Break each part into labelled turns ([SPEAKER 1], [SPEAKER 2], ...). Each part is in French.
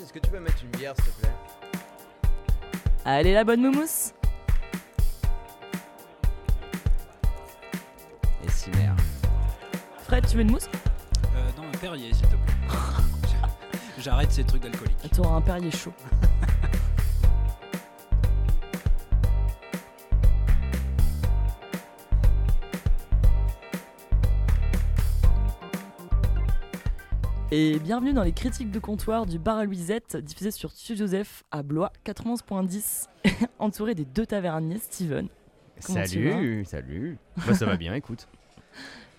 [SPEAKER 1] Est-ce que tu peux mettre une bière, s'il te plaît
[SPEAKER 2] Allez la bonne moumousse
[SPEAKER 1] Et si merde.
[SPEAKER 2] Fred, tu veux une mousse
[SPEAKER 3] Euh, non, un Perrier, s'il te plaît. J'arrête ces trucs d'alcoolique.
[SPEAKER 2] Tu auras un Perrier chaud. Et bienvenue dans les critiques de comptoir du bar à Louisette, diffusé sur Studio Joseph à Blois 91.10, entouré des deux taverniers, Steven Comment
[SPEAKER 1] salut, salut. Bah, ça va bien, écoute.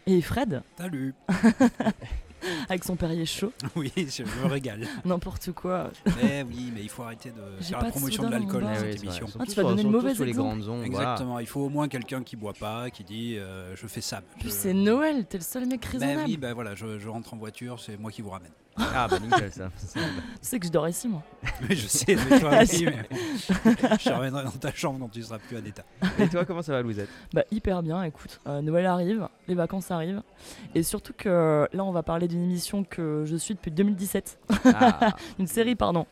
[SPEAKER 2] et Fred,
[SPEAKER 3] Salut.
[SPEAKER 2] avec son Perrier chaud,
[SPEAKER 3] Oui, je me régale.
[SPEAKER 2] n'importe quoi.
[SPEAKER 3] Mais oui, mais il faut arrêter de faire
[SPEAKER 2] pas
[SPEAKER 3] la promotion de l'alcool
[SPEAKER 2] dans
[SPEAKER 3] cette
[SPEAKER 1] c'est
[SPEAKER 3] émission.
[SPEAKER 2] Ah, tu vas donner le
[SPEAKER 1] surtout
[SPEAKER 2] mauvais
[SPEAKER 1] sur les
[SPEAKER 2] exemple.
[SPEAKER 1] grandes ondes.
[SPEAKER 3] Exactement, il faut au moins quelqu'un qui boit pas, qui dit euh, je fais ça.
[SPEAKER 2] Puis c'est Noël, t'es le seul mec
[SPEAKER 3] Ben
[SPEAKER 2] raisonnable.
[SPEAKER 3] oui, ben voilà, je, je rentre en voiture, c'est moi qui vous ramène.
[SPEAKER 1] Ah bah nickel ça.
[SPEAKER 2] Tu sais que je dors ici, moi.
[SPEAKER 3] Oui, je sais, mais toi
[SPEAKER 2] Ah,
[SPEAKER 3] oui,
[SPEAKER 2] si.
[SPEAKER 3] mais je te ramènerai dans ta chambre quand tu seras plus à l'état.
[SPEAKER 1] Et toi, comment ça va, Louisette?
[SPEAKER 2] Bah hyper bien, écoute, euh, Noël arrive, les vacances arrivent, et surtout que là on va parler d'une émission que je suis depuis 2017,
[SPEAKER 1] Ah,
[SPEAKER 2] une série pardon,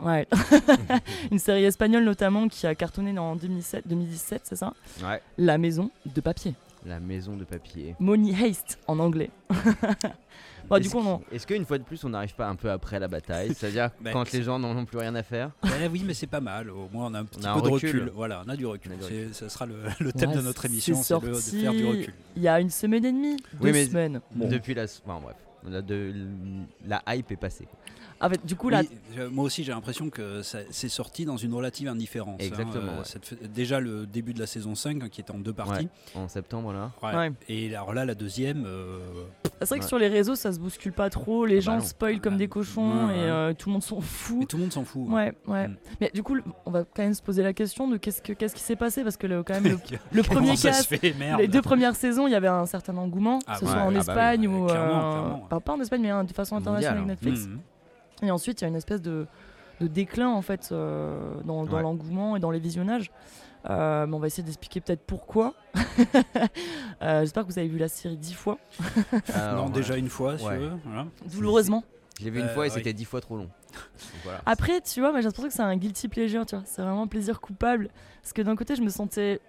[SPEAKER 2] ouais, une série espagnole notamment qui a cartonné en 2007, 2017, c'est ça?
[SPEAKER 1] Ouais.
[SPEAKER 2] La maison de papier,
[SPEAKER 1] La maison de papier.
[SPEAKER 2] Money Haste en anglais. Bon, du
[SPEAKER 1] Est-ce
[SPEAKER 2] coup on,
[SPEAKER 1] Est-ce qu'une fois de plus, on n'arrive pas un peu après la bataille? C'est-à-dire
[SPEAKER 3] Bah,
[SPEAKER 1] quand les gens n'en ont plus rien à faire?
[SPEAKER 3] Ben oui, mais c'est pas mal. Au moins, on a un petit
[SPEAKER 1] a
[SPEAKER 3] peu
[SPEAKER 1] un
[SPEAKER 3] de
[SPEAKER 1] recul.
[SPEAKER 3] recul. Voilà, on a du recul.
[SPEAKER 1] On a du
[SPEAKER 3] C'est- Ça sera le, le thème
[SPEAKER 2] Ouais,
[SPEAKER 3] de notre émission,
[SPEAKER 2] c'est
[SPEAKER 3] de faire du recul.
[SPEAKER 2] il y a une semaine et demie, deux
[SPEAKER 1] Oui, mais-
[SPEAKER 2] semaines. Bon.
[SPEAKER 1] Depuis la... Enfin bref. La, de... la hype est passée.
[SPEAKER 2] En fait, du coup là,
[SPEAKER 3] Oui, je- moi aussi, j'ai l'impression que ça- c'est sorti dans une relative indifférence. hein.
[SPEAKER 1] Exactement, ouais.
[SPEAKER 3] cette fait- déjà le début de la saison 5 hein, qui était en deux parties.
[SPEAKER 1] En septembre, là.
[SPEAKER 3] Ouais.
[SPEAKER 2] Ouais.
[SPEAKER 3] Et alors là, la deuxième. euh,
[SPEAKER 2] c'est vrai que sur les réseaux ça se bouscule pas trop, les
[SPEAKER 1] Ah bah
[SPEAKER 2] gens
[SPEAKER 1] non.
[SPEAKER 2] spoilent comme des cochons
[SPEAKER 3] Ouais,
[SPEAKER 2] et euh, tout le monde s'en fout.
[SPEAKER 3] tout le monde s'en fout. hein.
[SPEAKER 2] Ouais, ouais.
[SPEAKER 3] Mm.
[SPEAKER 2] Mais du coup, on va quand même se poser la question de qu'est-ce, que, qu'est-ce qui s'est passé? Parce que le, quand même le, premier
[SPEAKER 3] Merde.
[SPEAKER 2] les deux premières saisons, il y avait un certain engouement,
[SPEAKER 3] Ah
[SPEAKER 2] que ce
[SPEAKER 3] ouais,
[SPEAKER 2] soit en
[SPEAKER 1] ah bah
[SPEAKER 2] Espagne ou
[SPEAKER 3] clairement,
[SPEAKER 2] euh,
[SPEAKER 3] clairement.
[SPEAKER 2] enfin, pas en Espagne mais hein, de façon internationale avec Netflix.
[SPEAKER 3] Mhm.
[SPEAKER 2] Et ensuite, il y a une espèce de, de déclin en fait euh, dans, dans
[SPEAKER 1] Ouais.
[SPEAKER 2] l'engouement et dans les visionnages. Euh, mais on va essayer d'expliquer peut-être pourquoi. Euh, j'espère que vous avez vu la série dix fois,
[SPEAKER 1] Alors,
[SPEAKER 3] non, déjà une fois, si
[SPEAKER 1] Ouais.
[SPEAKER 3] tu veux. voilà.
[SPEAKER 2] douloureusement.
[SPEAKER 1] Je l'ai vu une
[SPEAKER 3] Euh,
[SPEAKER 1] fois et
[SPEAKER 3] oui.
[SPEAKER 1] c'était dix fois trop long. Voilà.
[SPEAKER 2] Après, tu vois, j'ai l'impression que c'est un guilty pleasure, tu vois. C'est vraiment un plaisir coupable. Parce que d'un côté, je me sentais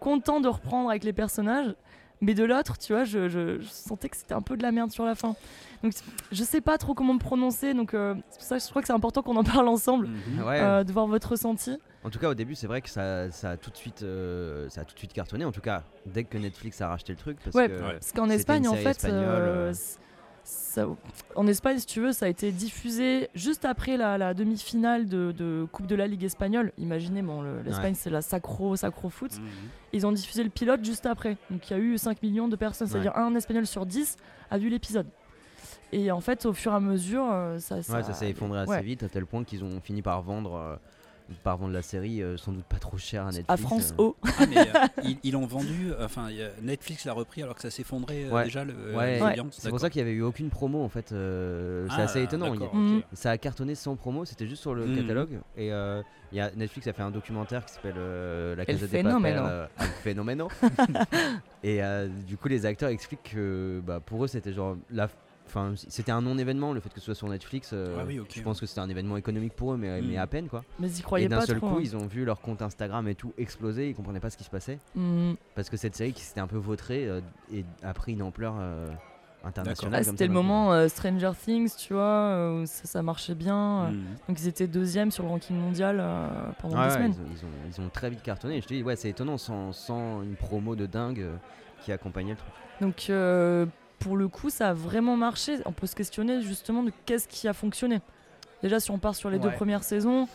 [SPEAKER 2] content de reprendre avec les personnages, mais de l'autre, tu vois, je, je- je sentais que c'était un peu de la merde sur la fin. Donc je sais pas trop comment me prononcer, donc euh, c'est pour ça que je crois que c'est important qu'on en parle ensemble,
[SPEAKER 3] Mhm.
[SPEAKER 1] Ouais.
[SPEAKER 2] euh, de voir votre ressenti.
[SPEAKER 1] En tout cas, au début, c'est vrai que ça, ça a tout de suite, euh, ça a tout de suite cartonné. En tout cas, dès que Netflix a racheté le truc, parce
[SPEAKER 2] Ouais,
[SPEAKER 1] que
[SPEAKER 3] Ouais.
[SPEAKER 2] Parce qu'en Espagne, en fait, ça- en Espagne, si tu veux, ça a été diffusé juste après la, la demi-finale de, de Coupe de la Ligue espagnole. Imaginez, bon, le- l'Espagne, c'est la sacro, sacro foot.
[SPEAKER 3] Mhm.
[SPEAKER 2] Ils ont diffusé le pilote juste après. Donc il y a eu 5 millions de personnes, c'est-à-dire un Espagnol sur 10 a vu l'épisode. Et en fait, au fur et à mesure, euh, ça,
[SPEAKER 1] ouais, ça s'est effondré assez
[SPEAKER 2] ouais.
[SPEAKER 1] vite à tel point qu'ils ont fini par vendre, euh, par vendre la série euh, sans doute pas trop cher à Netflix.
[SPEAKER 2] À France
[SPEAKER 1] euh.
[SPEAKER 2] O.
[SPEAKER 3] Ah, mais euh, ils, ils l'ont vendu, enfin Netflix l'a repris alors que ça s'effondrait euh,
[SPEAKER 1] Ouais.
[SPEAKER 3] déjà le, euh,
[SPEAKER 1] Ouais, c'est pour ça qu'il y avait eu aucune promo en fait. euh, c'est
[SPEAKER 3] Ah,
[SPEAKER 1] assez étonnant. Il-
[SPEAKER 3] ok.
[SPEAKER 1] Ça a cartonné sans promo, c'était juste sur le
[SPEAKER 3] Mhm.
[SPEAKER 1] catalogue. Et euh, il y a Netflix a fait un documentaire qui s'appelle euh, La Casa de
[SPEAKER 2] Fenomeno.
[SPEAKER 1] Papel, euh, El Fenomeno. et euh, du coup, les acteurs expliquent que bah, pour eux, c'était genre la. Enfin, c'était un non-événement le fait que ce soit sur Netflix. euh,
[SPEAKER 3] Ah oui.
[SPEAKER 1] Je pense que c'était un événement économique pour eux, mais, mais à peine quoi.
[SPEAKER 2] Mais ils y
[SPEAKER 1] Et
[SPEAKER 2] croyaient
[SPEAKER 1] d'un
[SPEAKER 2] pas
[SPEAKER 1] seul
[SPEAKER 2] trop.
[SPEAKER 1] coup,
[SPEAKER 2] hein.
[SPEAKER 1] ils ont vu leur compte Instagram et tout exploser. Ils comprenaient pas ce qui se passait
[SPEAKER 2] Mm.
[SPEAKER 1] parce que cette série qui s'était un peu vautrée euh, et a pris une ampleur euh, internationale.
[SPEAKER 2] Ah,
[SPEAKER 1] comme
[SPEAKER 2] C'était
[SPEAKER 1] ça
[SPEAKER 2] le
[SPEAKER 1] d'un
[SPEAKER 2] moment euh, Stranger Things, tu vois, euh, où ça, ça marchait bien. euh.
[SPEAKER 3] Mhm.
[SPEAKER 2] Donc ils étaient deuxième sur le ranking mondial euh, pendant
[SPEAKER 1] Ouais,
[SPEAKER 2] deux
[SPEAKER 1] ouais,
[SPEAKER 2] semaines.
[SPEAKER 1] ils, ont, ils, ont, ils ont très vite cartonné. Et je te dis, ouais, c'est étonnant sans, sans une promo de dingue euh, qui accompagnait le truc.
[SPEAKER 2] Donc euh, pour le coup, ça a vraiment marché. On peut se questionner justement de qu'est-ce qui a fonctionné. Déjà, si on part sur les deux premières saisons,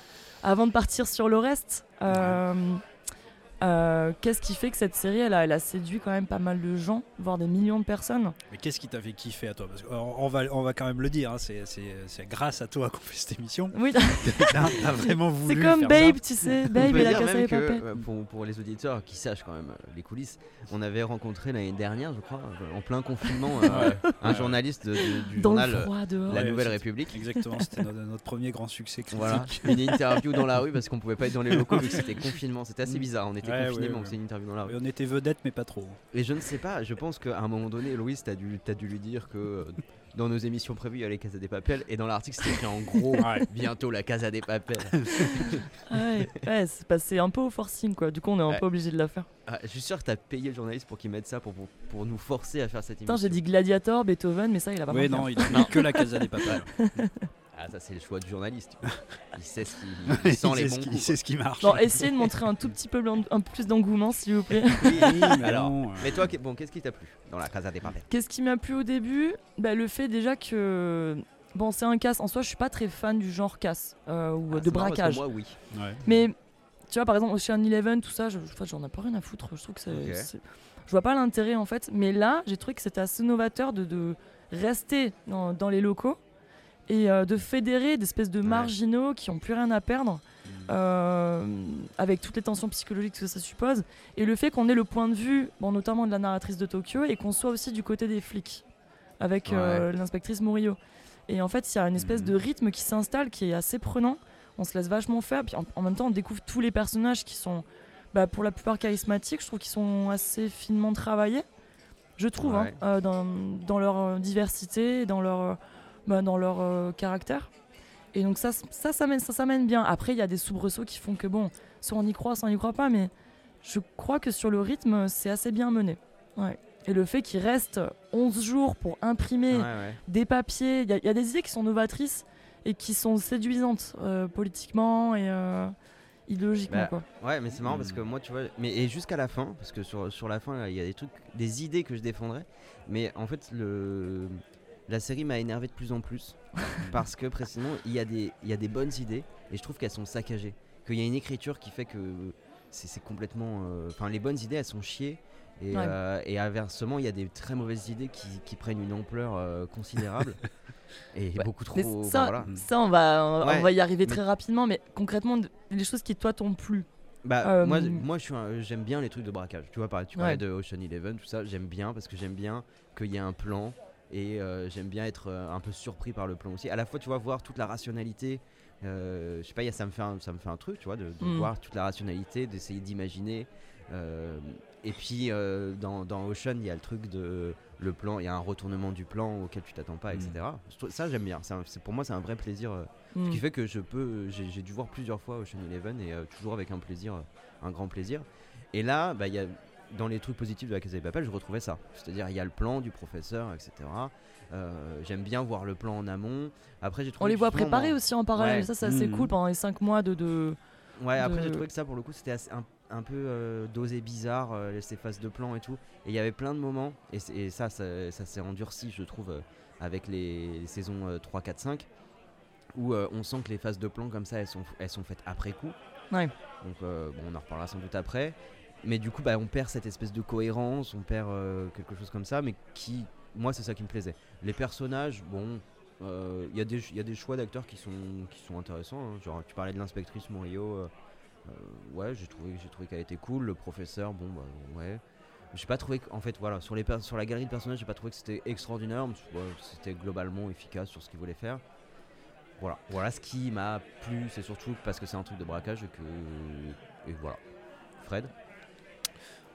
[SPEAKER 2] avant de partir sur le reste, euh, euh, qu'est-ce qui fait que cette série, elle a, elle a séduit quand même pas mal de gens, voire des millions de personnes
[SPEAKER 3] Mais qu'est-ce qui t'a fait kiffer à toi? Parce qu'on on va, on va quand même le dire, hein, c'est- c'est c'est grâce à toi qu'on fait cette émission.
[SPEAKER 2] Oui,
[SPEAKER 3] T'as t'as vraiment voulu.
[SPEAKER 2] c'est comme
[SPEAKER 3] faire
[SPEAKER 2] Babe,
[SPEAKER 3] ça.
[SPEAKER 2] tu sais, Babe et la
[SPEAKER 1] même
[SPEAKER 2] des
[SPEAKER 1] que, euh, pour, pour les auditeurs qui sachent quand même euh, les coulisses, on avait rencontré l'année dernière, je crois, euh, en plein confinement, euh, un
[SPEAKER 3] Ouais.
[SPEAKER 1] journaliste de- de- du
[SPEAKER 2] Dans
[SPEAKER 1] journal
[SPEAKER 2] le
[SPEAKER 1] euh,
[SPEAKER 2] froid dehors.
[SPEAKER 1] La
[SPEAKER 3] Ouais,
[SPEAKER 1] Nouvelle République.
[SPEAKER 3] Exactement, c'était notre, notre premier grand succès critique.
[SPEAKER 1] Voilà, une interview dans la rue parce qu'on pouvait pas être dans les locaux vu que c'était confinement. C'était assez bizarre. On était
[SPEAKER 3] Ouais,
[SPEAKER 1] confinés,
[SPEAKER 3] ouais,
[SPEAKER 1] mais on
[SPEAKER 3] ouais.
[SPEAKER 1] faisait une interview dans la rue.
[SPEAKER 3] Et on était vedettes, mais pas trop.
[SPEAKER 1] Et je ne sais pas, je pense qu'à un moment donné, Louise, t'as dû, t'as dû lui dire que euh, dans nos émissions prévues, il y a les Casa des Papel, et dans l'article, c'était écrit en gros
[SPEAKER 3] Ouais.
[SPEAKER 1] bientôt la Casa des Papel.
[SPEAKER 2] Ah ouais, ouais, c'est passé un peu au forcing quoi. Du coup, on est un
[SPEAKER 1] Ouais.
[SPEAKER 2] peu obligé de la faire.
[SPEAKER 1] Ah, je suis sûr que t'as payé le journaliste pour qu'il mette ça pour, pour, pour nous forcer à faire cette
[SPEAKER 2] Putain,
[SPEAKER 1] émission.
[SPEAKER 2] j'ai dit Gladiator, Beethoven, mais ça, il a pas
[SPEAKER 3] Oui, non, il a que la Casa des Papels.
[SPEAKER 1] Ah, ça, c'est le choix du journaliste. Il sait ce qu'il il sent les bons
[SPEAKER 3] ce qui,
[SPEAKER 1] coups.
[SPEAKER 3] il sait ce qui marche.
[SPEAKER 2] Bon, essayez de montrer un tout petit peu un peu plus d'engouement, s'il vous plaît.
[SPEAKER 3] Oui, mais
[SPEAKER 1] Alors,
[SPEAKER 3] euh,
[SPEAKER 1] Mais toi, bon, qu'est-ce qui t'a plu dans la Casa des Papel?
[SPEAKER 2] Qu'est-ce qui m'a plu au début? Bah, Le fait déjà que. Bon, c'est un casse. En soi, je suis pas très fan du genre casse euh, ou
[SPEAKER 1] Ah,
[SPEAKER 2] de braquage.
[SPEAKER 1] Moi, oui.
[SPEAKER 3] ouais.
[SPEAKER 2] Mais tu vois, par exemple, Ocean Eleven, tout ça, je, en fait, j'en ai pas rien à foutre. Je trouve que c'est.
[SPEAKER 1] Ok.
[SPEAKER 2] c'est- Je vois pas l'intérêt en fait. Mais là, j'ai trouvé que c'était assez novateur de, de rester dans, dans les locaux et euh, de fédérer des espèces de marginaux qui ont plus rien à perdre. euh, avec toutes les tensions psychologiques que ça suppose, et le fait qu'on ait le point de vue, bon, notamment de la narratrice de Tokyo, et qu'on soit aussi du côté des flics, avec euh, l'inspectrice Murillo. Et en fait, il y a une espèce
[SPEAKER 3] Mhm.
[SPEAKER 2] de rythme qui s'installe, qui est assez prenant. On se laisse vachement faire, puis en, en même temps, on découvre tous les personnages qui sont, bah, pour la plupart charismatiques. Je trouve qu'ils sont assez finement travaillés, je trouve, hein,
[SPEAKER 1] Ouais.
[SPEAKER 2] dans, dans leur diversité, dans leur, bah, dans leur euh, caractère. Et donc ça, ça, ça mène, ça, ça mène bien. Après, il y a des soubresauts qui font que bon, soit on y croit, soit on y croit pas, mais je crois que sur le rythme, c'est assez bien mené. Ouais. Et le fait qu'il reste 11 jours pour imprimer
[SPEAKER 1] Ouais, ouais.
[SPEAKER 2] des papiers, il y, a- il y a des idées qui sont novatrices et qui sont séduisantes euh, politiquement et euh, idéologiquement.
[SPEAKER 1] Bah,
[SPEAKER 2] quoi.
[SPEAKER 1] Ouais, mais c'est marrant parce
[SPEAKER 3] Mm.
[SPEAKER 1] que moi, tu vois, mais et jusqu'à la fin, parce que sur, sur la fin, il y a des trucs, des idées que je défendrais, mais en fait, le, la série m'a énervé de plus en plus parce que précisément, il y, a des, il y a des bonnes idées et je trouve qu'elles sont saccagées. Qu'il y a une écriture qui fait que c'est complètement. euh, Enfin, les bonnes idées, elles sont chiées. Et,
[SPEAKER 2] Ouais.
[SPEAKER 1] euh, et inversement, il y a des très mauvaises idées qui, qui prennent une ampleur euh, considérable et
[SPEAKER 2] Ouais.
[SPEAKER 1] beaucoup trop.
[SPEAKER 2] Mais ça,
[SPEAKER 1] voilà.
[SPEAKER 2] ça on, va, on,
[SPEAKER 1] Ouais,
[SPEAKER 2] on va y arriver
[SPEAKER 1] mais-
[SPEAKER 2] très rapidement, mais concrètement, les choses qui toi t'ont plu.
[SPEAKER 1] Bah,
[SPEAKER 2] Euh,
[SPEAKER 1] moi, moi j'aime bien les trucs de braquage. Tu vois, tu parlais
[SPEAKER 2] Ouais.
[SPEAKER 1] de Ocean Eleven, tout ça, j'aime bien parce que j'aime bien qu'il y ait un plan et euh, j'aime bien être euh, un peu surpris par le plan aussi. À la fois, tu vois, voir toute la rationalité. euh, je sais pas, y a- ça me fait un, ça me fait un truc, tu vois, de, de
[SPEAKER 2] Mm.
[SPEAKER 1] voir toute la rationalité, d'essayer d'imaginer. et puis dans, dans Ocean, il y a le truc de le plan, il y a un retournement du plan auquel tu t'attends pas, etc. Trouve- Ça, j'aime bien. Un- pour moi, c'est un vrai plaisir. euh, ce qui fait que je peux, j'ai dû voir plusieurs fois Ocean Eleven et euh, toujours avec un plaisir, euh, un grand plaisir. Et là, bah, il y a, dans les trucs positifs de la Casa des Papel, je retrouvais ça. C'est-à-dire, il y a le plan du professeur, etc. Euh, J'aime bien voir le plan en amont. Après, j'ai
[SPEAKER 2] On
[SPEAKER 1] trouvé
[SPEAKER 2] les voit préparer
[SPEAKER 1] moi-
[SPEAKER 2] aussi en parallèle,
[SPEAKER 1] Ouais.
[SPEAKER 2] ça c'est assez
[SPEAKER 3] Mhm.
[SPEAKER 2] cool pendant les 5 mois de... de...
[SPEAKER 1] Ouais, après, j'ai
[SPEAKER 2] de-
[SPEAKER 1] trouvé que ça, pour le coup, c'était assez- un, un peu euh, dosé bizarre, euh, ces phases de plan et tout. Et il y avait plein de moments, et, ça, ça, ça s'est endurci, je trouve, euh, avec les, les saisons euh, 3, 4, 5, où euh, on sent que les phases de plan comme ça, elles sont, elles sont faites après coup.
[SPEAKER 2] Ouais.
[SPEAKER 1] Donc, euh, bon, on en reparlera sans doute après. Mais du coup, bah, on perd cette espèce de cohérence, on perd euh, quelque chose comme ça, mais qui, moi, c'est ça qui me plaisait. Les personnages, bon, euh, il y, a des- il y a des choix d'acteurs qui sont, qui sont intéressants. hein. Genre, tu parlais de l'inspectrice Murillo. euh, euh, ouais, j'ai trouvé, trouvé qu'elle était cool. Le professeur, bon, bah, ouais. J'ai pas trouvé qu'en fait, voilà, sur, les sur la galerie de personnages, j'ai pas trouvé que c'était extraordinaire. c'était globalement efficace sur ce qu'il voulait faire. Voilà, voilà ce qui m'a plu, c'est surtout parce que c'est un truc de braquage et que. Et voilà. Fred?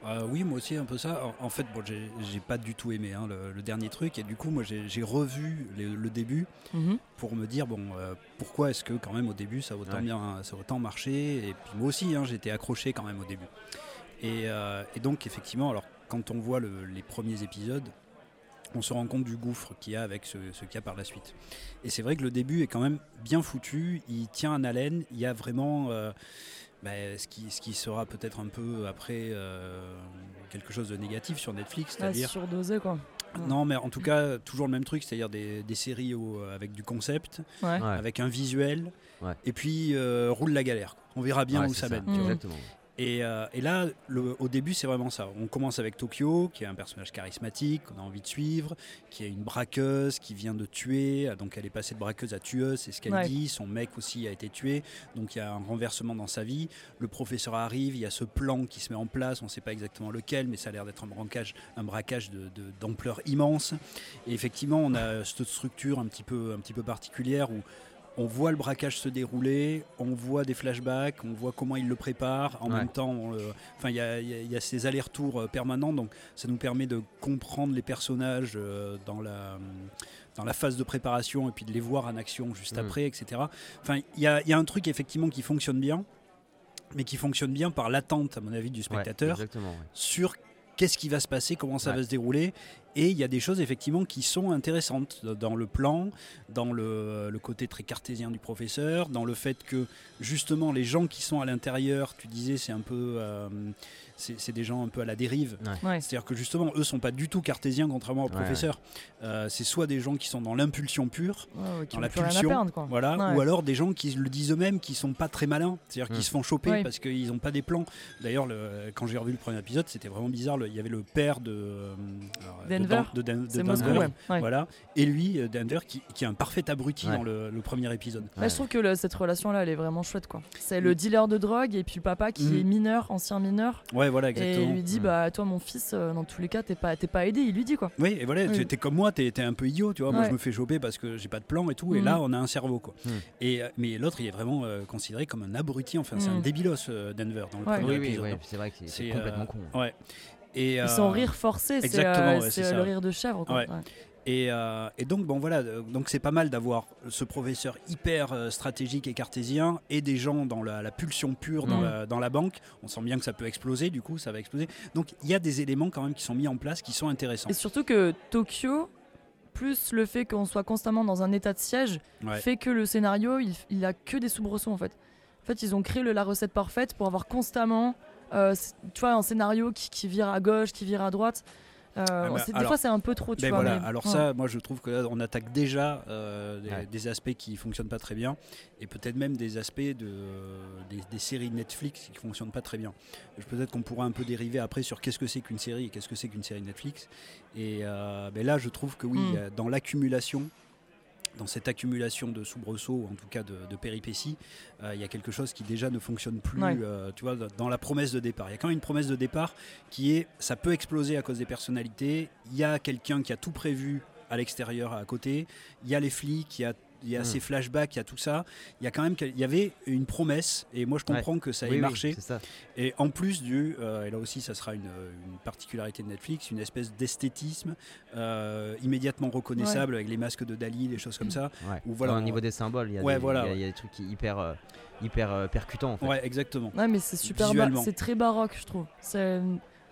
[SPEAKER 3] Euh, oui, moi aussi un peu ça. En, en fait, bon, j'ai j'ai pas du tout aimé hein, le, le dernier truc et du coup, moi, j'ai j'ai revu le, le début
[SPEAKER 2] Mhm.
[SPEAKER 3] pour me dire bon, euh, pourquoi est-ce que quand même au début ça a autant
[SPEAKER 1] Ouais.
[SPEAKER 3] bien, ça a autant marché et puis moi aussi, hein, j'étais accroché quand même au début. Et, euh, et donc effectivement, alors quand on voit le- les premiers épisodes, on se rend compte du gouffre qu'il y a avec ce, ce qu'il y a par la suite. Et c'est vrai que le début est quand même bien foutu, il tient un haleine, il y a vraiment euh, bah, ce, qui, ce qui sera peut-être un peu après euh, quelque chose de négatif sur Netflix,
[SPEAKER 2] Ouais,
[SPEAKER 3] c'est-à-dire
[SPEAKER 2] surdosé quoi.
[SPEAKER 3] non, mais en tout cas, toujours le même truc, c'est-à-dire des, des séries au- avec du concept,
[SPEAKER 2] Ouais.
[SPEAKER 1] Ouais.
[SPEAKER 3] avec un visuel,
[SPEAKER 1] Ouais.
[SPEAKER 3] et puis euh, roule la galère. quoi. On verra bien
[SPEAKER 1] Ouais,
[SPEAKER 3] où ça mène. Et, euh, et là, le- au début, c'est vraiment ça. On commence avec Tokyo, qui est un personnage charismatique, qu'on a envie de suivre, qui est une braqueuse, qui vient de tuer. Donc, elle est passée de braqueuse à tueuse, c'est ce qu'elle
[SPEAKER 2] Ouais.
[SPEAKER 3] dit. Son mec aussi a été tué. Donc, il y a un renversement dans sa vie. Le professeur arrive, il y a ce plan qui se met en place. On ne sait pas exactement lequel, mais ça a l'air d'être un braquage, un braquage de- de- d'ampleur immense. Et effectivement, on a cette structure un petit peu, un petit peu particulière où on voit le braquage se dérouler, on voit des flashbacks, on voit comment il le prépare. En
[SPEAKER 1] Ouais.
[SPEAKER 3] même temps, enfin, il y a, y y ces allers-retours euh, permanents, donc ça nous permet de comprendre les personnages euh, dans la dans la phase de préparation et puis de les voir en action juste
[SPEAKER 1] Mm.
[SPEAKER 3] après, etc. Enfin, il y a, il y a un truc effectivement qui fonctionne bien, mais qui fonctionne bien par l'attente, à mon avis, du spectateur
[SPEAKER 1] ouais.
[SPEAKER 3] sur qu'est-ce qui va se passer, comment ça
[SPEAKER 1] Ouais.
[SPEAKER 3] va se dérouler. Et il y a des choses effectivement qui sont intéressantes dans le plan, dans le, côté très cartésien du professeur, dans le fait que justement les gens qui sont à l'intérieur, tu disais c'est un peu, euh, c'est des gens un peu à la dérive.
[SPEAKER 2] Ouais.
[SPEAKER 3] C'est-à-dire que justement eux sont pas du tout cartésiens contrairement au
[SPEAKER 1] Ouais,
[SPEAKER 3] professeur. Euh, c'est soit des gens qui sont dans l'impulsion pure,
[SPEAKER 2] Ouais, qui
[SPEAKER 3] dans la pulsion,
[SPEAKER 2] perdre, quoi.
[SPEAKER 3] voilà,
[SPEAKER 2] Ouais.
[SPEAKER 3] ou alors des gens qui le disent eux-mêmes, qui sont pas très malins, c'est-à-dire
[SPEAKER 1] Mm.
[SPEAKER 3] qui se font choper parce qu'ils n'ont pas des plans. D'ailleurs, le- quand j'ai revu le premier épisode, c'était vraiment bizarre. le- Il y avait le père de, euh, alors, de
[SPEAKER 2] Denver.
[SPEAKER 3] Dan- de, Dan- de Denver, voilà, et lui, euh, Denver, qui, qui est un parfait abruti
[SPEAKER 1] Ouais.
[SPEAKER 3] dans le, le premier épisode.
[SPEAKER 2] Ouais, je trouve que le- cette relation-là, elle est vraiment chouette, quoi. C'est le dealer de drogue et puis le papa qui
[SPEAKER 3] Mm.
[SPEAKER 2] est mineur, ancien mineur,
[SPEAKER 3] Ouais, voilà,
[SPEAKER 2] et il lui dit,
[SPEAKER 1] Mm.
[SPEAKER 2] bah toi, mon fils, euh, dans tous les cas, t'es pas, t'es pas aidé. Il lui dit quoi.
[SPEAKER 3] Oui, et voilà,
[SPEAKER 2] Oui.
[SPEAKER 3] tu es comme moi, tu es, un peu idiot, tu vois. Moi, je me fais choper parce que j'ai pas de plan et tout, et
[SPEAKER 2] Mhm.
[SPEAKER 3] là, on a un cerveau, quoi.
[SPEAKER 1] Mhm.
[SPEAKER 3] Et, euh, mais l'autre, il est vraiment euh, considéré comme un abruti, enfin, c'est un débilos, euh, Denver, dans le
[SPEAKER 2] Ouais.
[SPEAKER 3] premier
[SPEAKER 1] Oui, oui,
[SPEAKER 3] épisode.
[SPEAKER 1] ouais,
[SPEAKER 3] hein.
[SPEAKER 1] c'est vrai que c'est- complètement
[SPEAKER 3] euh,
[SPEAKER 1] con.
[SPEAKER 3] Ouais. Et,
[SPEAKER 2] Et son rire forcé, c'est
[SPEAKER 3] exactement,
[SPEAKER 2] euh,
[SPEAKER 3] ouais,
[SPEAKER 2] c'est
[SPEAKER 3] c'est
[SPEAKER 2] le rire de chèvre.
[SPEAKER 3] Et, euh, et donc bon voilà, euh, donc c'est pas mal d'avoir ce professeur hyper euh, stratégique et cartésien et des gens dans la, la pulsion pure dans,
[SPEAKER 2] Mm.
[SPEAKER 3] la, dans la banque. On sent bien que ça peut exploser, du coup ça va exploser. Donc il y a des éléments quand même qui sont mis en place qui sont intéressants.
[SPEAKER 2] Et surtout que Tokyo, plus le fait qu'on soit constamment dans un état de siège,
[SPEAKER 3] Ouais.
[SPEAKER 2] fait que le scénario, il, il a que des soubresauts en fait. En fait, ils ont créé le- la recette parfaite pour avoir constamment, euh, tu vois, un scénario qui, qui vire à gauche, qui vire à droite. Euh,
[SPEAKER 3] Ah bah,
[SPEAKER 2] c'est- des
[SPEAKER 3] alors-
[SPEAKER 2] fois, c'est un peu trop, tu
[SPEAKER 3] Ben
[SPEAKER 2] vois.
[SPEAKER 3] voilà,
[SPEAKER 2] mais-
[SPEAKER 3] alors
[SPEAKER 2] ouais.
[SPEAKER 3] ça, moi je trouve que là, on attaque déjà euh, des,
[SPEAKER 1] Ouais.
[SPEAKER 3] des aspects qui fonctionnent pas très bien, et peut-être même des aspects de, des, des séries Netflix qui fonctionnent pas très bien. Je- Peut-être qu'on pourra un peu dériver après sur qu'est-ce que c'est qu'une série et qu'est-ce que c'est qu'une série Netflix. Et euh, ben là, je trouve que oui,
[SPEAKER 2] Mm.
[SPEAKER 3] a- dans l'accumulation, dans cette accumulation de soubresauts, en tout cas de, de péripéties, euh, il y a quelque chose qui déjà ne fonctionne plus,
[SPEAKER 2] Ouais.
[SPEAKER 3] euh, tu vois, dans la promesse de départ. Il y a quand même une promesse de départ qui est, ça peut exploser à cause des personnalités. Il y a quelqu'un qui a tout prévu à l'extérieur, à côté. Il y a les flics, il y a, il y a
[SPEAKER 1] Mm.
[SPEAKER 3] ces flashbacks, il y a tout ça. Il y a quand même, il y avait une promesse, et moi je comprends que ça ait
[SPEAKER 1] Oui,
[SPEAKER 3] marché.
[SPEAKER 1] ça.
[SPEAKER 3] Et en plus du, euh, et là aussi ça sera une, une particularité de Netflix, une espèce d'esthétisme euh, immédiatement reconnaissable avec les masques de Dali, des choses comme ça.
[SPEAKER 1] Ouais.
[SPEAKER 3] Ou voilà,
[SPEAKER 1] Au
[SPEAKER 3] on-
[SPEAKER 1] niveau des symboles, il y a
[SPEAKER 3] Ouais,
[SPEAKER 1] des-
[SPEAKER 3] voilà,
[SPEAKER 1] il y a-
[SPEAKER 3] ouais.
[SPEAKER 1] il y a des trucs hyper, euh, hyper euh, percutants en fait.
[SPEAKER 3] Ouais, exactement.
[SPEAKER 2] Ouais, mais c'est super, c'est très baroque, je trouve. C'est,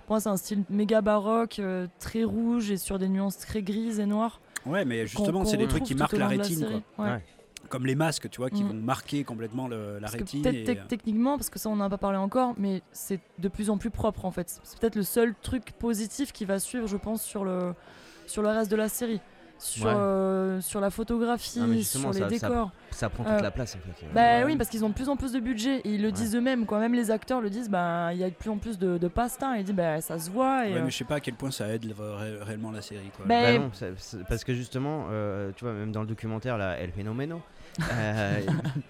[SPEAKER 2] pour moi, c'est un style méga baroque, euh, très rouge et sur des nuances très grises et noires.
[SPEAKER 3] Ouais, mais justement, c'est des trucs qui marquent la rétine, quoi.
[SPEAKER 2] Ouais.
[SPEAKER 1] Ouais.
[SPEAKER 3] Comme les masques, tu vois, qui
[SPEAKER 2] Mm.
[SPEAKER 3] vont marquer complètement le- la rétine.
[SPEAKER 2] peut-être tec- techniquement, parce que ça on n'en a pas parlé encore, mais c'est de plus en plus propre en fait. C'est peut-être le seul truc positif qui va suivre, je pense, sur le, sur le reste de la série. Sur,
[SPEAKER 1] Ouais.
[SPEAKER 2] euh, sur la photographie,
[SPEAKER 1] Non,
[SPEAKER 2] sur les
[SPEAKER 1] ça-
[SPEAKER 2] décors.
[SPEAKER 1] Ça prend toute
[SPEAKER 2] Euh,
[SPEAKER 1] la place en fait.
[SPEAKER 2] Bah
[SPEAKER 3] Ouais.
[SPEAKER 2] oui, parce qu'ils ont de plus en plus de budget et ils le
[SPEAKER 1] Ouais.
[SPEAKER 2] disent eux-mêmes. Quoi. Même les acteurs le disent, bah, il y a de plus en plus de, de passe-temps. Et ils disent, bah, ça se voit. Et,
[SPEAKER 3] Ouais,
[SPEAKER 2] euh,
[SPEAKER 3] mais je sais pas à quel point ça aide le- ré- réellement la série. Quoi.
[SPEAKER 2] Bah,
[SPEAKER 1] Bah parce que justement, euh, tu vois, même dans le documentaire, là, El Fenomeno, euh,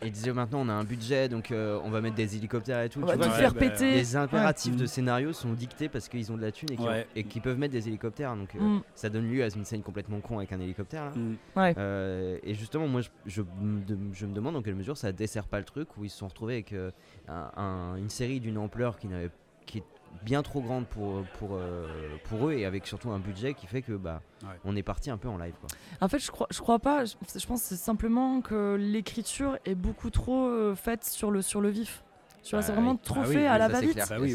[SPEAKER 1] il disait maintenant on a un budget, donc euh, on va mettre des hélicoptères et tout.
[SPEAKER 2] on
[SPEAKER 1] tu
[SPEAKER 2] va
[SPEAKER 1] vois,
[SPEAKER 2] tout
[SPEAKER 3] ouais,
[SPEAKER 2] faire péter.
[SPEAKER 1] les impératifs
[SPEAKER 3] Ouais.
[SPEAKER 1] de scénario sont dictés parce qu'ils ont de la thune et qu'ils
[SPEAKER 3] Ouais.
[SPEAKER 1] peuvent mettre des hélicoptères. Donc euh,
[SPEAKER 2] Mm,
[SPEAKER 1] ça donne lieu à une scène complètement con avec un hélicoptère. Là.
[SPEAKER 3] Mm.
[SPEAKER 2] ouais.
[SPEAKER 1] Euh, et justement, moi, je, je me de- je me demande dans quelle mesure ça dessert pas le truc où ils se sont retrouvés avec euh, un- un- une série d'une ampleur qui, n'avait- qui bien trop grande pour, pour, euh, pour eux et avec surtout un budget qui fait que bah,
[SPEAKER 3] Ouais.
[SPEAKER 1] on est parti un peu en live. Quoi.
[SPEAKER 2] En fait, je crois, je crois pas. Je, je pense que c'est simplement que l'écriture est beaucoup trop euh, faite sur le, sur le vif. Tu vois,
[SPEAKER 1] Ah
[SPEAKER 2] c'est vraiment
[SPEAKER 1] oui.
[SPEAKER 2] trop
[SPEAKER 3] Ah
[SPEAKER 2] fait
[SPEAKER 3] oui,
[SPEAKER 2] à la va-vite.
[SPEAKER 3] Bah oui.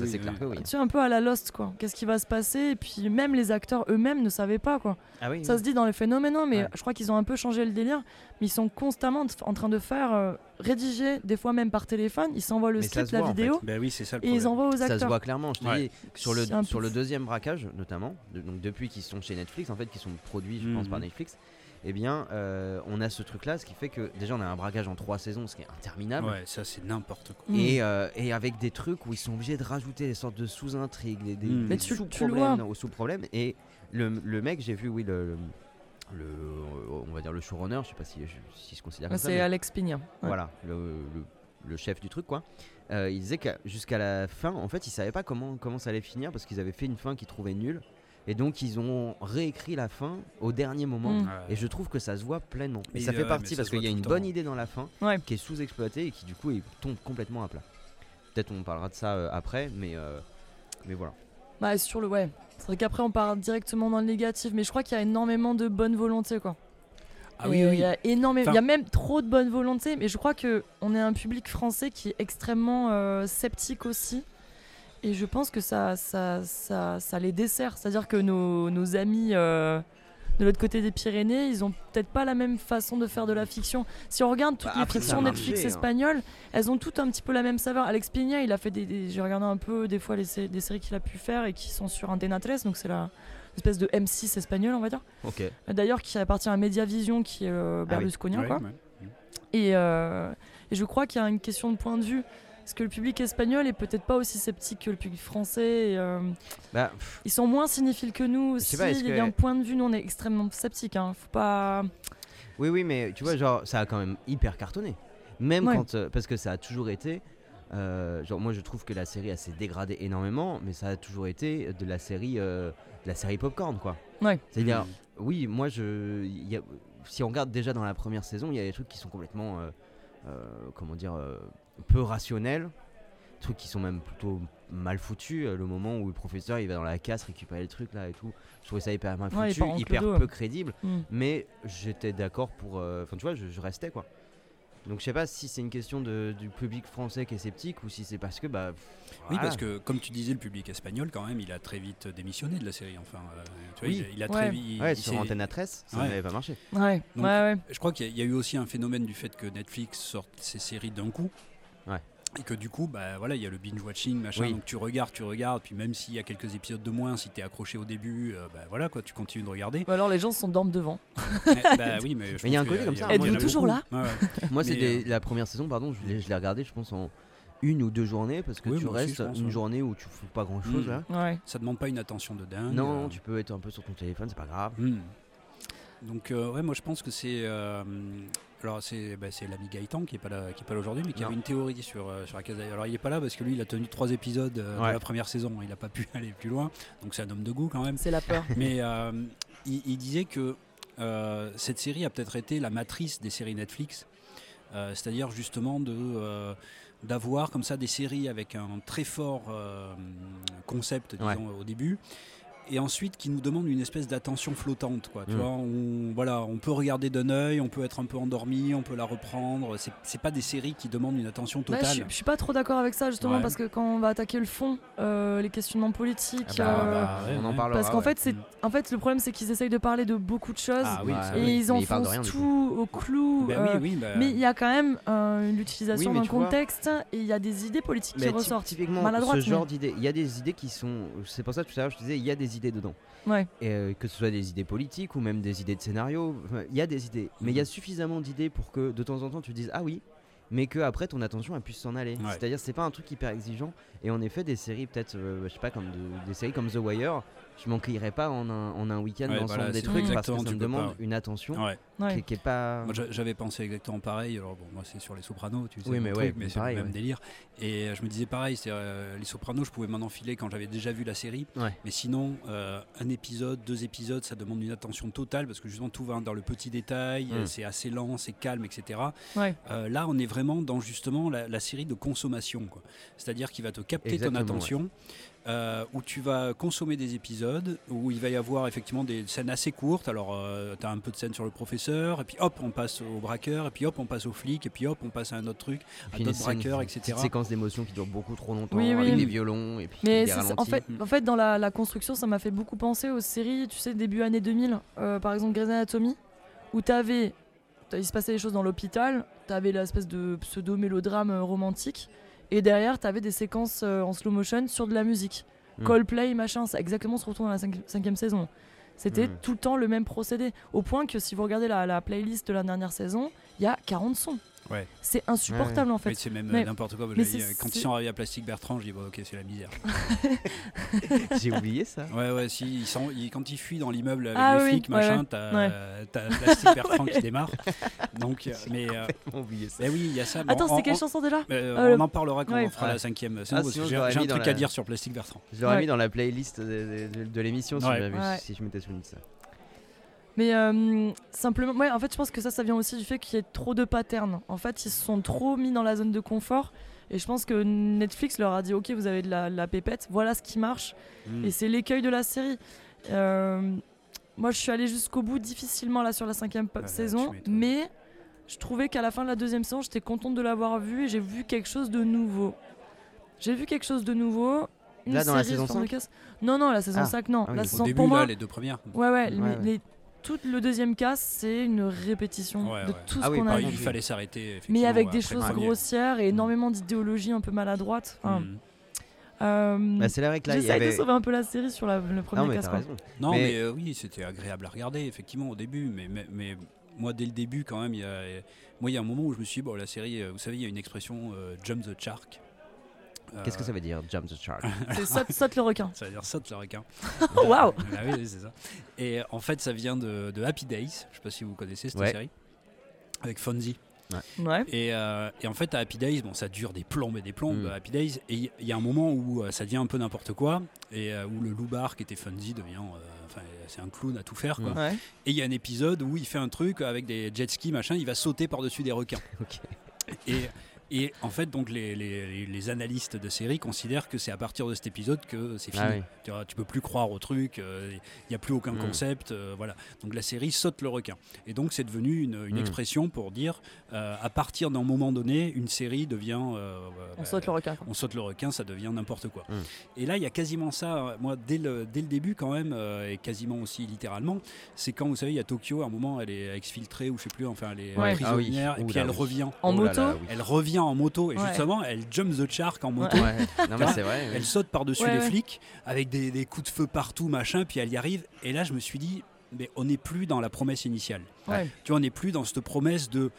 [SPEAKER 2] Tu vois, un peu à la Lost, quoi. Qu'est-ce qui va se passer? Et puis même les acteurs eux-mêmes ne savaient pas, quoi.
[SPEAKER 1] Ah oui,
[SPEAKER 2] Ça se dit dans les phénomènes, mais
[SPEAKER 1] Ouais.
[SPEAKER 2] je crois qu'ils ont un peu changé le délire. Mais ils sont constamment en train de faire euh, rédiger, des fois même par téléphone. Ils s'envoient le
[SPEAKER 1] Mais
[SPEAKER 2] script, la
[SPEAKER 1] en
[SPEAKER 2] vidéo,
[SPEAKER 3] Bah oui, c'est ça le
[SPEAKER 2] et ils envoient aux
[SPEAKER 1] ça se
[SPEAKER 2] acteurs.
[SPEAKER 1] voit clairement. Je te
[SPEAKER 3] Ouais.
[SPEAKER 1] dis, sur le, sur le deuxième braquage, notamment, de- donc depuis qu'ils sont chez Netflix, en fait, qui sont produits, je pense, par Netflix, eh bien, euh, on a ce truc-là, ce qui fait que déjà, on a un braquage en trois saisons, ce qui est interminable.
[SPEAKER 3] Ouais, ça c'est n'importe quoi.
[SPEAKER 2] Mm.
[SPEAKER 1] Et, euh, et avec des trucs où ils sont obligés de rajouter des sortes de sous-intrigues, des, des-
[SPEAKER 3] Mm.
[SPEAKER 1] des
[SPEAKER 2] Mais tu- tu le
[SPEAKER 1] sous-problèmes aux sous-problèmes. Et le, le mec, j'ai vu, oui, le, le, le- on va dire le showrunner, je sais pas si, si se considère comme ça.
[SPEAKER 2] c'est Alex Pigna. Ouais.
[SPEAKER 1] Voilà, le, le- le chef du truc, quoi. Euh, il disait que jusqu'à la fin, en fait, ils savaient pas comment, comment ça allait finir parce qu'ils avaient fait une fin qu'ils trouvaient nulle. Et donc ils ont réécrit la fin au dernier moment.
[SPEAKER 2] Mm.
[SPEAKER 3] Ouais.
[SPEAKER 1] Et je trouve que ça se voit pleinement. Et
[SPEAKER 3] Mais,
[SPEAKER 1] ça fait partie
[SPEAKER 3] ça
[SPEAKER 1] parce qu'il y a une bonne idée dans la fin
[SPEAKER 2] Ouais.
[SPEAKER 1] qui est sous-exploitée et qui du coup il tombe complètement à plat. Peut-être on parlera de ça euh, après, mais, euh, mais voilà.
[SPEAKER 2] Bah, sur le ouais. C'est vrai qu'après on part directement dans le négatif, mais je crois qu'il y a énormément de bonne volonté quoi.
[SPEAKER 3] Ah
[SPEAKER 2] Et,
[SPEAKER 3] oui, oui.
[SPEAKER 2] Il y a énormément, il y a même trop de bonne volonté, mais je crois que on est un public français qui est extrêmement euh, sceptique aussi. Et je pense que ça, ça, ça, ça les dessert. C'est-à-dire que nos, nos amis euh, de l'autre côté des Pyrénées, ils ont peut-être pas la même façon de faire de la fiction. Si on regarde toutes
[SPEAKER 1] Bah,
[SPEAKER 2] les fictions Netflix
[SPEAKER 1] marché, hein.
[SPEAKER 2] espagnoles, elles ont toutes un petit peu la même saveur. Alex Pina, il a fait des, des- j'ai regardé un peu des fois les, des séries qu'il a pu faire et qui sont sur Antena 13, donc c'est la espèce de M6 espagnol, on va dire.
[SPEAKER 1] Ok.
[SPEAKER 2] D'ailleurs, qui appartient à Mediavision, qui est euh,
[SPEAKER 1] Ah oui.
[SPEAKER 2] berlusconien, quoi.
[SPEAKER 3] ouais.
[SPEAKER 2] Et, euh, et je crois qu'il y a une question de point de vue. Parce que le public espagnol est peut-être pas aussi sceptique que le public français. et, euh,
[SPEAKER 1] Bah,
[SPEAKER 2] ils sont moins cinéphiles que nous aussi.
[SPEAKER 1] pas,
[SPEAKER 2] Il y
[SPEAKER 1] que-
[SPEAKER 2] a un point de vue, nous on est extrêmement sceptiques. Hein. Faut pas.
[SPEAKER 1] oui, oui, mais tu vois, genre, ça a quand même hyper cartonné. Même
[SPEAKER 2] Ouais.
[SPEAKER 1] quand. euh, parce que ça a toujours été. euh, genre, moi je trouve que la série elle s'est dégradée énormément, mais ça a toujours été de la série, de la série popcorn, quoi.
[SPEAKER 2] Ouais.
[SPEAKER 1] C'est-à-dire, oui, moi je. il y a- si on regarde déjà dans la première saison, il y a des trucs qui sont complètement. Euh, comment dire. euh, peu rationnels. Trucs qui sont même plutôt mal foutus. euh, le moment où le professeur il va dans la casse récupérer les trucs là et tout. Je trouvais ça hyper mal foutu, hyper peu crédible.
[SPEAKER 2] Hmm.
[SPEAKER 1] Mais j'étais d'accord pour. Enfin, tu vois, je, je restais quoi. Donc je sais pas si c'est une question de, du public français qui est sceptique ou si c'est parce que bah. pff,
[SPEAKER 3] Oui,
[SPEAKER 1] voilà.
[SPEAKER 3] parce que comme tu disais, le public espagnol, quand même, il a très vite démissionné de la série. Enfin, euh, tu vois,
[SPEAKER 1] Oui.
[SPEAKER 3] il, il a
[SPEAKER 2] Ouais.
[SPEAKER 3] très vite.
[SPEAKER 1] Ouais, sur Antenne 13, ça
[SPEAKER 3] Ouais.
[SPEAKER 1] n'avait pas marché.
[SPEAKER 2] Ouais,
[SPEAKER 3] Donc,
[SPEAKER 2] ouais, ouais.
[SPEAKER 3] Je crois qu'il y, y a eu aussi un phénomène du fait que Netflix sorte ses séries d'un coup. Et que du coup, bah, voilà, il y a le binge-watching, machin.
[SPEAKER 1] Oui.
[SPEAKER 3] Donc tu regardes, tu regardes. Puis même s'il y a quelques épisodes de moins, si tu es accroché au début, euh, bah, voilà, quoi, tu continues de regarder.
[SPEAKER 2] Ou alors les gens s'endorment devant.
[SPEAKER 3] Mais, bah, oui, mais,
[SPEAKER 1] il y a un côté comme ça, Êtes-vous
[SPEAKER 2] toujours là
[SPEAKER 3] Ouais, ouais.
[SPEAKER 1] Moi, c'est des- la première saison, pardon, je l'ai je l'ai regardé, je pense, en une ou deux journées parce que
[SPEAKER 3] Oui,
[SPEAKER 1] tu
[SPEAKER 3] aussi,
[SPEAKER 1] restes
[SPEAKER 3] pense,
[SPEAKER 1] une
[SPEAKER 3] ouais.
[SPEAKER 1] journée où tu fais pas grand chose
[SPEAKER 3] Mm.
[SPEAKER 1] là.
[SPEAKER 2] Ouais.
[SPEAKER 3] Ça demande pas une attention de dingue.
[SPEAKER 1] Non,
[SPEAKER 3] euh,
[SPEAKER 1] tu peux être un peu sur ton téléphone, c'est pas grave.
[SPEAKER 3] Hmm. Donc euh, ouais, moi je pense que c'est euh, alors c'est bah, c'est l'ami Gaëtan qui est pas là qui est pas là aujourd'hui, mais qui
[SPEAKER 1] Non.
[SPEAKER 3] avait une théorie sur euh, sur la case. Alors il est pas là parce que lui il a tenu trois épisodes euh,
[SPEAKER 1] Ouais.
[SPEAKER 3] de la première saison, il a pas pu aller plus loin, donc c'est un homme de goût quand même.
[SPEAKER 2] C'est la peur.
[SPEAKER 3] Mais euh, il, il disait que euh, cette série a peut-être été la matrice des séries Netflix, Euh, c'est-à-dire justement de euh, d'avoir comme ça des séries avec un très fort euh, concept disons,
[SPEAKER 1] Ouais.
[SPEAKER 3] au début et ensuite qui nous demandent une espèce d'attention flottante quoi tu
[SPEAKER 1] Mm.
[SPEAKER 3] vois on voilà on peut regarder d'un œil on peut être un peu endormi on peut la reprendre c'est c'est pas des séries qui demandent une attention
[SPEAKER 2] Bah,
[SPEAKER 3] totale
[SPEAKER 2] je, suis- je suis pas trop d'accord avec ça justement
[SPEAKER 3] Ouais.
[SPEAKER 2] parce que quand on va attaquer le fond, euh, les questionnements politiques.
[SPEAKER 1] Ah bah,
[SPEAKER 2] euh,
[SPEAKER 3] bah, ouais,
[SPEAKER 1] on en parlera.
[SPEAKER 2] parce qu'en
[SPEAKER 1] ouais.
[SPEAKER 2] fait, c'est
[SPEAKER 3] Mm.
[SPEAKER 2] en fait le problème c'est qu'ils essayent de parler de beaucoup de choses
[SPEAKER 3] ah oui,
[SPEAKER 2] et
[SPEAKER 3] oui.
[SPEAKER 2] ils
[SPEAKER 1] ils
[SPEAKER 2] enfoncent
[SPEAKER 1] rien, du
[SPEAKER 2] tout au clou. Euh,
[SPEAKER 3] oui, oui, bah,
[SPEAKER 2] Mais il y a quand même euh, l'utilisation d'un
[SPEAKER 1] vois-
[SPEAKER 2] contexte et il y a des idées politiques
[SPEAKER 1] Mais
[SPEAKER 2] qui ressortent.
[SPEAKER 1] typiquement, ce genre
[SPEAKER 2] mais-
[SPEAKER 1] d'idées, il y a des idées qui sont. C'est pour ça tout à l'heure je te disais, il y a des idées dedans.
[SPEAKER 2] Ouais.
[SPEAKER 1] Et, euh, que ce soit des idées politiques ou même des idées de scénario, il y a des idées. Mais il y a suffisamment d'idées pour que de temps en temps tu dises ah oui, mais que après ton attention elle puisse s'en aller.
[SPEAKER 3] Ouais.
[SPEAKER 1] C'est-à-dire c'est pas un truc hyper exigeant. Et en effet des séries peut-être, euh, je sais pas comme de- des séries comme The Wire, je m'enquillerais pas en un, en un week-end
[SPEAKER 3] Ouais,
[SPEAKER 1] l'ensemble
[SPEAKER 3] voilà,
[SPEAKER 1] des
[SPEAKER 3] c'est
[SPEAKER 1] trucs parce que ça
[SPEAKER 3] tu
[SPEAKER 1] me demande
[SPEAKER 3] pas.
[SPEAKER 1] une attention
[SPEAKER 3] ouais.
[SPEAKER 2] Ouais.
[SPEAKER 1] qui, qui est pas.
[SPEAKER 3] J'avais pensé exactement pareil. Alors bon, moi c'est sur les Sopranos, tu sais,
[SPEAKER 1] Oui, mais
[SPEAKER 3] truc,
[SPEAKER 1] ouais,
[SPEAKER 3] mais
[SPEAKER 1] mais
[SPEAKER 3] c'est le
[SPEAKER 1] pareil,
[SPEAKER 3] même
[SPEAKER 1] ouais.
[SPEAKER 3] délire. Et euh, je me disais pareil, c'est euh, les Sopranos, je pouvais m'en enfiler quand j'avais déjà vu la série.
[SPEAKER 1] Ouais.
[SPEAKER 3] Mais sinon, euh, un épisode, deux épisodes, ça demande une attention totale parce que justement tout va dans le petit détail,
[SPEAKER 1] Mm.
[SPEAKER 3] euh, c'est assez lent, c'est calme, etc.
[SPEAKER 2] Ouais.
[SPEAKER 3] Euh, là, on est vraiment dans justement la, la série de consommation. C'est-à-dire qu'il va te capter
[SPEAKER 1] Exactement,
[SPEAKER 3] ton attention. Euh, où tu vas consommer des épisodes, où il va y avoir effectivement des scènes assez courtes. Alors, tu as un peu de scènes sur le professeur, et puis hop, on passe au braqueur, et puis hop, on passe au flic, et puis hop, on passe à un autre truc, à
[SPEAKER 1] Puis
[SPEAKER 3] d'autres
[SPEAKER 1] une scène-
[SPEAKER 3] braqueurs,
[SPEAKER 1] une
[SPEAKER 3] etc.
[SPEAKER 1] petite séquence d'émotions qui dure beaucoup trop longtemps
[SPEAKER 2] Oui, oui.
[SPEAKER 1] avec des violons et puis
[SPEAKER 2] Mais
[SPEAKER 1] des
[SPEAKER 2] en fait, en fait, dans la, la construction, ça m'a fait beaucoup penser aux séries, tu sais, début années 2000, euh, par exemple Grey's Anatomy, où t'avais, t'as- il se passait des choses dans l'hôpital, t'avais l'espèce de pseudo-mélodrame euh, romantique, et derrière, t'avais des séquences euh, en slow motion sur de la musique.
[SPEAKER 1] Mm.
[SPEAKER 2] Coldplay, machin, c'est exactement ce qu'on retrouve dans la cinqui- cinquième saison. C'était
[SPEAKER 1] Mm.
[SPEAKER 2] tout le temps le même procédé, au point que si vous regardez la, la playlist de la dernière saison, il y a 40 sons.
[SPEAKER 3] Ouais.
[SPEAKER 2] C'est insupportable en fait.
[SPEAKER 3] C'est même
[SPEAKER 2] Mais-
[SPEAKER 3] euh, n'importe quoi.
[SPEAKER 2] mais
[SPEAKER 3] J'avais dit,
[SPEAKER 2] c'est-
[SPEAKER 3] Quand ils
[SPEAKER 2] c'est-
[SPEAKER 3] sont arrivés à Plastique Bertrand, je dis bon, ok, c'est la misère.
[SPEAKER 1] J'ai oublié ça.
[SPEAKER 3] Ouais, ouais, si, ils sont, ils- quand ils fuient dans l'immeuble avec
[SPEAKER 2] Ah
[SPEAKER 3] les
[SPEAKER 2] oui,
[SPEAKER 3] flics,
[SPEAKER 2] ouais,
[SPEAKER 3] machin,
[SPEAKER 2] ouais.
[SPEAKER 3] t'as Plastique Bertrand qui démarre. Donc, euh, mais, euh,
[SPEAKER 1] oublié ça.
[SPEAKER 3] mais oui, il y a ça.
[SPEAKER 2] Attends, c'était quelle
[SPEAKER 3] on-
[SPEAKER 2] chanson déjà?
[SPEAKER 3] Euh,
[SPEAKER 2] Euh,
[SPEAKER 3] on en parlera quand
[SPEAKER 2] ouais.
[SPEAKER 3] on fera
[SPEAKER 1] Ouais.
[SPEAKER 3] la cinquième
[SPEAKER 1] Ah,
[SPEAKER 3] j'ai un truc à dire sur Plastique Bertrand.
[SPEAKER 1] Je l'aurais mis dans la playlist de, l'émission si je m'étais souvenu de ça.
[SPEAKER 2] Mais euh, simplement, ouais, en fait, je pense que ça, ça vient aussi du fait qu'il y ait trop de patterns. En fait, ils se sont trop mis dans la zone de confort. Et je pense que Netflix leur a dit Ok, vous avez de la, la pépette, voilà ce qui marche.
[SPEAKER 3] Mm.
[SPEAKER 2] Et c'est l'écueil de la série. Euh, moi, je suis allée jusqu'au bout difficilement là sur la cinquième
[SPEAKER 3] Ah,
[SPEAKER 2] saison, mais je trouvais qu'à la fin de la deuxième saison, j'étais contente de l'avoir vu et j'ai vu quelque chose de nouveau. J'ai vu quelque chose de nouveau. Une
[SPEAKER 1] Là, dans la
[SPEAKER 2] série
[SPEAKER 1] saison
[SPEAKER 2] sort de
[SPEAKER 1] 5?
[SPEAKER 2] casse. Non, non, la saison
[SPEAKER 1] Ah.
[SPEAKER 2] 5, non.
[SPEAKER 1] Ah oui.
[SPEAKER 2] La
[SPEAKER 1] Au
[SPEAKER 2] saison-
[SPEAKER 3] début,
[SPEAKER 2] pour moi,
[SPEAKER 3] là, les deux premières.
[SPEAKER 2] ouais, ouais,
[SPEAKER 1] Ouais,
[SPEAKER 2] mais
[SPEAKER 1] ouais.
[SPEAKER 2] les- tout le deuxième casse, c'est une répétition
[SPEAKER 3] Ouais,
[SPEAKER 2] de
[SPEAKER 3] ouais.
[SPEAKER 2] tout
[SPEAKER 1] Ah
[SPEAKER 2] ce
[SPEAKER 1] oui,
[SPEAKER 2] qu'on a vu.
[SPEAKER 3] il fallait s'arrêter.
[SPEAKER 2] Mais avec des choses
[SPEAKER 3] premier.
[SPEAKER 2] grossières et énormément d'idéologie un peu maladroite. Enfin,
[SPEAKER 3] Mm.
[SPEAKER 2] euh,
[SPEAKER 1] Bah, c'est vrai que là, il y
[SPEAKER 2] J'essaye
[SPEAKER 1] avait.
[SPEAKER 2] de sauver un peu la série sur la- le
[SPEAKER 1] Non,
[SPEAKER 2] premier
[SPEAKER 1] mais
[SPEAKER 2] quoi.
[SPEAKER 1] raison.
[SPEAKER 3] Non,
[SPEAKER 1] Mais-
[SPEAKER 3] mais, euh, oui, c'était agréable à regarder, effectivement, au début. Mais, mais, mais moi, dès le début, quand même, il y a, moi, il y a un moment où je me suis dit, bon, la série, euh, vous savez, il y a une expression euh, jump the shark.
[SPEAKER 1] Qu'est-ce que
[SPEAKER 3] Euh,
[SPEAKER 1] ça veut dire, Jump the Shark
[SPEAKER 2] C'est saute, saute le requin.
[SPEAKER 3] Ça veut dire saute le requin.
[SPEAKER 2] Oh, waouh
[SPEAKER 3] Ah oui, oui, c'est ça. Et en fait, ça vient de, de Happy Days. Je sais pas si vous connaissez cette
[SPEAKER 1] Ouais.
[SPEAKER 3] série. Avec Fonzie.
[SPEAKER 2] Ouais.
[SPEAKER 3] Et, euh, et en fait, à Happy Days, bon, ça dure des plombes et des plombes,
[SPEAKER 1] Mm.
[SPEAKER 3] à Happy Days. Et il y- y a un moment où euh, ça devient un peu n'importe quoi. Et euh, où le loupard qui était Fonzie devient. euh, Enfin, c'est un clown à tout faire, quoi.
[SPEAKER 1] Mm.
[SPEAKER 2] Ouais.
[SPEAKER 3] Et il y a un épisode où il fait un truc avec des jet skis, machin, il va sauter par-dessus des requins. Et, et en fait, donc les, les- les- analystes de série considèrent que c'est à partir de cet épisode que c'est fini.
[SPEAKER 1] Ah oui.
[SPEAKER 3] tu, vois, tu peux plus croire au truc, euh, il n'y a plus aucun
[SPEAKER 1] Mm.
[SPEAKER 3] concept, euh, voilà. Donc la série saute le requin. Et donc c'est devenu une, une
[SPEAKER 1] Mm.
[SPEAKER 3] expression pour dire, euh, à partir d'un moment donné, une série devient... euh,
[SPEAKER 2] On
[SPEAKER 3] bah,
[SPEAKER 2] saute le requin. quoi.
[SPEAKER 3] on saute le requin, ça devient n'importe quoi.
[SPEAKER 1] Mm.
[SPEAKER 3] Et là, il y a quasiment ça, euh, moi, dès le, dès le début quand même, euh, et quasiment aussi littéralement, c'est quand, vous savez, il y a Tokyo, à un moment, elle est exfiltrée, ou je sais plus, enfin, elle est
[SPEAKER 2] Ouais.
[SPEAKER 1] Ah oui.
[SPEAKER 3] prisonnière, et
[SPEAKER 1] Ouh
[SPEAKER 3] puis
[SPEAKER 1] là,
[SPEAKER 3] elle
[SPEAKER 1] oui.
[SPEAKER 3] revient.
[SPEAKER 2] En
[SPEAKER 1] Oh là
[SPEAKER 2] moto
[SPEAKER 1] là, oui.
[SPEAKER 3] Elle revient en moto, et
[SPEAKER 2] Ouais.
[SPEAKER 3] justement, elle jump the shark en moto.
[SPEAKER 1] Ouais. Non, mais c'est vrai. oui.
[SPEAKER 3] Elle saute par-dessus
[SPEAKER 2] Ouais,
[SPEAKER 3] les
[SPEAKER 2] ouais.
[SPEAKER 3] flics avec des, des coups de feu partout, machin, puis elle y arrive. Et là, je me suis dit, mais on n'est plus dans la promesse initiale.
[SPEAKER 2] Ouais.
[SPEAKER 3] Tu vois, on n'est plus dans cette promesse de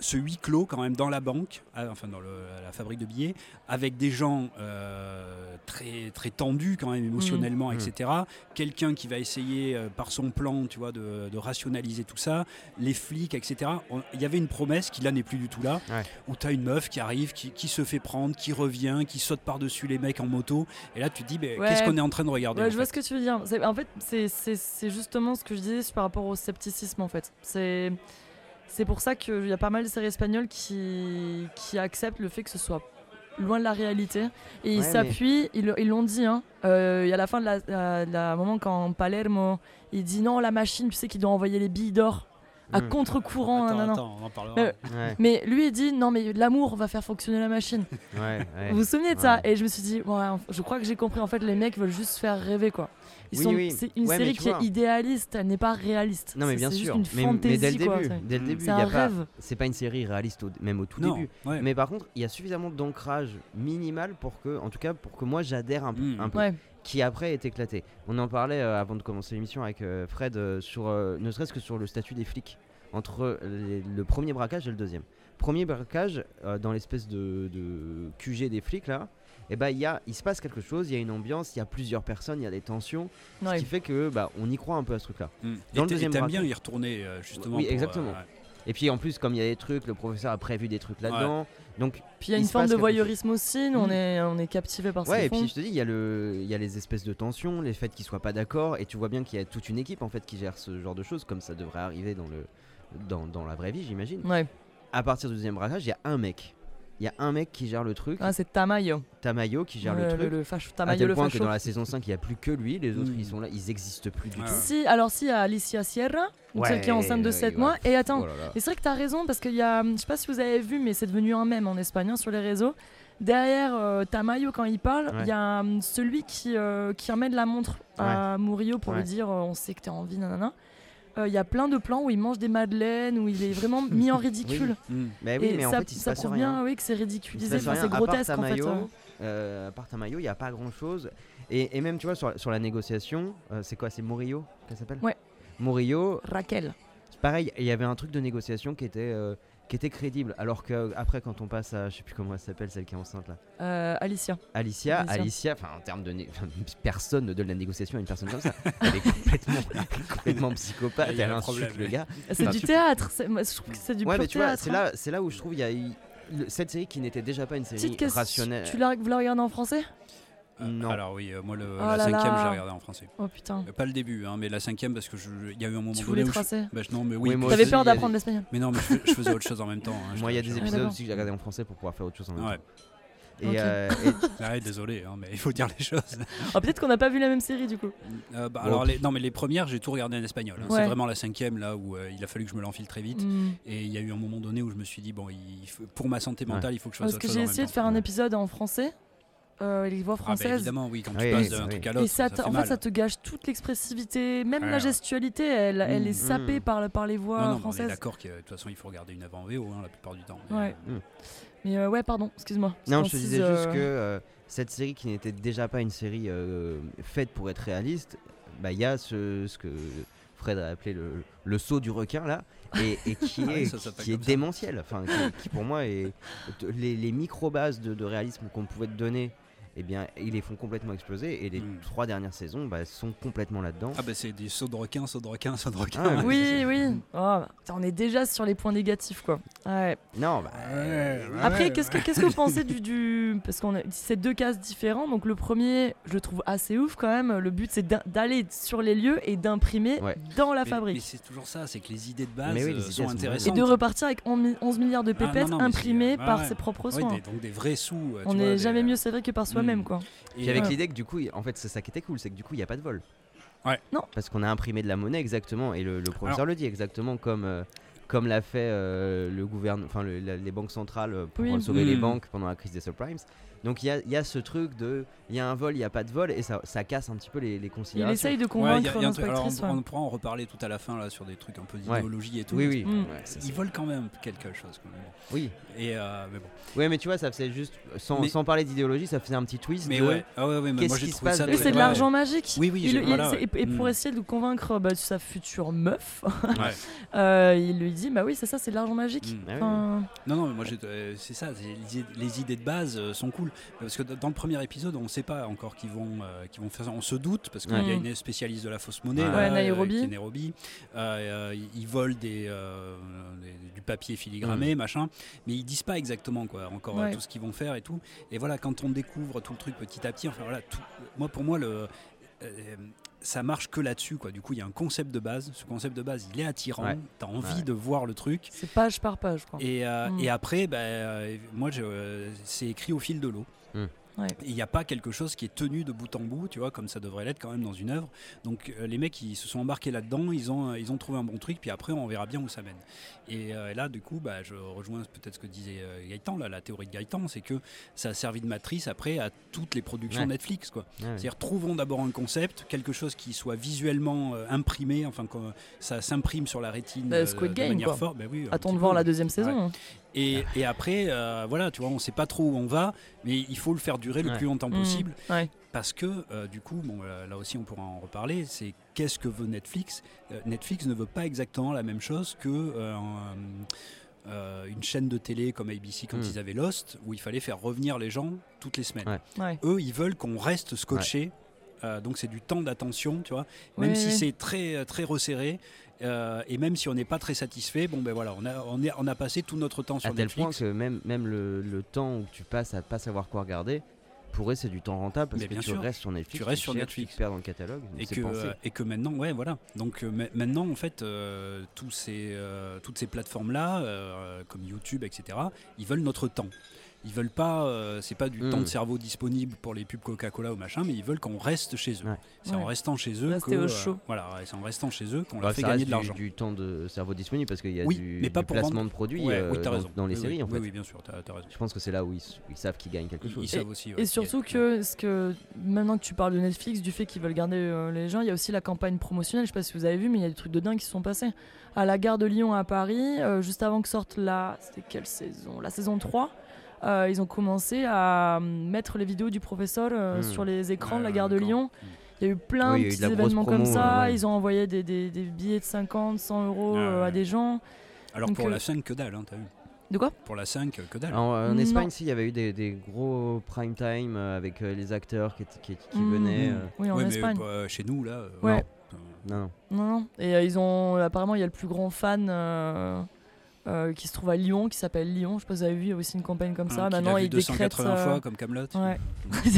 [SPEAKER 3] ce huis clos quand même dans la banque, enfin dans le- la fabrique de billets, avec des gens euh, très très tendus quand même émotionnellement,
[SPEAKER 1] Mm.
[SPEAKER 3] etc. Quelqu'un qui va essayer euh, par son plan, tu vois, de, de rationaliser tout ça, les flics, etc. Il y avait une promesse qui là n'est plus du tout là,
[SPEAKER 1] Ouais.
[SPEAKER 3] où tu as une meuf qui arrive, qui, qui se fait prendre, qui revient, qui saute par-dessus les mecs en moto, et là tu te dis, mais
[SPEAKER 2] Ouais.
[SPEAKER 3] qu'est-ce qu'on est en train de regarder
[SPEAKER 2] Ouais, je vois
[SPEAKER 3] fait
[SPEAKER 2] ce que tu veux dire. En fait, c'est- c'est c'est justement ce que je disais par rapport au scepticisme, en fait. C'est c'est pour ça qu'il y a pas mal de séries espagnoles qui, qui acceptent le fait que ce soit loin de la réalité. Et ils
[SPEAKER 1] Ouais,
[SPEAKER 2] s'appuient, ils ils l'ont dit, hein. Euh, Il y a la fin de la, la- la- moment quand Palermo, il dit non, la machine, tu sais qu'il doit envoyer les billes d'or à
[SPEAKER 1] Mm.
[SPEAKER 2] contre-courant.
[SPEAKER 3] Attends,
[SPEAKER 2] nanana.
[SPEAKER 3] attends, on en parlera.
[SPEAKER 2] Mais-
[SPEAKER 1] Ouais,
[SPEAKER 2] Mais lui, il dit non, mais l'amour va faire fonctionner la machine.
[SPEAKER 1] ouais, ouais.
[SPEAKER 2] Vous vous souvenez de ça. Et je me suis dit, ouais, je crois que j'ai compris. En fait, les mecs veulent juste faire rêver, quoi. Ils
[SPEAKER 1] Oui,
[SPEAKER 2] sont,
[SPEAKER 1] oui.
[SPEAKER 2] C'est une série qui
[SPEAKER 1] vois.
[SPEAKER 2] est idéaliste, elle n'est pas réaliste.
[SPEAKER 1] Non, mais
[SPEAKER 2] C'est-
[SPEAKER 1] bien
[SPEAKER 2] c'est juste
[SPEAKER 1] sûr.
[SPEAKER 2] une
[SPEAKER 1] mais,
[SPEAKER 2] fantaisie,
[SPEAKER 1] mais dès le
[SPEAKER 2] quoi,
[SPEAKER 1] début,
[SPEAKER 2] c'est-
[SPEAKER 1] dès le début,
[SPEAKER 2] C'est
[SPEAKER 1] y a pas.
[SPEAKER 2] rêve.
[SPEAKER 1] C'est pas une série réaliste, au- même au tout
[SPEAKER 3] non,
[SPEAKER 1] début.
[SPEAKER 3] ouais.
[SPEAKER 1] Mais par contre, il y a suffisamment d'ancrage minimal pour que, en tout cas, pour que moi j'adhère un, peu- Qui après est éclaté. On en parlait euh, avant de commencer l'émission avec euh, Fred euh, sur, euh, ne serait-ce que sur le statut des flics entre les- le premier braquage et le deuxième. Premier braquage euh, dans l'espèce de, de QG des flics là. Et bah, il y a, il se passe quelque chose, il y a une ambiance, il y a plusieurs personnes, il y a des tensions, ce qui fait que bah, on y croit un peu à ce truc-là.
[SPEAKER 3] Mm.
[SPEAKER 1] Dans
[SPEAKER 3] et
[SPEAKER 1] le deuxième braquage.
[SPEAKER 3] bien y retourner euh, justement.
[SPEAKER 1] Oui,
[SPEAKER 3] pour,
[SPEAKER 1] exactement.
[SPEAKER 3] ouais.
[SPEAKER 1] Et puis en plus, comme il y a des trucs, le professeur a prévu des trucs là-dedans. Donc
[SPEAKER 2] Puis il y a une forme de voyeurisme aussi, nous, on
[SPEAKER 3] Mm.
[SPEAKER 2] est, on est captivé par ce
[SPEAKER 1] Ouais, et
[SPEAKER 2] font.
[SPEAKER 1] puis je te dis, il y, a le- il y a les espèces de tensions, les faits qu'ils soient pas d'accord, et tu vois bien qu'il y a toute une équipe en fait qui gère ce genre de choses, comme ça devrait arriver dans, le, dans, dans la vraie vie, j'imagine.
[SPEAKER 2] Ouais,
[SPEAKER 1] À partir du deuxième braquage, il y a un mec. Il y a un mec qui gère le truc,
[SPEAKER 2] ah, c'est Tamayo.
[SPEAKER 1] Tamayo qui gère
[SPEAKER 2] le,
[SPEAKER 1] le truc.
[SPEAKER 2] le facho-
[SPEAKER 1] à
[SPEAKER 2] Tamayo
[SPEAKER 1] tel
[SPEAKER 2] le
[SPEAKER 1] point que
[SPEAKER 2] facho.
[SPEAKER 1] dans la saison 5, il n'y a plus que lui, les autres
[SPEAKER 3] Mm.
[SPEAKER 1] ils sont là, ils existent plus du
[SPEAKER 3] Ouais,
[SPEAKER 1] tout.
[SPEAKER 2] Si, alors si, il y a Alicia Sierra, donc celle qui est enceinte de
[SPEAKER 1] ouais,
[SPEAKER 2] 7
[SPEAKER 1] ouais.
[SPEAKER 2] mois. Et attends,
[SPEAKER 1] Oh
[SPEAKER 2] c'est vrai que tu as raison parce qu'il y a, je sais pas si vous avez vu, mais c'est devenu un mème en espagnol sur les réseaux. Derrière euh, Tamayo, quand il parle, il y a hum, celui qui, euh, qui remet de la montre à Murillo pour lui dire euh, on sait que t'es en vie, nanana. Euh, Il y a plein de plans où il mange des madeleines, où il est vraiment mis en ridicule.
[SPEAKER 3] Mm.
[SPEAKER 1] Bah oui,
[SPEAKER 2] Et
[SPEAKER 1] mais en
[SPEAKER 2] ça,
[SPEAKER 1] fait, il se
[SPEAKER 2] ça
[SPEAKER 1] passe
[SPEAKER 2] prouve
[SPEAKER 1] rien.
[SPEAKER 2] bien oui, que c'est
[SPEAKER 1] se
[SPEAKER 2] ridiculisé, enfin, c'est
[SPEAKER 1] À part
[SPEAKER 2] grotesque en fait.
[SPEAKER 1] Tamayo,
[SPEAKER 2] euh.
[SPEAKER 1] à part Tamayo, il n'y a pas grand chose. Et, et même, tu vois, sur, sur la négociation, euh, c'est quoi C'est Murillo qu'elle s'appelle?
[SPEAKER 2] Ouais.
[SPEAKER 1] Murillo,
[SPEAKER 2] Raquel.
[SPEAKER 1] c'est pareil, il y avait un truc de négociation qui était. Qui était crédible. Alors que après, quand on passe à, je sais plus comment elle s'appelle, celle qui est enceinte là,
[SPEAKER 2] Euh, Alicia.
[SPEAKER 1] Alicia,
[SPEAKER 2] Alicia.
[SPEAKER 1] Enfin en termes de, personne ne donne la négociation à une personne comme ça. Elle est complètement, complètement psychopathe. Elle
[SPEAKER 3] un
[SPEAKER 1] insulte
[SPEAKER 3] problème,
[SPEAKER 1] le gars.
[SPEAKER 2] C'est
[SPEAKER 1] Enfin,
[SPEAKER 2] du
[SPEAKER 1] tu-
[SPEAKER 2] théâtre. moi, je trouve que c'est du
[SPEAKER 1] Ouais, mais tu vois,
[SPEAKER 2] théâtre.
[SPEAKER 1] c'est
[SPEAKER 2] hein.
[SPEAKER 1] là, c'est là où je trouve il y a cette série qui n'était déjà pas une série
[SPEAKER 2] Petite question.
[SPEAKER 1] rationnelle.
[SPEAKER 2] Tu l'as, vous la regardez en français?
[SPEAKER 1] Non.
[SPEAKER 3] Alors oui, euh, moi le,
[SPEAKER 2] Oh
[SPEAKER 3] la
[SPEAKER 2] là
[SPEAKER 3] cinquième,
[SPEAKER 2] là.
[SPEAKER 3] je l'ai regardé en français.
[SPEAKER 2] Oh putain.
[SPEAKER 3] Euh, Pas le début, hein, mais la cinquième parce que je- il y a eu un moment
[SPEAKER 2] Tu
[SPEAKER 3] donné
[SPEAKER 2] voulais
[SPEAKER 3] où je-
[SPEAKER 2] tracer
[SPEAKER 3] bah, je- non, mais oui.
[SPEAKER 1] Oui, moi
[SPEAKER 3] puis-
[SPEAKER 2] T'avais
[SPEAKER 1] aussi,
[SPEAKER 2] peur
[SPEAKER 1] il y a
[SPEAKER 2] d'apprendre l'espagnol
[SPEAKER 3] Mais non, mais je, je faisais autre chose en même temps. hein, je-
[SPEAKER 1] Moi, il y a des
[SPEAKER 3] je-
[SPEAKER 1] épisodes
[SPEAKER 2] d'accord.
[SPEAKER 1] aussi que j'ai regardé en français pour pouvoir faire autre chose en même
[SPEAKER 3] Ouais.
[SPEAKER 1] temps. Et,
[SPEAKER 2] Ok.
[SPEAKER 1] euh, et-
[SPEAKER 3] Ah ouais, désolé, hein, mais il faut dire les choses.
[SPEAKER 2] Oh, Peut-être qu'on n'a pas vu la même série du coup.
[SPEAKER 3] Euh, bah,
[SPEAKER 1] Bon.
[SPEAKER 3] alors, les, non, mais les premières, j'ai tout regardé en espagnol. hein.
[SPEAKER 2] Ouais.
[SPEAKER 3] C'est vraiment la cinquième là où euh, il a fallu que je me l'enfile très vite.
[SPEAKER 2] Hmm.
[SPEAKER 3] Et il y a eu un moment donné où je me suis dit, bon, il faut- pour ma santé mentale, il faut que je fasse
[SPEAKER 2] Parce
[SPEAKER 3] autre
[SPEAKER 2] que
[SPEAKER 3] chose
[SPEAKER 2] j'ai
[SPEAKER 3] en
[SPEAKER 2] essayé de faire un épisode en français, euh, les voix.
[SPEAKER 3] Ah, bah,
[SPEAKER 2] françaises.
[SPEAKER 3] évidemment, oui, quand
[SPEAKER 1] Oui,
[SPEAKER 3] tu passes
[SPEAKER 1] oui,
[SPEAKER 3] d'un
[SPEAKER 1] oui.
[SPEAKER 3] truc à
[SPEAKER 2] et
[SPEAKER 3] l'autre,
[SPEAKER 2] ça,
[SPEAKER 3] ça, fait
[SPEAKER 2] en
[SPEAKER 3] mal.
[SPEAKER 2] fait, ça te gâche toute l'expressivité, même
[SPEAKER 3] Ouais,
[SPEAKER 2] la gestualité, elle, elle est
[SPEAKER 3] Mm.
[SPEAKER 2] sapée
[SPEAKER 1] Mm.
[SPEAKER 2] par, le- par les voix
[SPEAKER 3] non, non, mais on est
[SPEAKER 2] françaises.
[SPEAKER 3] d'accord que de toute façon, il faut regarder une œuvre en VO hein, la plupart du temps. Mais,
[SPEAKER 2] Ouais.
[SPEAKER 3] euh,
[SPEAKER 2] Mais euh, ouais, pardon, excuse-moi.
[SPEAKER 1] Non, je te disais
[SPEAKER 2] euh,
[SPEAKER 1] juste que euh, cette série qui n'était déjà pas une série euh, faite pour être réaliste, bah il y a ce, ce que Fred a appelé le, le saut du requin là, et, et qui est,
[SPEAKER 3] ça
[SPEAKER 1] qui est démentiel. Enfin, qui, qui pour moi est les, les micro-bases de, de réalisme qu'on pouvait te donner. Eh bien, ils les font complètement exploser et les
[SPEAKER 3] Mm.
[SPEAKER 1] trois dernières saisons bah, sont complètement là-dedans.
[SPEAKER 3] Ah bah c'est des sauts de requin, sauts de requin, sauts de requin.
[SPEAKER 1] Ah,
[SPEAKER 2] Oui, oui. Oh, on est déjà sur les points négatifs, quoi. Ouais.
[SPEAKER 1] Non, bah,
[SPEAKER 3] Ouais, ouais.
[SPEAKER 2] Après, qu'est-ce que, qu'est-ce que vous pensez du, du... Parce qu'on a c'est deux cases différents. Donc le premier, je le trouve assez ouf quand même. Le but, c'est d'aller sur les lieux et d'imprimer
[SPEAKER 1] Ouais.
[SPEAKER 2] dans la
[SPEAKER 3] Mais-
[SPEAKER 2] fabrique.
[SPEAKER 3] Mais c'est toujours ça, c'est que les idées de base
[SPEAKER 1] Mais oui, les
[SPEAKER 3] euh,
[SPEAKER 1] idées,
[SPEAKER 3] sont
[SPEAKER 1] sont
[SPEAKER 2] Et
[SPEAKER 3] intéressantes.
[SPEAKER 2] de repartir avec 11 milliards de
[SPEAKER 3] Ah, non,
[SPEAKER 2] pépettes
[SPEAKER 3] non, mais
[SPEAKER 2] imprimées par
[SPEAKER 3] ouais.
[SPEAKER 2] ses propres soins.
[SPEAKER 3] des- donc des vrais sous. euh, tu
[SPEAKER 2] On n'est
[SPEAKER 3] des-
[SPEAKER 2] jamais mieux servi que par soi-même,
[SPEAKER 3] Mm.
[SPEAKER 2] quoi.
[SPEAKER 3] Et,
[SPEAKER 1] Puis avec
[SPEAKER 2] Ouais.
[SPEAKER 1] l'idée que du coup, en fait, c'est ça qui était cool, c'est que du coup, il n'y a pas de vol.
[SPEAKER 3] Ouais.
[SPEAKER 2] Non.
[SPEAKER 1] Parce qu'on a imprimé de la monnaie exactement, et le, le professeur le dit exactement comme, euh, comme l'a fait euh, le gouvernement, enfin le- les banques centrales euh, pour
[SPEAKER 2] Oui.
[SPEAKER 1] sauver les
[SPEAKER 3] Mm.
[SPEAKER 1] banques pendant la crise des subprimes. Donc il y a, il y a ce truc de, il y a un vol, il n'y a pas de vol, et ça, ça casse un petit peu les, les
[SPEAKER 2] Il
[SPEAKER 1] considérations.
[SPEAKER 2] essaye de
[SPEAKER 3] Ouais, il y a-
[SPEAKER 2] convaincre
[SPEAKER 3] il y a un truc- alors,
[SPEAKER 2] l'inspectrice.
[SPEAKER 3] on,
[SPEAKER 2] ouais.
[SPEAKER 3] on pourra en reparler tout à la fin là sur des trucs un peu
[SPEAKER 1] Ouais.
[SPEAKER 3] d'idéologie et tout.
[SPEAKER 1] Oui, oui.
[SPEAKER 2] Mm.
[SPEAKER 1] ouais,
[SPEAKER 3] Ils volent quand même quelque chose. Quand même.
[SPEAKER 1] oui.
[SPEAKER 3] Et euh, mais bon.
[SPEAKER 1] Ouais, mais tu vois, ça faisait juste, sans,
[SPEAKER 3] Mais-
[SPEAKER 1] sans parler d'idéologie, ça faisait un petit twist.
[SPEAKER 3] Mais
[SPEAKER 1] de-
[SPEAKER 3] ouais, ah ouais, ouais, mais
[SPEAKER 1] Qu'est-ce
[SPEAKER 3] moi j'ai
[SPEAKER 1] qui se
[SPEAKER 3] trouvé
[SPEAKER 1] passe
[SPEAKER 3] ça.
[SPEAKER 2] Oui, c'est de
[SPEAKER 1] Ouais.
[SPEAKER 2] l'argent magique.
[SPEAKER 3] Oui, oui,
[SPEAKER 2] Il- il-
[SPEAKER 3] voilà, ouais.
[SPEAKER 2] et, pour
[SPEAKER 3] Mm.
[SPEAKER 2] essayer de convaincre bah, sa future meuf,
[SPEAKER 3] Ouais.
[SPEAKER 2] euh, il lui dit Bah oui, c'est ça, c'est de l'argent magique.
[SPEAKER 3] Mm.
[SPEAKER 1] Ah oui.
[SPEAKER 3] Non, non, mais moi euh, c'est ça, les, idées- de base sont cool. Parce que dans le premier épisode, on ne sait pas encore qu'ils vont, euh, vont faire ça. On se doute, parce qu'il y a une spécialiste de la fausse monnaie,
[SPEAKER 1] Ouais.
[SPEAKER 3] là,
[SPEAKER 2] Ouais,
[SPEAKER 3] euh,
[SPEAKER 2] Nairobi.
[SPEAKER 3] qui est Nairobi. Euh, ils volent des, des- du papier filigrammé, machin, mais ils disent pas exactement quoi, encore
[SPEAKER 2] Ouais.
[SPEAKER 3] tout ce qu'ils vont faire et tout. Et voilà, quand on découvre tout le truc petit à petit, enfin voilà, tout, moi pour moi le ça marche que là-dessus quoi. Du coup, il y a un concept de base. Ce concept de base, il est attirant.
[SPEAKER 1] Ouais.
[SPEAKER 3] T'as envie
[SPEAKER 1] Ouais.
[SPEAKER 3] de voir le truc.
[SPEAKER 2] c'est page par page. Quoi.
[SPEAKER 3] Et, euh,
[SPEAKER 2] Mm.
[SPEAKER 3] et après, bah, euh, moi, je- euh, c'est écrit au fil de l'eau.
[SPEAKER 2] Ouais.
[SPEAKER 3] Il n'y a pas quelque chose qui est tenu de bout en bout, tu vois, comme ça devrait l'être quand même dans une œuvre. Donc euh, les mecs, ils se sont embarqués là-dedans, ils ont, ils ont trouvé un bon truc, puis après, on verra bien où ça mène. Et euh, là, du coup, bah, je rejoins peut-être ce que disait euh, Gaëtan, là, la théorie de Gaëtan, c'est que ça a servi de matrice après à toutes les productions
[SPEAKER 1] Ouais.
[SPEAKER 3] Netflix, quoi.
[SPEAKER 1] Ouais.
[SPEAKER 3] C'est-à-dire, trouvons d'abord un concept, quelque chose qui soit visuellement euh, imprimé, enfin, que ça s'imprime sur la rétine
[SPEAKER 2] Bah,
[SPEAKER 3] euh,
[SPEAKER 2] Squid
[SPEAKER 3] de
[SPEAKER 2] Game,
[SPEAKER 3] manière forte. Bah oui,
[SPEAKER 2] Attends de voir la deuxième saison.
[SPEAKER 3] Et, et après, euh, voilà, tu vois, on sait pas trop où on va, mais il faut le faire durer le
[SPEAKER 1] Ouais.
[SPEAKER 3] plus longtemps
[SPEAKER 2] Mm.
[SPEAKER 3] possible.
[SPEAKER 2] Ouais.
[SPEAKER 3] Parce que, euh, du coup, bon, là aussi on pourra en reparler, c'est qu'est-ce que veut Netflix? Euh, Netflix ne veut pas exactement la même chose que euh, un- euh, une chaîne de télé comme ABC quand
[SPEAKER 1] Mm.
[SPEAKER 3] ils avaient Lost, où il fallait faire revenir les gens toutes les semaines.
[SPEAKER 1] Ouais.
[SPEAKER 2] Ouais.
[SPEAKER 3] Eux, ils veulent qu'on reste scotché. euh, donc c'est du temps d'attention, tu vois. Même
[SPEAKER 2] Oui,
[SPEAKER 3] si
[SPEAKER 2] oui.
[SPEAKER 3] c'est très très resserré, euh, et même si on n'est pas très satisfait, bon ben voilà, on a on, est, on a passé tout notre temps sur
[SPEAKER 1] à tel
[SPEAKER 3] Netflix.
[SPEAKER 1] point que même, même le, le temps où tu passes à pas savoir quoi regarder, pour eux c'est du temps rentable parce
[SPEAKER 3] Mais
[SPEAKER 1] que
[SPEAKER 3] bien
[SPEAKER 1] tu
[SPEAKER 3] sûr.
[SPEAKER 1] restes sur Netflix,
[SPEAKER 3] Tu restes sur
[SPEAKER 1] cherches,
[SPEAKER 3] Netflix.
[SPEAKER 1] tu perds dans le catalogue.
[SPEAKER 3] et
[SPEAKER 1] c'est
[SPEAKER 3] que,
[SPEAKER 1] pensé.
[SPEAKER 3] euh, et que maintenant, ouais, voilà. Donc euh, ma- maintenant, en fait, euh, tous ces, euh, toutes ces plateformes-là, euh, comme YouTube, etc., ils veulent notre temps. Ils veulent pas, euh, c'est pas du temps de cerveau disponible pour les pubs Coca-Cola ou machin, mais ils veulent qu'on reste chez eux.
[SPEAKER 1] Ouais.
[SPEAKER 3] C'est en restant chez eux
[SPEAKER 2] Rester
[SPEAKER 3] que,
[SPEAKER 2] au
[SPEAKER 3] euh, voilà, c'est en restant chez eux qu'on
[SPEAKER 1] Bah,
[SPEAKER 3] leur fait gagner de l'argent.
[SPEAKER 1] du, du temps de cerveau disponible parce qu'il y a
[SPEAKER 3] Oui,
[SPEAKER 1] du,
[SPEAKER 3] mais pas
[SPEAKER 1] du
[SPEAKER 3] pour
[SPEAKER 1] placement
[SPEAKER 3] vendre.
[SPEAKER 1] de produits
[SPEAKER 3] Ouais,
[SPEAKER 1] euh,
[SPEAKER 3] oui,
[SPEAKER 1] dans,
[SPEAKER 3] raison.
[SPEAKER 1] dans les
[SPEAKER 3] Oui,
[SPEAKER 1] séries
[SPEAKER 3] oui,
[SPEAKER 1] en fait.
[SPEAKER 3] Oui, oui, bien sûr, t'as as raison.
[SPEAKER 1] Je pense que c'est là où ils, ils savent qu'ils gagnent quelque
[SPEAKER 3] Ils,
[SPEAKER 1] chose.
[SPEAKER 3] ils savent aussi. ouais.
[SPEAKER 2] Et surtout que, ce que maintenant que tu parles de Netflix, du fait qu'ils veulent garder euh, les gens, il y a aussi la campagne promotionnelle. Je sais pas si vous avez vu, mais il y a des trucs de dingue qui se sont passés. À la gare de Lyon à Paris, euh, juste avant que sorte la. C'était quelle saison? La saison 3. Euh, ils ont commencé à euh, mettre les vidéos du professeur euh,
[SPEAKER 1] Hmm.
[SPEAKER 2] sur les écrans de la
[SPEAKER 3] Ouais,
[SPEAKER 2] gare de. Lyon. Il y a eu plein
[SPEAKER 1] a
[SPEAKER 2] de petits
[SPEAKER 1] de
[SPEAKER 2] événements comme ça.
[SPEAKER 1] ouais.
[SPEAKER 2] Ils ont envoyé des, des- des billets de 50, 100 euros
[SPEAKER 3] Ouais,
[SPEAKER 2] euh, à
[SPEAKER 3] ouais.
[SPEAKER 2] des gens.
[SPEAKER 3] Alors
[SPEAKER 2] Donc,
[SPEAKER 3] pour
[SPEAKER 2] euh,
[SPEAKER 3] la scène, que dalle, hein, t'as vu.
[SPEAKER 2] De quoi?
[SPEAKER 3] Pour la 5, que dalle.
[SPEAKER 1] En, en. Espagne, si, il y avait eu des, des gros prime time avec euh, les acteurs qui, qui, qui
[SPEAKER 2] Mhm.
[SPEAKER 1] venaient. euh,
[SPEAKER 2] Oui, en
[SPEAKER 3] Ouais, mais
[SPEAKER 2] Espagne.
[SPEAKER 3] bah, chez nous, là. euh,
[SPEAKER 2] Ouais.
[SPEAKER 3] non.
[SPEAKER 1] Non, non.
[SPEAKER 2] Non. Et euh, ils ont. Apparemment, il y a le plus grand fan euh, qui se trouve à Lyon, qui s'appelle Lyon. Je sais pas si vous avez vu, il y a aussi une campagne comme ça.
[SPEAKER 3] Qu'il
[SPEAKER 2] Maintenant, il décrète.
[SPEAKER 3] 280
[SPEAKER 2] euh,
[SPEAKER 3] fois comme Camelot.
[SPEAKER 2] Ouais.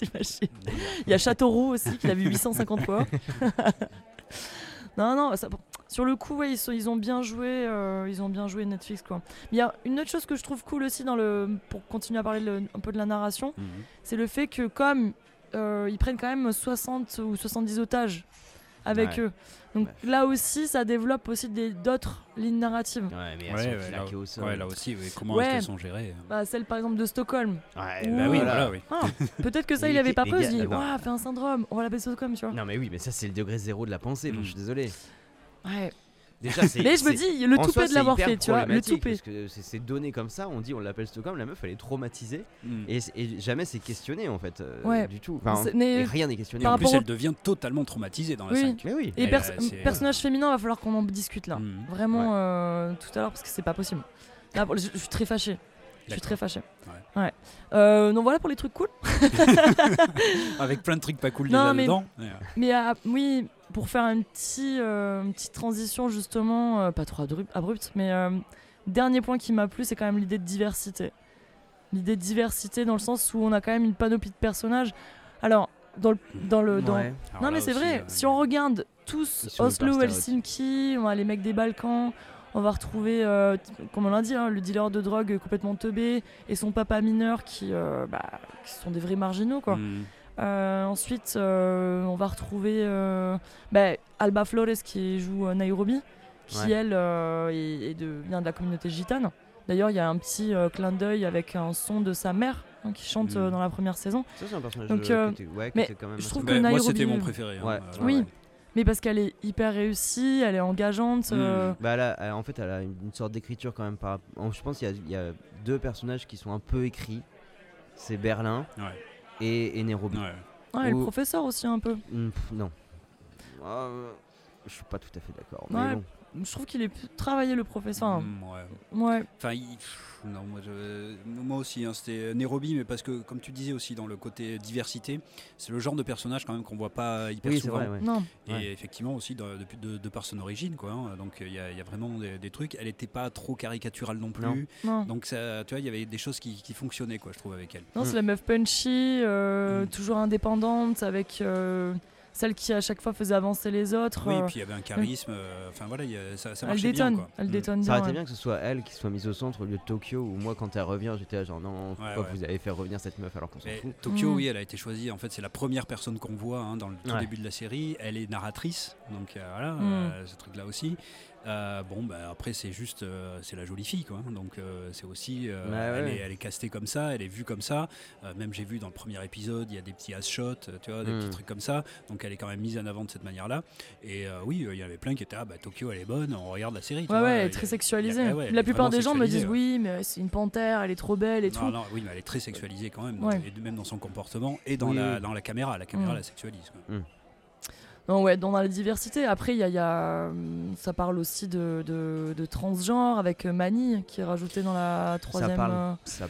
[SPEAKER 2] Il y a Châteauroux aussi, qui l'a vu 850 fois. non, non, ça- sur le coup, ouais, ils, sont- ils ont bien joué, euh, ils ont bien joué Netflix quoi. Mais Il y a une autre chose que je trouve cool aussi dans le, pour continuer à parler le- un peu de la narration,
[SPEAKER 3] Mhm.
[SPEAKER 2] c'est le fait que comme euh, ils prennent quand même 60 ou 70 otages avec
[SPEAKER 1] Ouais.
[SPEAKER 2] eux, donc
[SPEAKER 1] Ouais.
[SPEAKER 2] là aussi, ça développe aussi des- d'autres lignes narratives.
[SPEAKER 1] Ouais, mais elles
[SPEAKER 3] Ouais, là,
[SPEAKER 1] au sol.
[SPEAKER 3] ouais, là aussi, comment
[SPEAKER 2] Ouais.
[SPEAKER 3] est-ce qu'elles sont gérées
[SPEAKER 2] Bah, celle par exemple de Stockholm.
[SPEAKER 1] Ouais,
[SPEAKER 2] Ouh.
[SPEAKER 3] Bah oui,
[SPEAKER 1] voilà.
[SPEAKER 3] voilà, oui.
[SPEAKER 2] Ah, Peut-être que ça, il avait pas peur. Il se dit,
[SPEAKER 1] non.
[SPEAKER 2] Waouh, fait un syndrome, on va l'appeler Stockholm, tu vois.
[SPEAKER 1] Non, mais oui, mais ça, c'est le degré zéro de la pensée. donc
[SPEAKER 3] Mm.
[SPEAKER 1] je suis désolé.
[SPEAKER 2] Ouais.
[SPEAKER 1] Déjà, c'est.
[SPEAKER 2] Mais je me dis, le toupet
[SPEAKER 1] soi,
[SPEAKER 2] de l'avoir fait, tu vois, le toupet.
[SPEAKER 1] Parce que c'est- c'est donné comme ça, on dit on l'appelle Stockholm, la meuf elle est traumatisée
[SPEAKER 3] Mhm.
[SPEAKER 1] et, jamais c'est questionné en fait euh,
[SPEAKER 2] Ouais.
[SPEAKER 1] du tout. Enfin,
[SPEAKER 2] C'est- mais
[SPEAKER 1] et rien n'est questionné.
[SPEAKER 3] Et en plus,
[SPEAKER 2] au-
[SPEAKER 3] elle devient totalement traumatisée dans la
[SPEAKER 2] Oui.
[SPEAKER 3] 5.
[SPEAKER 1] Mais oui.
[SPEAKER 2] Et pers-
[SPEAKER 3] euh, c'est-
[SPEAKER 2] personnage féminin, va falloir qu'on en discute là.
[SPEAKER 3] Mhm.
[SPEAKER 2] Vraiment, euh, tout à l'heure, parce que c'est pas possible. Là, je, je suis très fâché. Je suis très fâché. Ouais. Euh, donc voilà pour les trucs cool.
[SPEAKER 3] Avec plein de trucs pas cool
[SPEAKER 2] Non,
[SPEAKER 3] déjà
[SPEAKER 2] mais-
[SPEAKER 3] dedans.
[SPEAKER 2] Mais euh, oui, pour faire une, petit, euh, une petite transition justement, euh, pas trop abru- abrupte, mais euh, dernier point qui m'a plu, c'est quand même l'idée de diversité. L'idée de diversité dans le sens où on a quand même une panoplie de personnages. Alors, dans le... Dans le dans...
[SPEAKER 1] Ouais.
[SPEAKER 3] Alors
[SPEAKER 2] Non mais c'est vrai, si on regarde tous Oslo, Helsinki, on a les mecs des Balkans, on va retrouver, euh, comme on l'a dit, hein, le dealer de drogue complètement teubé et son papa mineur qui, euh, bah, qui sont des vrais marginaux quoi.
[SPEAKER 3] mhm.
[SPEAKER 2] Euh, ensuite, euh, on va retrouver euh, bah, Alba Flores qui joue euh, Nairobi, qui
[SPEAKER 1] Ouais.
[SPEAKER 2] elle euh, est, est de, vient de la communauté gitane. D'ailleurs, il y a un petit euh, clin d'œil avec un son de sa mère hein, qui chante euh,
[SPEAKER 3] Mhm.
[SPEAKER 2] dans la première saison.
[SPEAKER 1] Ça, c'est un personnage
[SPEAKER 2] Donc,
[SPEAKER 1] euh, qui était, ouais, qui
[SPEAKER 2] mais
[SPEAKER 1] était quand même.
[SPEAKER 2] je trouve
[SPEAKER 3] Bah,
[SPEAKER 2] que
[SPEAKER 3] moi,
[SPEAKER 2] Nairobi-
[SPEAKER 3] c'était mon préféré. hein.
[SPEAKER 1] Ouais.
[SPEAKER 3] Euh,
[SPEAKER 2] Oui.
[SPEAKER 1] ouais.
[SPEAKER 2] Mais parce qu'elle est hyper réussie, elle est engageante.
[SPEAKER 3] Mhm.
[SPEAKER 2] euh,
[SPEAKER 1] Bah là, elle- en fait, elle a une, sorte d'écriture quand même. Par... Je pense qu'il y, a- il y a deux personnages qui sont un peu écrits. C'est Berlin
[SPEAKER 3] Ouais.
[SPEAKER 1] et, et Nairobi.
[SPEAKER 3] Ouais.
[SPEAKER 2] ouais, et le
[SPEAKER 1] Ou-
[SPEAKER 2] professeur aussi un peu.
[SPEAKER 1] Hmm, pff, non. Euh, je suis pas tout à fait d'accord. Mais
[SPEAKER 2] Ouais.
[SPEAKER 1] bon.
[SPEAKER 2] Je trouve qu'il est plus travaillé le professeur.
[SPEAKER 3] Mm, ouais.
[SPEAKER 2] Ouais.
[SPEAKER 3] Enfin, il- non, moi, je- moi aussi, hein, c'était Nairobi, mais parce que, comme tu disais aussi, dans le côté diversité, c'est le genre de personnage quand même qu'on voit pas hyper
[SPEAKER 1] Oui, c'est
[SPEAKER 3] souvent.
[SPEAKER 1] vrai. Ouais.
[SPEAKER 2] Non.
[SPEAKER 3] Et
[SPEAKER 1] Ouais.
[SPEAKER 3] effectivement aussi de, depuis de, de par son origine, quoi. hein. donc il y, a- il y a vraiment des, des trucs. Elle n'était pas trop caricaturale non plus.
[SPEAKER 1] Non.
[SPEAKER 2] Non.
[SPEAKER 3] Donc ça, tu vois, il y avait des choses qui, qui fonctionnaient, quoi, je trouve, avec elle.
[SPEAKER 2] Non,
[SPEAKER 1] Mm.
[SPEAKER 2] c'est la meuf punchy, euh,
[SPEAKER 3] Mm.
[SPEAKER 2] toujours indépendante, avec euh, celle qui à chaque fois faisait avancer les autres.
[SPEAKER 3] Oui,
[SPEAKER 2] euh,
[SPEAKER 3] puis il y avait un charisme. euh, Enfin voilà, il y a- ça, ça
[SPEAKER 2] elle
[SPEAKER 3] marchait
[SPEAKER 2] détonne,
[SPEAKER 3] bien, quoi.
[SPEAKER 2] elle
[SPEAKER 3] Mm.
[SPEAKER 2] détonne
[SPEAKER 1] Ça
[SPEAKER 2] bien.
[SPEAKER 1] aurait été bien que ce soit elle qui soit mise au centre au lieu de Tokyo. Où moi, quand elle revient, j'étais là genre non, pourquoi
[SPEAKER 3] ouais.
[SPEAKER 1] vous avez fait revenir cette meuf alors qu'on s'en fout
[SPEAKER 3] Tokyo,
[SPEAKER 2] Mm.
[SPEAKER 3] oui, elle a été choisie. En fait, c'est la première personne qu'on voit hein, dans le tout
[SPEAKER 1] Ouais.
[SPEAKER 3] début de la série. Elle est narratrice, donc euh, voilà,
[SPEAKER 2] Mm.
[SPEAKER 3] euh, ce truc-là aussi. Euh, bon, bah, après, c'est juste, euh, c'est la jolie fille, quoi. hein. Donc, euh, c'est aussi,
[SPEAKER 1] Ouais,
[SPEAKER 3] elle,
[SPEAKER 1] ouais.
[SPEAKER 3] est, elle est castée comme ça, elle est vue comme ça. Même j'ai vu dans le premier épisode, il y a des petits ass shots, tu vois, des
[SPEAKER 1] Mm.
[SPEAKER 3] petits trucs comme ça. Donc, elle est quand même mise en avant de cette manière-là. Et oui, il y avait plein qui étaient, ah bah Tokyo, elle est bonne, on regarde la série. tu
[SPEAKER 2] Ouais,
[SPEAKER 3] vois.
[SPEAKER 2] ouais, elle est très
[SPEAKER 3] a-
[SPEAKER 2] sexualisée.
[SPEAKER 3] ouais,
[SPEAKER 2] la plupart des gens me disent oui, mais c'est une panthère, elle est trop belle et tout.
[SPEAKER 3] Non, non, oui, mais elle est très sexualisée quand même, et même dans son comportement et dans,
[SPEAKER 1] Oui,
[SPEAKER 3] la,
[SPEAKER 1] oui.
[SPEAKER 3] dans la caméra. La caméra
[SPEAKER 2] Mm.
[SPEAKER 3] la sexualise. quoi.
[SPEAKER 2] Non, ouais, dans la diversité. Après, il y a, il y a, hum, ça parle aussi de, de, de transgenre avec euh, Mani qui est rajouté dans la troisième.
[SPEAKER 1] parle.
[SPEAKER 2] euh,
[SPEAKER 1] Ça-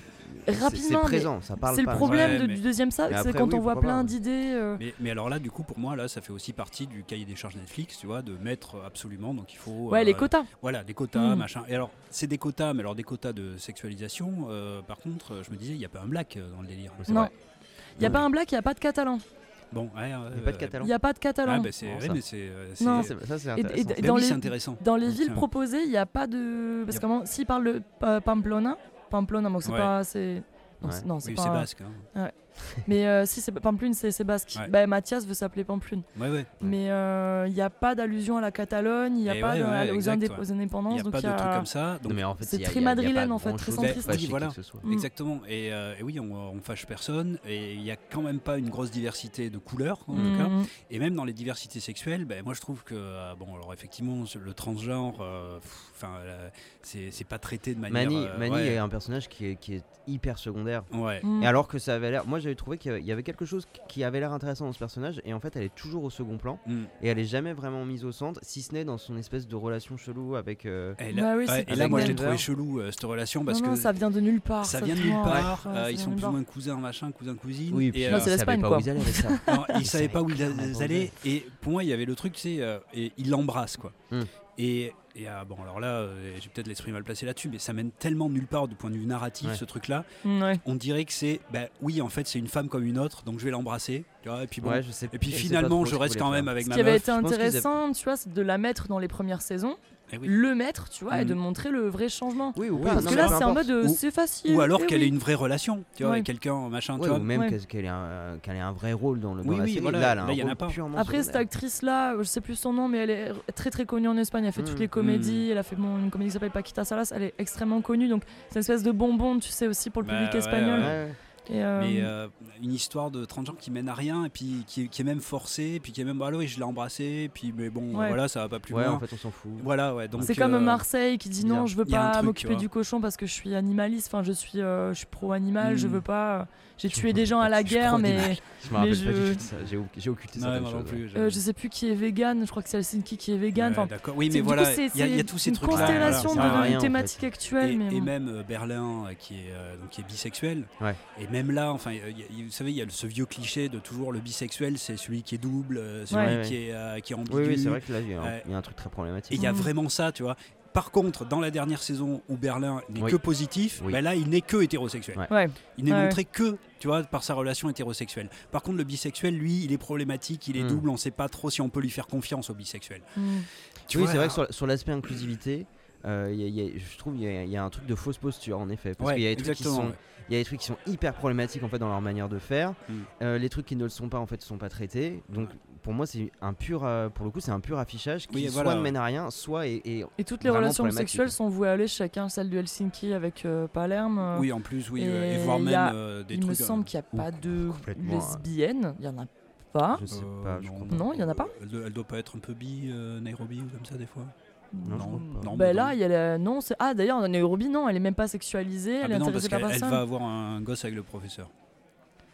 [SPEAKER 1] c'est- présent, ça parle
[SPEAKER 2] C'est le problème
[SPEAKER 3] Ouais,
[SPEAKER 2] de-
[SPEAKER 3] mais-
[SPEAKER 2] du deuxième ça, c'est quand
[SPEAKER 1] oui,
[SPEAKER 2] on voit plein d'idées. euh,
[SPEAKER 3] Mais, mais alors là, du coup, pour moi, là, ça fait aussi partie du cahier des charges Netflix, tu vois, de mettre absolument. Donc il faut.
[SPEAKER 2] Ouais,
[SPEAKER 3] euh,
[SPEAKER 2] les quotas.
[SPEAKER 3] Voilà, des quotas,
[SPEAKER 2] Mm.
[SPEAKER 3] machin. Et alors, c'est des quotas, mais alors des quotas de sexualisation. euh, par contre, je me disais, il n'y a pas un black dans le délire.
[SPEAKER 2] Non. Il n'y a pas un black, il n'y a pas de catalan.
[SPEAKER 3] Bon, ouais,
[SPEAKER 1] Il y a pas de catalan.
[SPEAKER 2] Il n'y a pas de
[SPEAKER 3] Ah,
[SPEAKER 2] catalan.
[SPEAKER 3] bah, c'est,
[SPEAKER 1] Non,
[SPEAKER 3] ouais,
[SPEAKER 1] ça.
[SPEAKER 3] mais c'est. euh,
[SPEAKER 2] Non.
[SPEAKER 3] c'est-
[SPEAKER 1] Ça, c'est- ça, c'est
[SPEAKER 2] Et- et-
[SPEAKER 1] intéressant.
[SPEAKER 2] et
[SPEAKER 3] Ben
[SPEAKER 2] dans
[SPEAKER 3] oui,
[SPEAKER 2] les-
[SPEAKER 3] c'est intéressant.
[SPEAKER 2] Dans les
[SPEAKER 3] Donc,
[SPEAKER 2] villes proposées, il n'y a pas de. Parce que comment- s'ils parlent de euh, Pamplona, Pamplona, donc c'est
[SPEAKER 3] Ouais.
[SPEAKER 2] pas. C'est... Non,
[SPEAKER 1] Ouais.
[SPEAKER 2] c'est, non, c'est
[SPEAKER 3] Oui,
[SPEAKER 2] pas.
[SPEAKER 3] c'est basque. hein.
[SPEAKER 2] Mais euh, si c'est Pamplune, c'est, basque.
[SPEAKER 3] Ouais.
[SPEAKER 2] Bah, Mathias veut s'appeler Pamplune.
[SPEAKER 3] Ouais, ouais.
[SPEAKER 2] Mais il n'y a pas d'allusion à la Catalogne, il n'y a
[SPEAKER 3] Et
[SPEAKER 2] pas de- aux, indép-
[SPEAKER 3] Il
[SPEAKER 2] indépendances.
[SPEAKER 3] n'y a
[SPEAKER 2] donc
[SPEAKER 3] pas
[SPEAKER 2] il
[SPEAKER 3] de
[SPEAKER 2] y a-
[SPEAKER 3] trucs comme ça. Donc,
[SPEAKER 1] Non, mais en fait,
[SPEAKER 2] C'est
[SPEAKER 1] il
[SPEAKER 2] très
[SPEAKER 1] il il
[SPEAKER 2] madrilène, en fait, très centriste.
[SPEAKER 1] fâché
[SPEAKER 3] Voilà.
[SPEAKER 2] Mm.
[SPEAKER 3] Exactement. Et, euh, et oui, on, on fâche personne. Et il n'y a quand même pas une grosse diversité de couleurs, en tout cas.
[SPEAKER 2] Mhm.
[SPEAKER 3] Et même dans les diversités sexuelles, ben, moi je trouve que, euh, bon, alors effectivement, le transgenre, euh, enfin, euh, c'est c'est pas traité de manière.
[SPEAKER 1] Mani,
[SPEAKER 3] euh,
[SPEAKER 1] Mani
[SPEAKER 3] ouais.
[SPEAKER 1] est un personnage qui est, qui est hyper secondaire.
[SPEAKER 3] Ouais.
[SPEAKER 2] Mm.
[SPEAKER 1] Et alors que ça avait l'air. Moi, moi j'avais trouvé qu'il y avait- il quelque chose qui avait l'air intéressant dans ce personnage et en fait elle est toujours au second plan
[SPEAKER 3] Mm.
[SPEAKER 1] et elle est jamais vraiment mise au centre, si ce n'est dans son espèce de relation chelou avec. euh,
[SPEAKER 3] Et là,
[SPEAKER 2] Bah oui,
[SPEAKER 3] ouais,
[SPEAKER 2] c'est
[SPEAKER 3] et là, moi, je l'ai trouvé chelou euh, cette relation parce
[SPEAKER 2] non, non,
[SPEAKER 3] que
[SPEAKER 2] ça vient de nulle part.
[SPEAKER 3] ça vient de nulle part.
[SPEAKER 2] ouais,
[SPEAKER 3] euh, ils sont plus ou moins cousins, machin, cousins, cousines.
[SPEAKER 1] Oui,
[SPEAKER 3] et,
[SPEAKER 1] puis
[SPEAKER 3] euh,
[SPEAKER 2] Non, c'est
[SPEAKER 1] ils savaient
[SPEAKER 2] l'Espagne,
[SPEAKER 1] pas
[SPEAKER 2] quoi.
[SPEAKER 1] où ils allaient avec ça.
[SPEAKER 3] Non, ils savaient pas où ils allaient et pour moi il y avait le truc euh, et ils l'embrassent quoi
[SPEAKER 1] Hmm.
[SPEAKER 3] et, et, ah, bon alors là euh, j'ai peut-être l'esprit mal placé là-dessus mais ça mène tellement nulle part du point de vue narratif
[SPEAKER 1] Ouais.
[SPEAKER 3] ce truc là
[SPEAKER 2] Mm, ouais.
[SPEAKER 3] on dirait que c'est bah oui en fait c'est une femme comme une autre donc je vais l'embrasser tu vois et puis bon.
[SPEAKER 1] Ouais, je sais-
[SPEAKER 3] et puis finalement je
[SPEAKER 1] ce
[SPEAKER 3] reste quand même avec
[SPEAKER 2] Ce
[SPEAKER 3] ma
[SPEAKER 2] qui avait
[SPEAKER 3] meuf.
[SPEAKER 2] été
[SPEAKER 1] je pense qu'ils avaient-
[SPEAKER 2] intéressant, tu vois, c'est de la mettre dans les premières saisons,
[SPEAKER 3] Eh oui.
[SPEAKER 2] le mettre, tu vois, et
[SPEAKER 3] Mm.
[SPEAKER 2] de montrer le vrai changement.
[SPEAKER 1] Oui, ou
[SPEAKER 3] Oui,
[SPEAKER 1] pas.
[SPEAKER 2] Parce
[SPEAKER 1] non,
[SPEAKER 2] que là, c'est en mode euh,
[SPEAKER 3] Ou-
[SPEAKER 2] c'est facile.
[SPEAKER 3] ou alors
[SPEAKER 2] eh
[SPEAKER 3] qu'elle
[SPEAKER 2] oui.
[SPEAKER 3] ait une vraie relation tu vois
[SPEAKER 2] Ouais.
[SPEAKER 3] avec quelqu'un machin tu vois
[SPEAKER 1] ou même
[SPEAKER 2] Ouais.
[SPEAKER 1] qu'elle ait, un- qu'elle ait un vrai rôle dans, le, dans
[SPEAKER 3] Oui,
[SPEAKER 1] la
[SPEAKER 3] oui,
[SPEAKER 1] série.
[SPEAKER 3] voilà.
[SPEAKER 1] Là,
[SPEAKER 3] Là, il y en a pas.
[SPEAKER 2] Après, cette actrice-là, je sais plus son nom, mais elle est très très connue en Espagne. Elle fait
[SPEAKER 1] Mm.
[SPEAKER 2] toutes les comédies. Elle a fait bon, une comédie qui s'appelle Paquita Salas. Elle est extrêmement connue. Donc, c'est une espèce de bonbon, tu sais, aussi pour le
[SPEAKER 3] Bah,
[SPEAKER 2] public
[SPEAKER 3] ouais,
[SPEAKER 2] espagnol. Et, euh,
[SPEAKER 3] mais euh, une histoire de 30 gens qui mène à rien et puis qui, qui est même forcée et puis qui est même bah, oui je l'ai embrassé et puis mais bon
[SPEAKER 2] Ouais.
[SPEAKER 3] voilà ça va pas plus
[SPEAKER 1] Ouais,
[SPEAKER 3] loin
[SPEAKER 1] en fait, on s'en fout.
[SPEAKER 3] voilà ouais donc
[SPEAKER 2] c'est comme
[SPEAKER 3] euh,
[SPEAKER 2] Marseille qui dit non, je veux pas m'occuper du cochon parce que je suis animaliste. Enfin, je suis, euh, je suis pro animal. Je
[SPEAKER 3] Mm.
[SPEAKER 2] veux pas. J'ai tué des gens à la guerre, mais.
[SPEAKER 1] Je me rappelle pas du tout ça. J'ai occulté
[SPEAKER 3] plus,
[SPEAKER 2] euh, je sais plus qui est vegan. Je crois que c'est Helsinki qui est vegan.
[SPEAKER 3] Ouais,
[SPEAKER 2] Enfin,
[SPEAKER 3] d'accord. Oui, mais voilà, il y, a- y tous ces
[SPEAKER 2] une
[SPEAKER 3] trucs-là.
[SPEAKER 2] constellation
[SPEAKER 1] voilà, ça sert à
[SPEAKER 2] de,
[SPEAKER 1] rien,
[SPEAKER 2] de
[SPEAKER 1] en
[SPEAKER 2] thématiques actuelles.
[SPEAKER 3] Et,
[SPEAKER 2] mais
[SPEAKER 3] et
[SPEAKER 2] bon.
[SPEAKER 3] même euh, Berlin euh, qui est, donc, qui est bisexuel.
[SPEAKER 1] Ouais.
[SPEAKER 3] Et même là, enfin, il y a- il y a- vous savez, il y a ce vieux cliché de toujours le bisexuel, c'est celui qui est double, celui
[SPEAKER 2] Ouais.
[SPEAKER 1] Ouais,
[SPEAKER 3] qui, est, euh, qui est ambigu.
[SPEAKER 1] Oui, oui, c'est vrai que là, il y, a un-
[SPEAKER 3] Ouais.
[SPEAKER 1] il y a un truc très
[SPEAKER 3] Et
[SPEAKER 1] problématique.
[SPEAKER 3] il y a
[SPEAKER 2] Mm.
[SPEAKER 3] vraiment ça, tu vois. Par contre, dans la dernière saison où Berlin n'est
[SPEAKER 1] Oui.
[SPEAKER 3] que positif,
[SPEAKER 1] Oui.
[SPEAKER 3] bah là, il n'est que hétérosexuel.
[SPEAKER 1] Ouais.
[SPEAKER 2] Ouais.
[SPEAKER 3] Il n'est
[SPEAKER 2] Ouais.
[SPEAKER 3] montré que, tu vois, par sa relation hétérosexuelle. Par contre, le bisexuel, lui, il est problématique, il est
[SPEAKER 1] Mm.
[SPEAKER 3] double, on ne sait pas trop si on peut lui faire confiance au bisexuel.
[SPEAKER 2] Mm.
[SPEAKER 3] Tu
[SPEAKER 1] oui,
[SPEAKER 3] vois,
[SPEAKER 1] c'est vrai que sur, sur l'aspect inclusivité, euh, il y a- il y a- je trouve qu'il y, y a un truc de fausse posture en effet. Parce
[SPEAKER 3] Ouais,
[SPEAKER 1] qu'il y a des trucs qui sont,
[SPEAKER 3] ouais.
[SPEAKER 1] Il y a des trucs qui sont hyper problématiques en fait dans leur manière de faire.
[SPEAKER 3] Mm.
[SPEAKER 1] Euh, les trucs qui ne le sont pas en fait sont pas traités. Donc pour moi c'est un pur, euh, pour le coup c'est un pur affichage qui
[SPEAKER 3] Oui,
[SPEAKER 1] soit
[SPEAKER 3] voilà,
[SPEAKER 1] ne mène à rien, soit est, est-
[SPEAKER 2] Et toutes les relations sexuelles sont vouées à l'échec. hein. Celle de Helsinki avec euh, Palerme.
[SPEAKER 3] Oui, en plus, oui,
[SPEAKER 2] Et
[SPEAKER 3] euh, et voire
[SPEAKER 2] il
[SPEAKER 3] même
[SPEAKER 2] a-
[SPEAKER 3] euh, des
[SPEAKER 2] il
[SPEAKER 3] trucs.
[SPEAKER 2] me semble qu'il n'y a pas de lesbiennes. Il y en a pas.
[SPEAKER 1] je sais
[SPEAKER 3] Euh,
[SPEAKER 1] pas, je
[SPEAKER 3] non.
[SPEAKER 2] il y en a pas
[SPEAKER 3] Elle, doit- elle doit pas être un peu bi, euh, Nairobi ou comme ça des fois.
[SPEAKER 1] Non,
[SPEAKER 3] non,
[SPEAKER 2] Ben
[SPEAKER 3] mais
[SPEAKER 2] là, il y a la... non, c'est ah d'ailleurs Nairobi non, elle est même pas sexualisée,
[SPEAKER 3] Ah
[SPEAKER 2] elle est
[SPEAKER 3] non, parce
[SPEAKER 2] intéressée par
[SPEAKER 3] qu'elle elle
[SPEAKER 2] personne.
[SPEAKER 3] va avoir un gosse avec le professeur.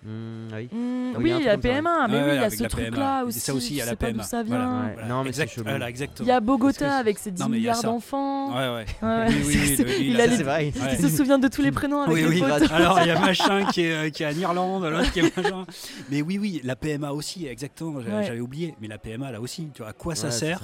[SPEAKER 1] Hmm, ah oui.
[SPEAKER 2] Hmm,
[SPEAKER 1] Oui,
[SPEAKER 2] oui,
[SPEAKER 1] il y a un
[SPEAKER 2] il y a
[SPEAKER 1] truc comme ça,
[SPEAKER 2] PMA, mais oui, il y a ce
[SPEAKER 3] la
[SPEAKER 2] truc
[SPEAKER 3] PMA.
[SPEAKER 2] là
[SPEAKER 3] Et
[SPEAKER 2] aussi.
[SPEAKER 3] ça aussi, il y a la PMA.
[SPEAKER 2] d'où ça
[SPEAKER 3] Voilà.
[SPEAKER 2] vient.
[SPEAKER 1] Ouais, non, mais
[SPEAKER 3] Exact- voilà, exactement.
[SPEAKER 2] Il y a Bogota avec ses 10
[SPEAKER 3] Non, mais il y a
[SPEAKER 2] milliards d'enfants.
[SPEAKER 3] Ouais, ouais. Il
[SPEAKER 2] se souvient de tous les prénoms avec
[SPEAKER 3] Oui,
[SPEAKER 2] les
[SPEAKER 3] oui.
[SPEAKER 2] potes.
[SPEAKER 3] Alors il y a machin qui est, euh, qui est en Irlande, l'autre qui est machin. Mais oui, oui, la PMA aussi, exactement. J'avais oublié. Mais la PMA là aussi, tu vois, à quoi ça sert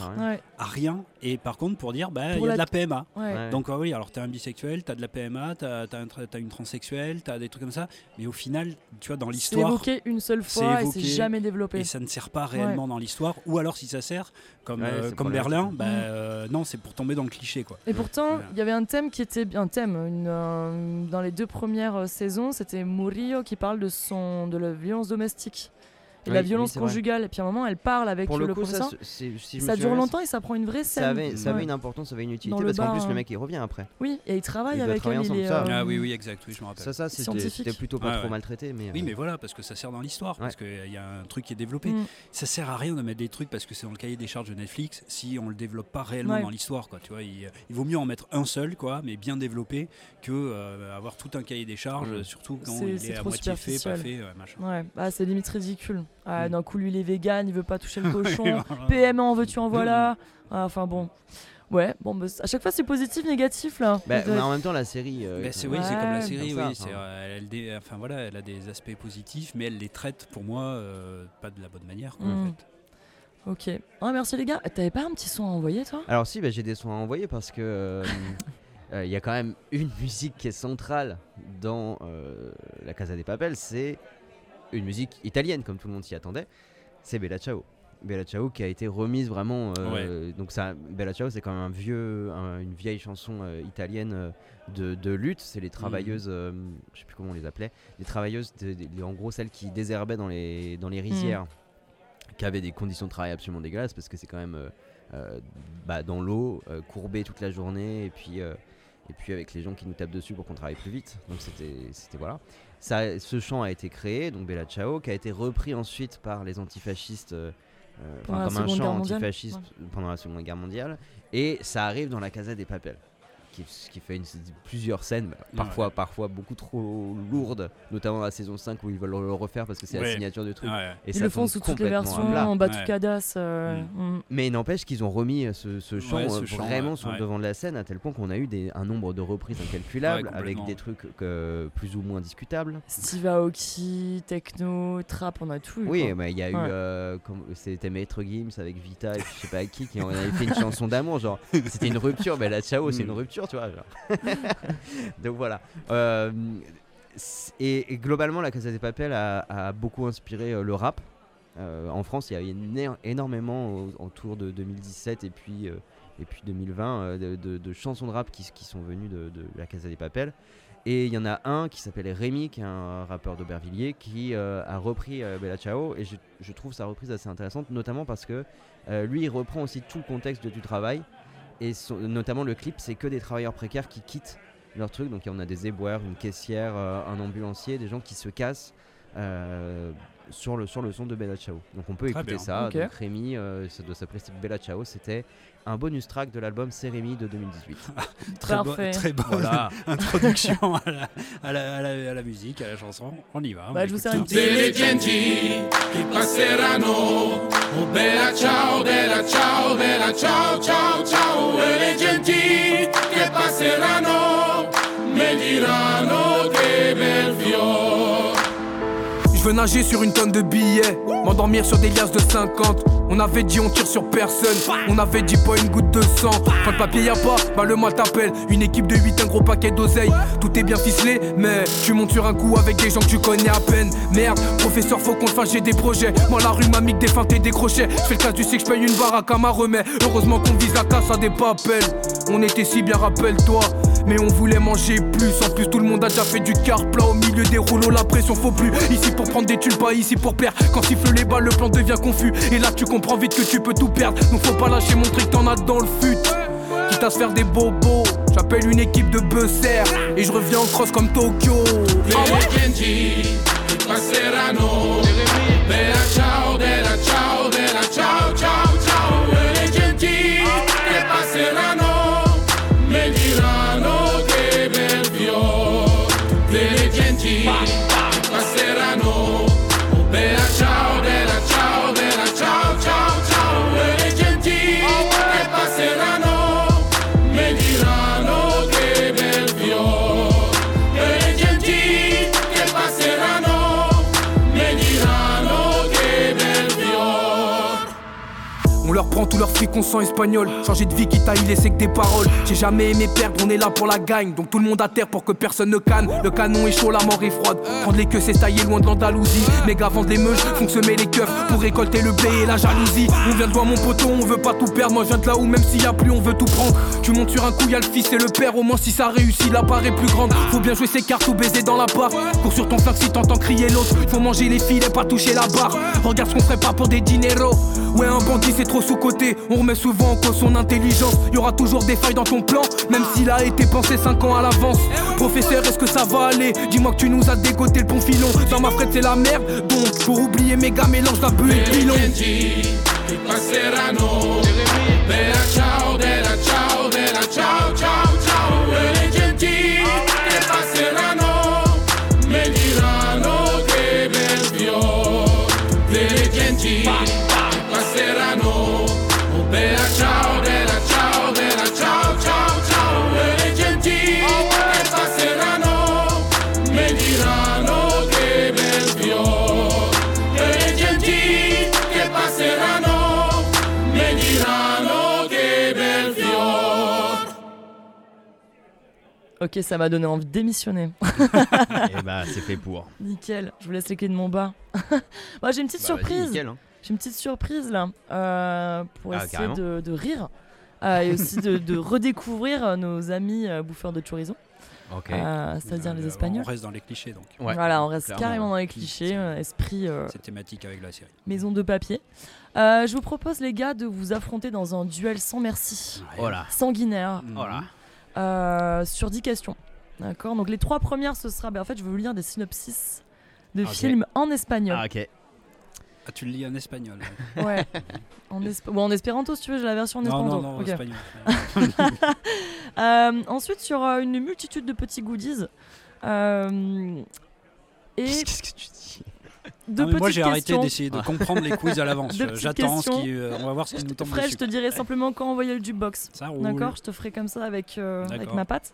[SPEAKER 1] à rien.
[SPEAKER 3] Et par contre, pour dire, bah, il y a
[SPEAKER 2] la-
[SPEAKER 3] de la PMA. Donc euh, oui, alors t'es un bisexuel, t'as de la PMA, t'as as, une transsexuelle, t'as des trucs comme ça. Mais au final, tu vois, dans
[SPEAKER 2] C'est
[SPEAKER 3] l'histoire,
[SPEAKER 2] évoqué une seule
[SPEAKER 3] c'est
[SPEAKER 2] fois et
[SPEAKER 3] évoqué
[SPEAKER 2] c'est jamais développé.
[SPEAKER 3] et ça ne sert pas réellement dans l'histoire. Ou alors si ça sert, comme,
[SPEAKER 1] Ouais,
[SPEAKER 3] euh,
[SPEAKER 1] c'est
[SPEAKER 3] comme. Berlin, bah,
[SPEAKER 2] Mm.
[SPEAKER 3] euh, non, c'est pour tomber dans le cliché quoi.
[SPEAKER 2] Et pourtant, il y avait un thème qui était un thème une, euh, dans les deux premières saisons, c'était Murillo qui parle de son de la violence domestique et
[SPEAKER 1] Oui,
[SPEAKER 2] la violence conjugale. Et puis à un moment, elle parle avec
[SPEAKER 1] Pour
[SPEAKER 2] le,
[SPEAKER 1] le coup, ça,
[SPEAKER 2] professeur.
[SPEAKER 1] c'est- si je me
[SPEAKER 2] ça
[SPEAKER 1] souviens
[SPEAKER 2] dure longtemps et ça prend une vraie scène.
[SPEAKER 1] Ça avait, ça avait
[SPEAKER 2] Ouais.
[SPEAKER 1] une importance, ça avait une utilité parce qu'en plus
[SPEAKER 2] hein.
[SPEAKER 1] le mec il revient après.
[SPEAKER 2] Oui, et il travaille avec elle.
[SPEAKER 1] travailler
[SPEAKER 2] Il est,
[SPEAKER 1] ensemble, ça.
[SPEAKER 2] euh,
[SPEAKER 3] Ah oui, oui, exact, oui, je me rappelle.
[SPEAKER 1] Ça, ça c'était plutôt pas
[SPEAKER 3] Ouais,
[SPEAKER 1] trop
[SPEAKER 3] ouais.
[SPEAKER 1] maltraité. Mais,
[SPEAKER 3] Oui,
[SPEAKER 1] euh,
[SPEAKER 3] mais voilà, parce que ça sert dans l'histoire, parce qu'il y a un truc qui est développé.
[SPEAKER 2] mm.
[SPEAKER 3] Ça sert à rien de mettre des trucs parce que c'est dans le cahier des charges de Netflix si on le développe pas réellement dans l'histoire, quoi. Tu vois, il, vaut mieux en mettre un seul, quoi, mais bien développé, que euh, avoir tout un cahier des charges,
[SPEAKER 1] Mm.
[SPEAKER 3] surtout quand il est à moitié fait, pas fait, machin.
[SPEAKER 2] Ouais, bah, c'est limite ridicule. Ah,
[SPEAKER 3] Mm.
[SPEAKER 2] D'un coup, lui, il est vegan, il veut pas toucher le cochon. PMA, en veux-tu, en voilà. Ah, Enfin bon. Ouais, bon, bah, à chaque fois, c'est positif, négatif là.
[SPEAKER 1] bah, mais en même temps la série. euh,
[SPEAKER 3] Ben, c'est oui, c'est comme la série,
[SPEAKER 1] comme
[SPEAKER 3] oui, euh, elle, dé- enfin voilà, elle a des aspects positifs, mais elle les traite pour moi euh, pas de la bonne manière, quoi, en
[SPEAKER 2] Mm.
[SPEAKER 3] fait.
[SPEAKER 2] Ok. Ah, merci les gars. T'avais pas un petit son à envoyer, toi?
[SPEAKER 1] Alors si, bah, j'ai des soins à envoyer parce que euh, euh, il y a quand même une musique qui est centrale dans euh, la Casa des Papel, c'est une musique italienne comme tout le monde s'y attendait. C'est Bella Ciao. Bella Ciao qui a été remise vraiment. euh, Donc ça, Bella Ciao, c'est quand même un vieux, un- une vieille chanson euh, italienne euh, de, de lutte. C'est les travailleuses, euh, je sais plus comment on les appelait, les travailleuses, de- de- en gros celles qui désherbaient dans les dans les rizières, qui avaient des conditions de travail absolument dégueulasses parce que c'est quand même bah, dans l'eau, courbé toute la journée, et puis, et puis avec les gens qui nous tapent dessus pour qu'on travaille plus vite. Donc c'était, c'était voilà. Ça, ce chant a été créé, donc Bella Ciao, qui a été repris ensuite par les antifascistes, euh, euh, comme un chant antifasciste pendant la Seconde Guerre mondiale, et ça arrive dans la Casa des Papel. Qui, qui fait une- plusieurs scènes, parfois, parfois beaucoup trop lourdes, notamment dans la saison 5 où ils veulent le refaire parce que c'est la signature du truc.
[SPEAKER 3] Ouais.
[SPEAKER 1] Et
[SPEAKER 2] Ils
[SPEAKER 1] ça
[SPEAKER 2] le font sous toutes les versions, en batucadas. euh,
[SPEAKER 3] Mm.
[SPEAKER 2] mm.
[SPEAKER 1] Mais il n'empêche qu'ils ont remis euh, ce, ce chant
[SPEAKER 3] ce
[SPEAKER 1] euh, vraiment
[SPEAKER 3] ouais,
[SPEAKER 1] sur le devant de la scène à tel point qu'on a eu des, un nombre de reprises incalculable
[SPEAKER 3] Ouais,
[SPEAKER 1] avec des trucs que- plus ou moins discutables.
[SPEAKER 2] Steve Aoki, techno, trap, on a tout eu.
[SPEAKER 1] Oui, mais il y a eu. Euh, c'était Maître Gims avec Vita et je sais pas qui qui en avait fait une chanson d'amour. Genre, c'était une rupture. Mais la Ciao, c'est une
[SPEAKER 3] Mm.
[SPEAKER 1] Tu vois. Donc voilà. Euh, et, globalement, la Casa des Papel a, beaucoup inspiré euh, le rap. Euh, en France, il y a eu énormément au- autour de 2017 et puis, et puis 2020 euh, de, chansons de rap qui, sont venues de, la Casa des Papel. Et il y en a un qui s'appelle Rémi, qui est un rappeur d'Aubervilliers, qui a repris Bella Ciao. Et je, trouve sa reprise assez intéressante, notamment parce que lui, il reprend aussi tout le contexte du travail. Et son- notamment le clip, c'est que des travailleurs précaires qui quittent leur truc. Donc on a des éboueurs, une caissière, euh, un ambulancier, des gens qui se cassent euh, sur, le, sur le son de Bella Ciao. Donc on peut
[SPEAKER 3] Très
[SPEAKER 1] écouter
[SPEAKER 3] bien.
[SPEAKER 1] ça. Donc Rémi, euh, ça doit s'appeler Bella Ciao. C'était un bonus track de l'album C'est Rémi de 2018.
[SPEAKER 3] Très, bo-
[SPEAKER 2] Parfait.
[SPEAKER 3] très bonne
[SPEAKER 1] voilà.
[SPEAKER 3] introduction à la, à, la, à la- à la musique, à la chanson. On y va.
[SPEAKER 2] Bah, je vous sers une petite-
[SPEAKER 4] che passeranno. Oh bella ciao, bella ciao, bella ciao, ciao, ciao. E le genti che passeranno mi diranno che bel fiore.
[SPEAKER 5] Je veux nager sur une tonne de billets, m'endormir sur des liasses de 50. On avait dit on tire sur personne, on avait dit pas une goutte de sang. Quand le papier y a pas, bah le mal t'appelle. Une équipe de 8, un gros paquet d'oseille. Tout est bien ficelé, mais tu montes sur un coup avec des gens que tu connais à peine. Merde, professeur, faut qu'on le fasse, j'ai des projets. Moi la rue m'a mis des feintes et des crochets. Je fais le cas, tu sais que je paye une baraque à ma remède. Heureusement qu'on vise la casse à des papels. On était si bien, rappelle-toi. Mais on voulait manger plus. En plus, tout le monde a déjà fait du car plat au milieu des rouleaux. La pression faut plus. Ici pour prendre des thunes, pas ici pour perdre. Quand siffle les balles, le plan devient confus. Et là, tu comprends vite que tu peux tout perdre. Donc faut pas lâcher, montrer que t'en as dans le fut. Quitte à se faire des bobos. J'appelle une équipe de buzzer. Et je reviens en cross comme Tokyo. Ah ouais? Tout leur fric, on sent espagnol. Changer de vie qui t'a laissé que des paroles. J'ai jamais aimé perdre, on est là pour la gagne. Donc tout le monde à terre pour que personne ne canne. Le canon est chaud, la mort est froide. Prendre les queues, c'est tailler loin de l'Andalousie. Méga vendre les meuches, font les keufs pour récolter le blé et la jalousie. On vient de loin, mon poteau, on veut pas tout perdre. Moi, je viens de là où même s'il y a plus, on veut tout prendre. Tu montes sur un coup, y a le fils et le père. Au moins, si ça réussit, la part est plus grande. Faut bien jouer ses cartes ou baiser dans la part. Cours sur ton flingue si t'entends crier l'autre. Faut manger les filets, pas toucher la barre. Regarde ce qu'on ferait pas pour des dineros. Ouais, un bandit, c'est trop sous-côté. On remet souvent en cause son intelligence. Y aura toujours des failles dans ton plan, même s'il a été pensé 5 ans à l'avance. Professeur, est-ce que ça va aller? Dis-moi que tu nous as dégoté le bon filon. Dans ma frette, c'est la merde. Donc, pour oublier méga mélange la bulle et le.
[SPEAKER 2] Ok, ça m'a donné envie de démissionner.
[SPEAKER 1] Et bah, c'est fait pour.
[SPEAKER 2] Nickel, je vous laisse les clés de mon bar. Moi, j'ai une petite
[SPEAKER 1] Bah,
[SPEAKER 2] surprise.
[SPEAKER 1] nickel, hein.
[SPEAKER 2] J'ai une petite surprise là euh, pour
[SPEAKER 1] Ah,
[SPEAKER 2] essayer de, de rire euh, et aussi de, de redécouvrir euh, nos amis euh, bouffeurs de chorizo,
[SPEAKER 1] Ok.
[SPEAKER 2] euh, c'est-à-dire les Espagnols.
[SPEAKER 3] On reste dans les clichés donc.
[SPEAKER 1] Ouais,
[SPEAKER 2] voilà, on reste
[SPEAKER 1] clairement,
[SPEAKER 2] carrément dans les clichés, euh, esprit euh,
[SPEAKER 3] C'est thématique avec la série.
[SPEAKER 2] maison de papier. Euh, je vous propose les gars de vous affronter dans un duel sans merci,
[SPEAKER 1] Voilà.
[SPEAKER 2] sanguinaire,
[SPEAKER 3] Mhm.
[SPEAKER 1] Voilà.
[SPEAKER 2] Euh, sur 10 questions. D'accord Donc les trois premières, ce sera. ben, en fait, je vais vous lire des synopsis de
[SPEAKER 1] Ok.
[SPEAKER 2] films en espagnol.
[SPEAKER 1] Ah, ok.
[SPEAKER 3] Ah, tu le lis en espagnol.
[SPEAKER 2] Ouais. en, esp- ou en espéranto si tu veux, j'ai la version en
[SPEAKER 3] non,
[SPEAKER 2] espéranto.
[SPEAKER 3] non, non,
[SPEAKER 2] Ok.
[SPEAKER 3] espagnol.
[SPEAKER 2] Euh, ensuite, il y aura une multitude de petits goodies. Euh, et
[SPEAKER 1] Qu'est-ce que tu dis?
[SPEAKER 3] Non, mais moi j'ai arrêté d'essayer de comprendre les quiz à l'avance. J'attends ce
[SPEAKER 2] questions.
[SPEAKER 3] qui, euh, on va voir ce qui nous tombe
[SPEAKER 2] Fred, je
[SPEAKER 3] dessus.
[SPEAKER 2] te dirai simplement quand envoyer le jukebox. D'accord, je te ferai comme ça avec, euh, avec ma patte.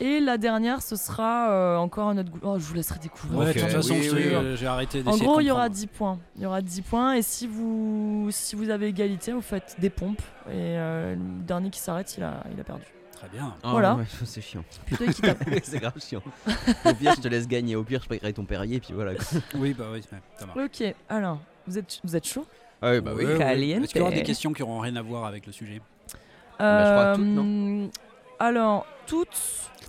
[SPEAKER 2] Et la dernière, ce sera euh, encore un autre goût. Oh, je vous laisserai découvrir.
[SPEAKER 3] Ouais, de toute façon,
[SPEAKER 1] oui,
[SPEAKER 3] je-
[SPEAKER 1] oui, oui.
[SPEAKER 3] j'ai arrêté
[SPEAKER 2] En
[SPEAKER 3] d'essayer
[SPEAKER 2] gros,
[SPEAKER 3] de
[SPEAKER 2] il y aura
[SPEAKER 3] comprendre.
[SPEAKER 2] 10 points. Il y aura 10 points et si vous, si vous avez égalité, vous faites des pompes. Et euh, le dernier qui s'arrête, il a, il a perdu.
[SPEAKER 3] Très bien.
[SPEAKER 1] Ah,
[SPEAKER 2] Voilà.
[SPEAKER 1] ouais, c'est chiant.
[SPEAKER 2] Plutôt équitable.
[SPEAKER 1] c'est grave chiant. Au pire, je te laisse gagner. Au pire, je paierai ton Perrier, puis voilà. quoi.
[SPEAKER 3] Oui, bah oui, ça marche.
[SPEAKER 2] ok, alors, vous êtes, vous êtes chaud?
[SPEAKER 1] Ah oui, bah oui.
[SPEAKER 2] Caliente.
[SPEAKER 3] Est-ce qu'il y aura des questions qui n'auront rien à voir avec le sujet?
[SPEAKER 1] Bah, je crois que toutes,
[SPEAKER 2] Euh, Alors, toutes.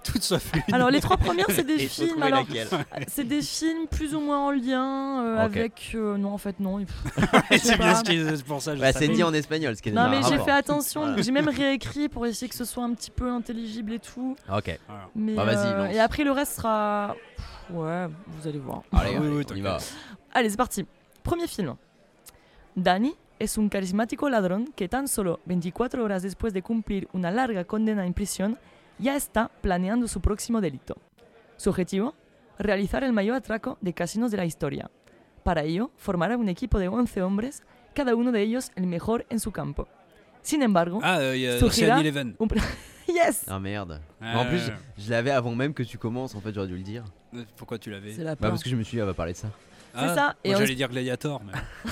[SPEAKER 3] Toutes sauf une.
[SPEAKER 2] Alors, les trois premières, c'est des films. Alors,
[SPEAKER 1] laquelle.
[SPEAKER 2] c'est des films plus ou moins en lien euh, avec. euh, non, en fait, non.
[SPEAKER 3] c'est bien ce qui est pour ça.
[SPEAKER 1] Bah, c'est dit en espagnol, ce qui est
[SPEAKER 2] Non, mais
[SPEAKER 1] un
[SPEAKER 2] j'ai fait attention.
[SPEAKER 1] Voilà.
[SPEAKER 2] J'ai même réécrit pour essayer que ce soit un petit peu intelligible et tout.
[SPEAKER 1] Ok.
[SPEAKER 2] Mais,
[SPEAKER 1] Bah,
[SPEAKER 2] euh, et après, le reste sera. Ouais, vous allez voir.
[SPEAKER 1] Allez,
[SPEAKER 3] oui,
[SPEAKER 1] allez,
[SPEAKER 3] oui,
[SPEAKER 1] on y va.
[SPEAKER 2] Allez, c'est parti. Premier film. Danny es un carismático ladrón que tan solo 24 horas después de cumplir una larga condena en prisión ya está planeando su próximo delito. Su objetivo, realizar el mayor atraco de casinos de la historia. Para ello, formará un equipo de 11 hombres, cada uno de ellos el mejor en su campo. Sin embargo,
[SPEAKER 3] Ah, euh, Eleven.
[SPEAKER 2] un yes
[SPEAKER 1] Ah merde.
[SPEAKER 3] Ah,
[SPEAKER 1] en plus,
[SPEAKER 3] ouais.
[SPEAKER 1] je l'avais avant même que tu commences, en fait, j'aurais dû le dire.
[SPEAKER 3] Pourquoi tu l'avais
[SPEAKER 1] Bah, parce que je me suis dit, elle va parler de ça.
[SPEAKER 3] Ah,
[SPEAKER 2] ça, et
[SPEAKER 3] Moi
[SPEAKER 2] on-
[SPEAKER 3] j'allais dire Gladiator. Mais...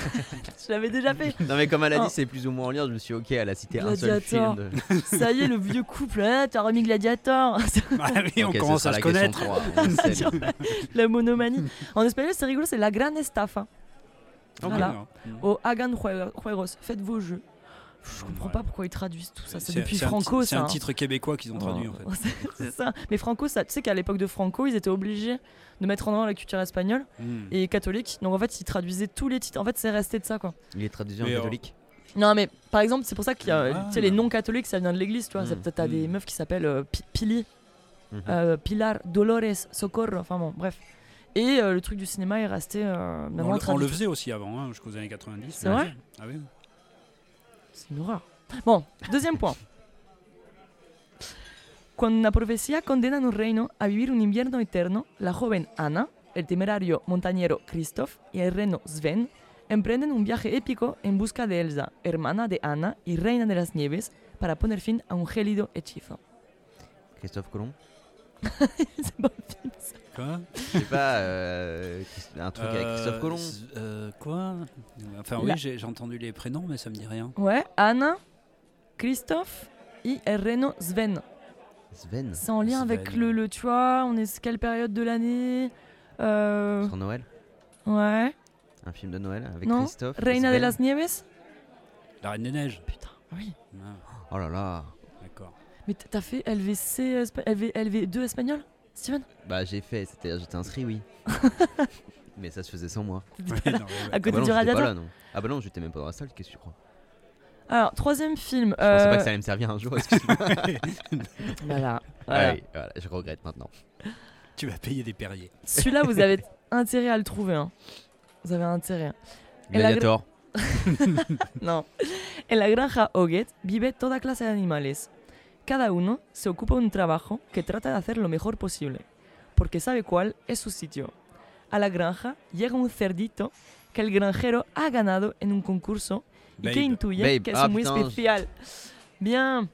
[SPEAKER 2] Je l'avais déjà fait.
[SPEAKER 1] Non, mais comme elle a
[SPEAKER 2] Oh.
[SPEAKER 1] dit, c'est plus ou moins en lien, je me suis dit, ok, elle a cité un seul
[SPEAKER 2] Gladiator.
[SPEAKER 1] film. De...
[SPEAKER 2] Ça y est, le vieux couple, ah, t'as remis Gladiator.
[SPEAKER 3] ah oui, on commence à
[SPEAKER 1] la
[SPEAKER 3] se connaître.
[SPEAKER 1] trois, on sait.
[SPEAKER 2] la monomanie. En espagnol, c'est rigolo, c'est la gran estafa.
[SPEAKER 3] Ok,
[SPEAKER 2] Voilà. Au Hagan Jue- Juegos, faites vos jeux. Je comprends
[SPEAKER 3] Ouais.
[SPEAKER 2] pas pourquoi ils traduisent tout ça. C'est depuis Franco,
[SPEAKER 3] C'est un titre québécois qu'ils ont traduit en fait.
[SPEAKER 2] C'est- ça. Mais Franco, ça, tu sais qu'à l'époque de Franco, ils étaient obligés de mettre en avant la culture espagnole
[SPEAKER 3] Hmm.
[SPEAKER 2] et catholique. Donc en fait, ils traduisaient tous les titres. En fait, c'est resté de ça, quoi.
[SPEAKER 1] Il est traduit en
[SPEAKER 3] Mais, euh,
[SPEAKER 1] catholique.
[SPEAKER 2] Non, mais par exemple, c'est pour ça qu'il y a,
[SPEAKER 3] Ah.
[SPEAKER 2] les non-catholiques, ça vient de l'église, tu vois.
[SPEAKER 1] Mm.
[SPEAKER 2] Ça- T'as des
[SPEAKER 3] Mm.
[SPEAKER 2] meufs qui s'appellent euh, Pi- Pili,
[SPEAKER 1] Mhm.
[SPEAKER 2] euh, Pilar, Dolores, Socorro, enfin bon, bref. Et euh, le truc du cinéma est resté euh,
[SPEAKER 3] On, le- on le
[SPEAKER 2] traduit.
[SPEAKER 3] faisait aussi avant, hein, jusqu'aux années 90.
[SPEAKER 2] C'est vrai?
[SPEAKER 3] Ah oui.
[SPEAKER 2] C'est une horreur. Bon, deuxième point. Cuando una profecía condena en un reino a vivir un invierno eterno, la joven Ana, el temerario montañero Christoph y el reno Sven emprenden un viaje épico en busca de Elsa, hermana de Ana y reina de las nieves, para poner fin a un gélido hechizo.
[SPEAKER 1] Christophe Colomb
[SPEAKER 2] C'est pas un film, ça.
[SPEAKER 3] Quoi?
[SPEAKER 1] Je sais pas, euh, un truc avec Christophe
[SPEAKER 3] Euh,
[SPEAKER 1] Colomb.
[SPEAKER 3] euh, quoi? Enfin oui, j'ai j'ai entendu les prénoms, mais ça me dit rien.
[SPEAKER 2] Ouais, Ana, Christoph y el reno Sven.
[SPEAKER 1] Sven
[SPEAKER 2] C'est en lien avec le, le, tu vois, on est quelle période de l'année? Euh,
[SPEAKER 1] sur Noël
[SPEAKER 2] Ouais.
[SPEAKER 1] Un film de Noël avec
[SPEAKER 2] Non
[SPEAKER 1] Christophe
[SPEAKER 2] Reina de
[SPEAKER 1] Sven.
[SPEAKER 2] las Nieves?
[SPEAKER 3] La Reine des Neiges.
[SPEAKER 2] Putain, oui.
[SPEAKER 3] Ah,
[SPEAKER 1] Oh là là.
[SPEAKER 2] Mais t'as fait LVC, LV, LV2 espagnol Steven?
[SPEAKER 1] Bah j'ai fait, c'était, j'étais inscrit oui. mais ça se faisait sans moi.
[SPEAKER 3] Ouais, non, ouais, ouais.
[SPEAKER 2] À
[SPEAKER 1] Ah
[SPEAKER 2] côté
[SPEAKER 1] bah non,
[SPEAKER 2] du
[SPEAKER 1] pas
[SPEAKER 2] radiateur
[SPEAKER 1] là non. Ah bah non, j'étais même pas dans la salle, qu'est-ce que tu crois?
[SPEAKER 2] Alors, troisième film.
[SPEAKER 1] Je pensais pas
[SPEAKER 2] euh,
[SPEAKER 1] que ça allait me servir un jour, excuse-moi.
[SPEAKER 2] Voilà. voilà.
[SPEAKER 1] Ouais, voilà, je regrette maintenant.
[SPEAKER 3] Tu vas payer des Perriers.
[SPEAKER 2] Celui-là, vous avez intérêt à le trouver. hein. Vous avez intérêt. Et la
[SPEAKER 1] Gladiator.
[SPEAKER 2] No. En la granja Oget vive toda clase de animales. Cada uno se ocupa de un trabajo que trata de hacer lo mejor posible, porque sabe cuál es su sitio. A la granja llega un cerdito que el granjero ha ganado en un concurso y que
[SPEAKER 3] Babe.
[SPEAKER 2] intuye
[SPEAKER 1] Babe.
[SPEAKER 2] que es
[SPEAKER 1] Ah,
[SPEAKER 2] muy
[SPEAKER 1] putain,
[SPEAKER 2] especial. Bien.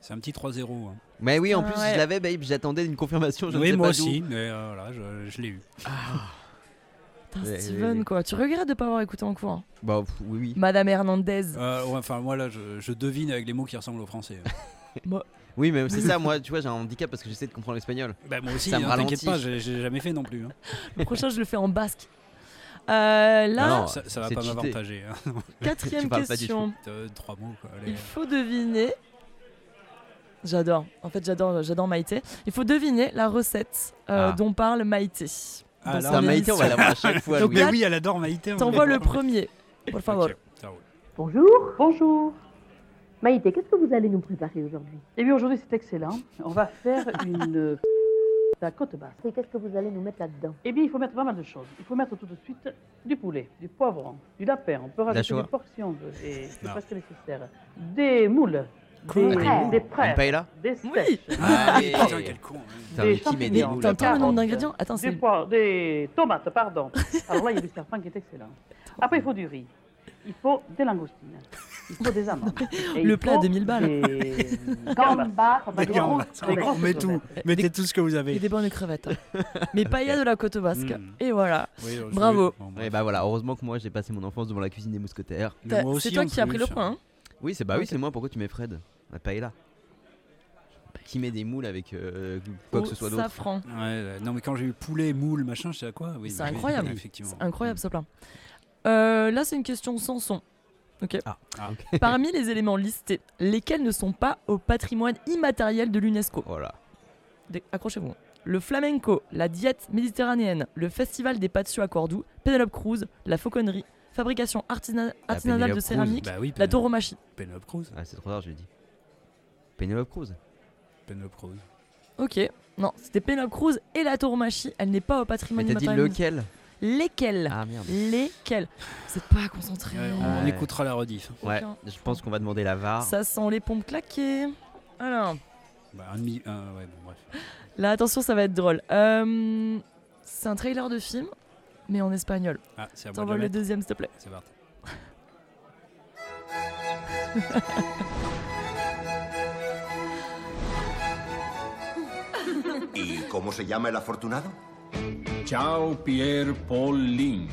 [SPEAKER 3] C'est un petit 3-0. hein.
[SPEAKER 1] Mais oui, en
[SPEAKER 2] Ah
[SPEAKER 1] plus,
[SPEAKER 2] ouais.
[SPEAKER 1] je l'avais, babe, j'attendais une confirmation, je ne
[SPEAKER 3] Oui,
[SPEAKER 1] sais
[SPEAKER 3] moi
[SPEAKER 1] pas
[SPEAKER 3] aussi, mais euh, voilà, je, je l'ai eu.
[SPEAKER 2] Putain,
[SPEAKER 1] Ouais,
[SPEAKER 2] Steven, quoi. Tu regrettes de pas avoir écouté en cours. hein.
[SPEAKER 1] Bah oui, oui.
[SPEAKER 2] Madame Hernandez.
[SPEAKER 3] Euh, ouais, enfin, moi là, je, je devine avec les mots qui ressemblent au français.
[SPEAKER 1] Oui, mais c'est ça, moi, tu vois, j'ai un handicap parce que j'essaie de comprendre l'espagnol.
[SPEAKER 3] bah, moi aussi,
[SPEAKER 1] Ça me
[SPEAKER 3] hein, t'inquiète
[SPEAKER 1] ralentit.
[SPEAKER 3] pas, j'ai jamais fait non plus. hein.
[SPEAKER 2] Le prochain, je le fais en basque. Euh, là,
[SPEAKER 1] non,
[SPEAKER 3] ça, ça va pas m'avantager. hein.
[SPEAKER 2] quatrième question.
[SPEAKER 3] Euh, Trois mots, quoi. allez.
[SPEAKER 2] Il faut deviner. J'adore. En fait, j'adore, j'adore Maïté. Il faut deviner la recette euh,
[SPEAKER 1] Ah.
[SPEAKER 2] dont parle Maïté.
[SPEAKER 3] Ah, là,
[SPEAKER 1] Maïté, on va l'avoir à chaque fois.
[SPEAKER 2] Donc.
[SPEAKER 3] Mais oui, elle adore Maïté.
[SPEAKER 2] T'envoies le premier, por favor.
[SPEAKER 6] Bonjour. Bonjour. Maïté, qu'est-ce que vous allez nous préparer aujourd'hui?
[SPEAKER 7] Eh bien, aujourd'hui, c'est excellent. On va faire une euh, la côte basse.
[SPEAKER 6] Et qu'est-ce que vous allez nous mettre là-dedans?
[SPEAKER 7] Eh bien, il faut mettre pas mal de choses. Il faut mettre tout de suite du poulet, du poivron, du lapin. On peut rajouter des portions, de, et c'est presque nécessaire. Des moules, des,
[SPEAKER 1] Attends,
[SPEAKER 7] des
[SPEAKER 1] paella?
[SPEAKER 7] des
[SPEAKER 2] Oui.
[SPEAKER 7] steaks,
[SPEAKER 3] Ah,
[SPEAKER 1] Allez.
[SPEAKER 3] putain, quel con.
[SPEAKER 1] Putain,
[SPEAKER 7] des
[SPEAKER 1] mais qui met des
[SPEAKER 7] champignons,
[SPEAKER 1] moules
[SPEAKER 7] des carottes,
[SPEAKER 2] d'ingrédients Attends,
[SPEAKER 7] des
[SPEAKER 2] c'est.
[SPEAKER 7] pois, des tomates, pardon. Alors là, il y a du serpent qui est excellent. Après, il faut du riz. Il faut des langoustines. Il faut des amandes. Et
[SPEAKER 2] Le plat des mille balles.
[SPEAKER 7] Des gambas,
[SPEAKER 3] Des gambas. On met tout. Mettez tout ce que vous
[SPEAKER 2] Et
[SPEAKER 3] avez.
[SPEAKER 2] des bonnes crevettes. hein. Mais paella de la côte basque.
[SPEAKER 3] Mm.
[SPEAKER 2] Et voilà. Bravo.
[SPEAKER 1] Et bah voilà, heureusement que moi j'ai passé mon enfance devant la cuisine des mousquetaires.
[SPEAKER 2] C'est toi qui as pris le point. hein
[SPEAKER 1] Oui, c'est bah oui, c'est moi. Pourquoi tu mets Fred La paella? Qui met des moules avec euh, quoi que ce soit d'autre?
[SPEAKER 2] safran.
[SPEAKER 3] Ouais, euh, non, mais quand j'ai eu poulet, moule, machin, je sais à quoi oui,
[SPEAKER 2] C'est
[SPEAKER 3] bah oui,
[SPEAKER 2] incroyable.
[SPEAKER 3] Effectivement.
[SPEAKER 2] C'est incroyable ce plat. Euh, là, c'est une question sans son. Ok.
[SPEAKER 1] Ah,
[SPEAKER 3] Ah.
[SPEAKER 2] Parmi les éléments listés, lesquels ne sont pas au patrimoine immatériel de l'UNESCO?
[SPEAKER 1] Voilà.
[SPEAKER 2] Accrochez-vous. Le flamenco, la diète méditerranéenne, le festival des pâtes à Cordoue, Penelope Cruz, la fauconnerie, fabrication artisana- artisanale de
[SPEAKER 1] Cruz.
[SPEAKER 2] céramique,
[SPEAKER 3] Bah oui,
[SPEAKER 2] la tauromachie.
[SPEAKER 3] Penelope Cruz.
[SPEAKER 1] Ah, c'est trop tard, je l'ai dit. Penelope Cruz.
[SPEAKER 3] Penelope Cruz.
[SPEAKER 2] Ok. Non, c'était Penelope Cruz et la tauromachie. Elle n'est pas au
[SPEAKER 1] Mais
[SPEAKER 2] patrimoine
[SPEAKER 1] t'as dit
[SPEAKER 2] immatériel.
[SPEAKER 1] lequel?
[SPEAKER 2] Lesquels
[SPEAKER 1] Ah merde.
[SPEAKER 2] Lesquels Vous êtes pas concentrés.
[SPEAKER 3] Ouais, on
[SPEAKER 1] Ouais.
[SPEAKER 3] écoutera la rediff.
[SPEAKER 1] Ouais,
[SPEAKER 2] Aucun.
[SPEAKER 1] je pense qu'on va demander la VAR.
[SPEAKER 2] Ça sent les pompes claquer. Alors,
[SPEAKER 3] Bah, un demi. un- ouais, bon, bref.
[SPEAKER 2] là, attention, ça va être drôle. Euh, c'est un trailer de film, mais en espagnol.
[SPEAKER 3] Ah, c'est à moi de
[SPEAKER 2] T'envoies
[SPEAKER 3] le
[SPEAKER 2] le
[SPEAKER 3] mettre.
[SPEAKER 2] deuxième, s'il te plaît.
[SPEAKER 3] C'est parti.
[SPEAKER 8] ¿Y cómo se llama el afortunado?
[SPEAKER 4] Chao Pierre Paul Lin.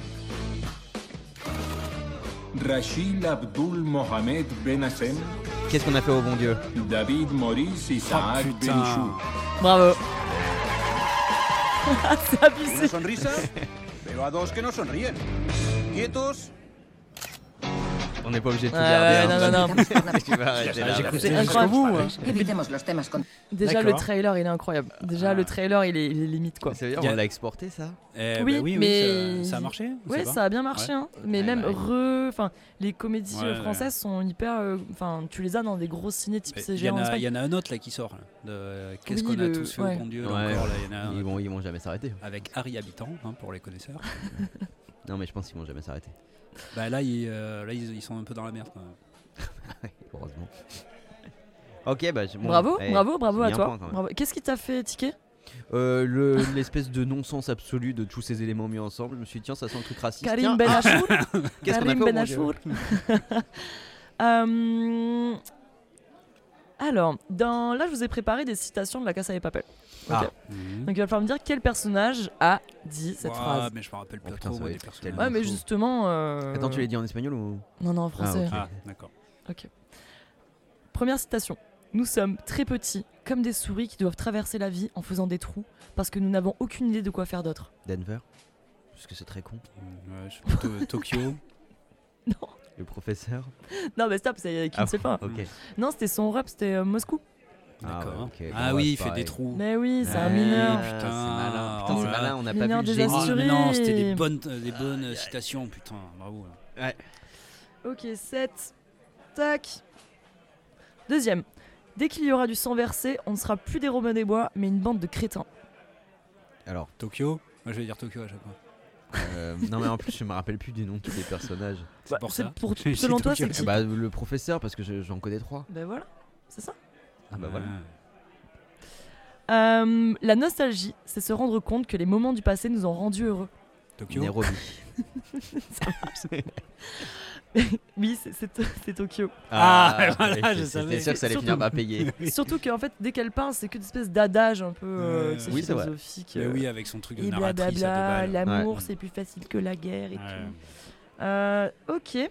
[SPEAKER 4] Rachid Abdul Mohamed Ben Hassem.
[SPEAKER 1] Qu'est-ce qu'on a fait au bon Dieu
[SPEAKER 4] David Maurice Isaac
[SPEAKER 3] Oh,
[SPEAKER 4] Ben
[SPEAKER 3] putain.
[SPEAKER 4] Chou.
[SPEAKER 2] Bravo. c'est abusé.
[SPEAKER 9] sonrisa? Veo a dos que no sonríen. Quietos.
[SPEAKER 1] On n'est pas obligé de tout garder. hein.
[SPEAKER 2] non, non, non.
[SPEAKER 3] Jusqu'au
[SPEAKER 2] incroyable.
[SPEAKER 3] bout. hein.
[SPEAKER 2] Déjà, le trailer, il est incroyable. Déjà,
[SPEAKER 3] Ah.
[SPEAKER 2] le trailer, il est, il est limite, quoi.
[SPEAKER 1] Ça veut dire
[SPEAKER 3] Y a-
[SPEAKER 1] on l'a exporté ça?
[SPEAKER 3] Eh,
[SPEAKER 2] Oui,
[SPEAKER 3] bah oui, oui,
[SPEAKER 2] mais-
[SPEAKER 3] ça, ça a marché pas
[SPEAKER 2] ça a bien marché,
[SPEAKER 3] Ouais.
[SPEAKER 2] hein. mais
[SPEAKER 1] Ouais,
[SPEAKER 2] même
[SPEAKER 1] bah oui.
[SPEAKER 2] re, enfin, les comédies
[SPEAKER 3] Ouais,
[SPEAKER 2] euh,
[SPEAKER 3] ouais.
[SPEAKER 2] françaises sont hyper, euh, enfin, tu les as dans des grosses ciné type
[SPEAKER 3] Il y,
[SPEAKER 2] CGR
[SPEAKER 3] en
[SPEAKER 2] en
[SPEAKER 3] a,
[SPEAKER 2] Espagne.
[SPEAKER 3] il y en a un autre là qui sort. de Qu'est-ce
[SPEAKER 2] Oui,
[SPEAKER 3] qu'on a tous fait au bon Dieu là,
[SPEAKER 1] Ouais.
[SPEAKER 3] encore là, il y en a un
[SPEAKER 1] ils vont, ils vont jamais s'arrêter.
[SPEAKER 3] avec Harry Habitant hein, pour les connaisseurs.
[SPEAKER 1] Non, mais je pense qu'ils vont jamais s'arrêter.
[SPEAKER 3] Bah là, ils, euh, là ils, ils sont un peu dans la merde.
[SPEAKER 1] Heureusement. Ok, bah j'ai- bon,
[SPEAKER 2] bravo,
[SPEAKER 1] eh,
[SPEAKER 2] bravo, bravo à toi. Qu'est-ce qui t'a fait tiquer?
[SPEAKER 1] Euh, le- L'espèce de non-sens absolu de tous ces éléments mis ensemble. Je me suis dit, tiens, ça sent le truc raciste.
[SPEAKER 2] Karim
[SPEAKER 1] Tiens,
[SPEAKER 2] Ben
[SPEAKER 1] ah,
[SPEAKER 2] Achour
[SPEAKER 1] Qu'est-ce qu'on a fait au.
[SPEAKER 2] Euh, Alors, dans... là, je vous ai préparé des citations de la Casa des Papel. Ok.
[SPEAKER 1] Ah.
[SPEAKER 3] Mhm.
[SPEAKER 2] Donc, il va falloir me dire quel personnage a dit cette
[SPEAKER 3] Ouah,
[SPEAKER 2] phrase.
[SPEAKER 3] mais je me rappelle
[SPEAKER 1] Oh,
[SPEAKER 3] pas
[SPEAKER 1] putain,
[SPEAKER 3] trop
[SPEAKER 1] ça
[SPEAKER 3] moi,
[SPEAKER 1] va
[SPEAKER 3] des
[SPEAKER 1] être
[SPEAKER 3] personnages.
[SPEAKER 1] tellement
[SPEAKER 2] Ouais, mais justement. euh,
[SPEAKER 1] Attends, tu l'as dit en espagnol ou?
[SPEAKER 2] Non, non, en français.
[SPEAKER 1] ok.
[SPEAKER 3] Ah, d'accord.
[SPEAKER 2] Première citation. Nous sommes très petits, comme des souris qui doivent traverser la vie en faisant des trous, parce que nous n'avons aucune idée de quoi faire d'autre.
[SPEAKER 1] Denver? Parce que c'est très con.
[SPEAKER 3] Ouais, je suis plutôt Tokyo?
[SPEAKER 2] Non,
[SPEAKER 1] Le professeur?
[SPEAKER 2] Non mais stop, c'est qui ne
[SPEAKER 1] Ah,
[SPEAKER 2] sait pas.
[SPEAKER 1] Ok.
[SPEAKER 2] Non, c'était son rep, c'était euh, Moscou.
[SPEAKER 1] Ah, ouais.
[SPEAKER 3] Ah
[SPEAKER 1] Bon,
[SPEAKER 3] oui,
[SPEAKER 1] ouais,
[SPEAKER 3] il
[SPEAKER 1] c'est
[SPEAKER 3] fait
[SPEAKER 1] pareil.
[SPEAKER 3] des trous.
[SPEAKER 2] Mais oui, c'est un
[SPEAKER 1] Ah,
[SPEAKER 2] mineur.
[SPEAKER 1] Putain,
[SPEAKER 3] Putain,
[SPEAKER 1] c'est malin. Putain,
[SPEAKER 3] oh
[SPEAKER 1] c'est malin. On n'a pas vu le
[SPEAKER 2] des
[SPEAKER 1] génie.
[SPEAKER 3] Ah, mais non, c'était des bonnes, euh, des bonnes euh, citations, putain, bravo. là.
[SPEAKER 2] Ok, 7. Tac. Deuxième. Dès qu'il y aura du sang versé, on ne sera plus des Robins des Bois, mais une bande de crétins.
[SPEAKER 1] Alors,
[SPEAKER 3] Tokyo? Moi je vais dire Tokyo à chaque fois.
[SPEAKER 1] euh, non, mais en plus, je me rappelle plus des noms de tous les personnages.
[SPEAKER 2] Bah,
[SPEAKER 3] pour
[SPEAKER 2] c'est
[SPEAKER 3] ça?
[SPEAKER 2] pour-
[SPEAKER 3] C'est
[SPEAKER 2] selon toi, c'est qui?
[SPEAKER 1] Eh bah, le professeur, parce que je- j'en connais trois.
[SPEAKER 2] Ben voilà, c'est ça?
[SPEAKER 1] Ah bah voilà.
[SPEAKER 2] Euh, la nostalgie, c'est se rendre compte que les moments du passé nous ont rendus heureux.
[SPEAKER 3] Tokyo
[SPEAKER 1] Nairobi.
[SPEAKER 2] Oui, c'est- c'est c'est Tokyo.
[SPEAKER 3] Ah, voilà,
[SPEAKER 1] ouais,
[SPEAKER 3] je
[SPEAKER 1] j'étais
[SPEAKER 3] savais.
[SPEAKER 1] sûr que ça allait
[SPEAKER 2] Surtout-
[SPEAKER 1] finir par payer.
[SPEAKER 2] Surtout qu'en fait, dès qu'elle parle, c'est que des espèces d'adage un peu euh, tu sais,
[SPEAKER 1] Oui, c'est vrai.
[SPEAKER 2] philosophiques.
[SPEAKER 3] Mais
[SPEAKER 2] euh,
[SPEAKER 3] oui, avec son truc de
[SPEAKER 2] et
[SPEAKER 3] narratrice à
[SPEAKER 2] blablabla,
[SPEAKER 3] deux balles.
[SPEAKER 2] l'amour
[SPEAKER 3] Ouais.
[SPEAKER 2] c'est plus facile que la guerre et
[SPEAKER 3] Ouais.
[SPEAKER 2] tout. Euh, ok.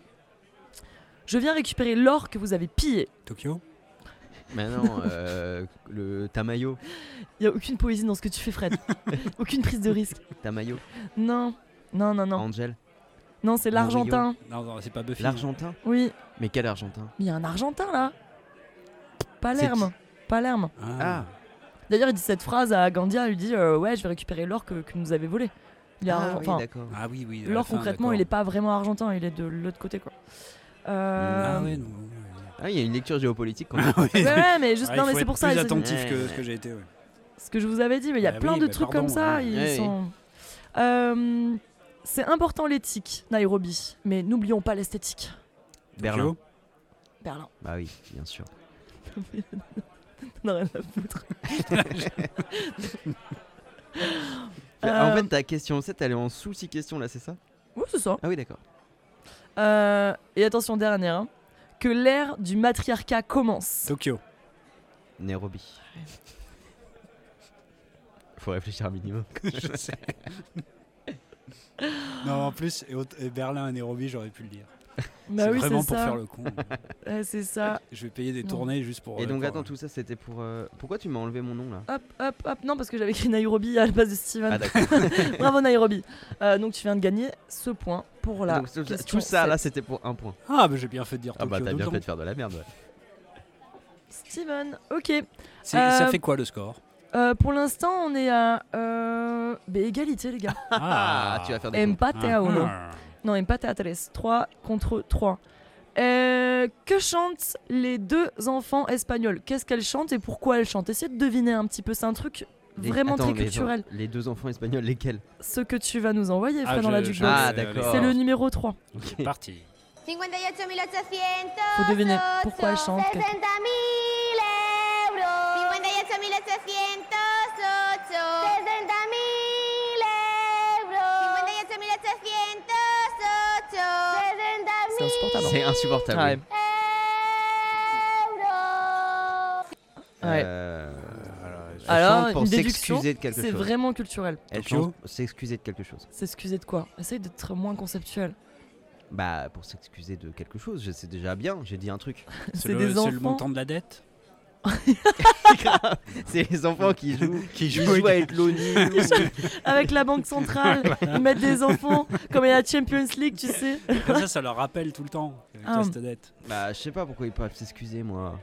[SPEAKER 2] Je viens récupérer l'or que vous avez pillé.
[SPEAKER 3] Tokyo
[SPEAKER 1] Mais non, euh, le Tamayo.
[SPEAKER 2] Il y a aucune poésie dans ce que tu fais, Fred. aucune prise de risque.
[SPEAKER 1] Tamayo.
[SPEAKER 2] Non, non, non, non.
[SPEAKER 1] Angel.
[SPEAKER 2] Non, c'est l'Argentin.
[SPEAKER 3] Non, non, c'est pas Buffy.
[SPEAKER 1] L'Argentin
[SPEAKER 2] Oui,
[SPEAKER 1] Mais quel Argentin
[SPEAKER 2] mais il y a un Argentin là. Palerme. Palerme.
[SPEAKER 3] Ah.
[SPEAKER 2] D'ailleurs, il dit cette phrase à Gandia. Il lui dit euh, Ouais, je vais récupérer l'or que, que nous avait volé. Il est
[SPEAKER 1] Ah
[SPEAKER 2] argent-
[SPEAKER 1] oui.
[SPEAKER 3] Ah oui, oui.
[SPEAKER 2] l'or concrètement, il est pas vraiment argentin. Il est de l'autre côté quoi. Euh,
[SPEAKER 3] Ah ouais, non.
[SPEAKER 1] Ah, il y a une lecture géopolitique quand
[SPEAKER 3] Ah
[SPEAKER 1] même.
[SPEAKER 3] ouais.
[SPEAKER 2] Ouais, ouais, mais juste,
[SPEAKER 3] Ah,
[SPEAKER 2] non, mais c'est pour ça.
[SPEAKER 3] plus attentif que
[SPEAKER 1] Ouais.
[SPEAKER 3] ce que j'ai été. ouais.
[SPEAKER 2] ce que je vous avais dit, mais il y a
[SPEAKER 3] Bah
[SPEAKER 2] plein
[SPEAKER 3] oui,
[SPEAKER 2] de
[SPEAKER 3] bah
[SPEAKER 2] trucs
[SPEAKER 3] pardon,
[SPEAKER 2] comme ça.
[SPEAKER 3] ouais.
[SPEAKER 2] Ils
[SPEAKER 1] Ouais,
[SPEAKER 2] sont... Euh, c'est important l'éthique, Nairobi, mais n'oublions pas l'esthétique.
[SPEAKER 1] Berlin.
[SPEAKER 2] Berlin.
[SPEAKER 1] Bah oui, bien sûr.
[SPEAKER 2] Non, rien à foutre.
[SPEAKER 1] En
[SPEAKER 2] Euh,
[SPEAKER 1] fait, ta question 7, elle est en sous 6 questions là, c'est ça?
[SPEAKER 2] Ouais, c'est ça.
[SPEAKER 1] Ah oui, d'accord.
[SPEAKER 2] Euh, et attention, dernière. hein. Que l'ère du matriarcat commence.
[SPEAKER 3] Tokyo.
[SPEAKER 1] Nairobi. Faut réfléchir un minimum.
[SPEAKER 3] Je sais. non, en plus, et, au- et Berlin et Nairobi, j'aurais pu le dire.
[SPEAKER 2] Bah
[SPEAKER 3] c'est
[SPEAKER 2] oui,
[SPEAKER 3] vraiment
[SPEAKER 2] c'est
[SPEAKER 3] pour
[SPEAKER 2] ça.
[SPEAKER 3] faire le con.
[SPEAKER 2] Ouais, c'est ça.
[SPEAKER 3] Je vais payer des
[SPEAKER 2] Non.
[SPEAKER 3] tournées juste pour.
[SPEAKER 1] Et
[SPEAKER 3] euh,
[SPEAKER 1] donc,
[SPEAKER 3] pour,
[SPEAKER 1] attends,
[SPEAKER 3] euh,
[SPEAKER 1] tout ça, c'était pour. euh, Pourquoi tu m'as enlevé mon nom là?
[SPEAKER 2] Hop, hop, hop. Non, parce que j'avais écrit Nairobi à la base de Steven.
[SPEAKER 1] Ah, d'accord.
[SPEAKER 2] Bravo Nairobi. Euh, donc tu viens de gagner ce point pour la
[SPEAKER 1] Donc, tout, ça-
[SPEAKER 2] question
[SPEAKER 1] tout ça là, c'était pour un point.
[SPEAKER 3] Ah, bah j'ai bien fait de dire
[SPEAKER 1] Ah bah, t'as bien fait de faire de la merde, ouais.
[SPEAKER 2] Steven, ok.
[SPEAKER 3] C'est- Ça
[SPEAKER 2] Euh,
[SPEAKER 3] fait quoi le score?
[SPEAKER 2] Euh, pour l'instant, on est à euh, bah, égalité, les gars.
[SPEAKER 1] Ah, tu vas faire des.
[SPEAKER 2] Empate.
[SPEAKER 3] Ah.
[SPEAKER 2] Non, empate a tres. 3 contre 3. Euh, que chantent les deux enfants espagnols? Qu'est-ce qu'elles chantent et pourquoi elles chantent? Essayez de deviner un petit peu. C'est un truc
[SPEAKER 1] Les-
[SPEAKER 2] vraiment
[SPEAKER 1] attends,
[SPEAKER 2] très culturel.
[SPEAKER 1] genre, Les deux enfants espagnols, lesquels?
[SPEAKER 2] Ce que tu vas nous envoyer,
[SPEAKER 3] Ah,
[SPEAKER 2] Fred, dans la
[SPEAKER 3] je-
[SPEAKER 2] jukebox.
[SPEAKER 3] je-
[SPEAKER 1] Ah, d'accord.
[SPEAKER 2] C'est le numéro 3.
[SPEAKER 3] C'est parti.
[SPEAKER 10] 58.800.
[SPEAKER 2] Faut deviner pourquoi elles chantent.
[SPEAKER 10] 60.000 euros. 58.808. 60.808.
[SPEAKER 2] insupportable.
[SPEAKER 1] C'est insupportable.
[SPEAKER 2] Ouais.
[SPEAKER 1] Euh,
[SPEAKER 2] Alors,
[SPEAKER 1] pour
[SPEAKER 2] une déduction,
[SPEAKER 1] s'excuser de quelque
[SPEAKER 2] c'est
[SPEAKER 1] chose.
[SPEAKER 2] vraiment culturel.
[SPEAKER 1] Elle s'excuser de quelque chose.
[SPEAKER 2] S'excuser de quoi? Essaye d'être moins conceptuel.
[SPEAKER 1] Bah, pour s'excuser de quelque chose, je- c'est déjà bien, j'ai dit un truc.
[SPEAKER 2] C'est
[SPEAKER 3] le, c'est le montant de la dette?
[SPEAKER 1] c'est les enfants qui jouent,
[SPEAKER 3] Qui
[SPEAKER 1] qui
[SPEAKER 3] jouent
[SPEAKER 1] jouent
[SPEAKER 3] avec-
[SPEAKER 1] l'ONU.
[SPEAKER 2] Avec la banque centrale, ils mettent des enfants comme il y a la Champions League, tu sais.
[SPEAKER 3] Comme ça, ça leur rappelle tout le temps. avec
[SPEAKER 2] Ah.
[SPEAKER 3] cette dette.
[SPEAKER 1] bah, je sais pas pourquoi ils peuvent s'excuser, moi.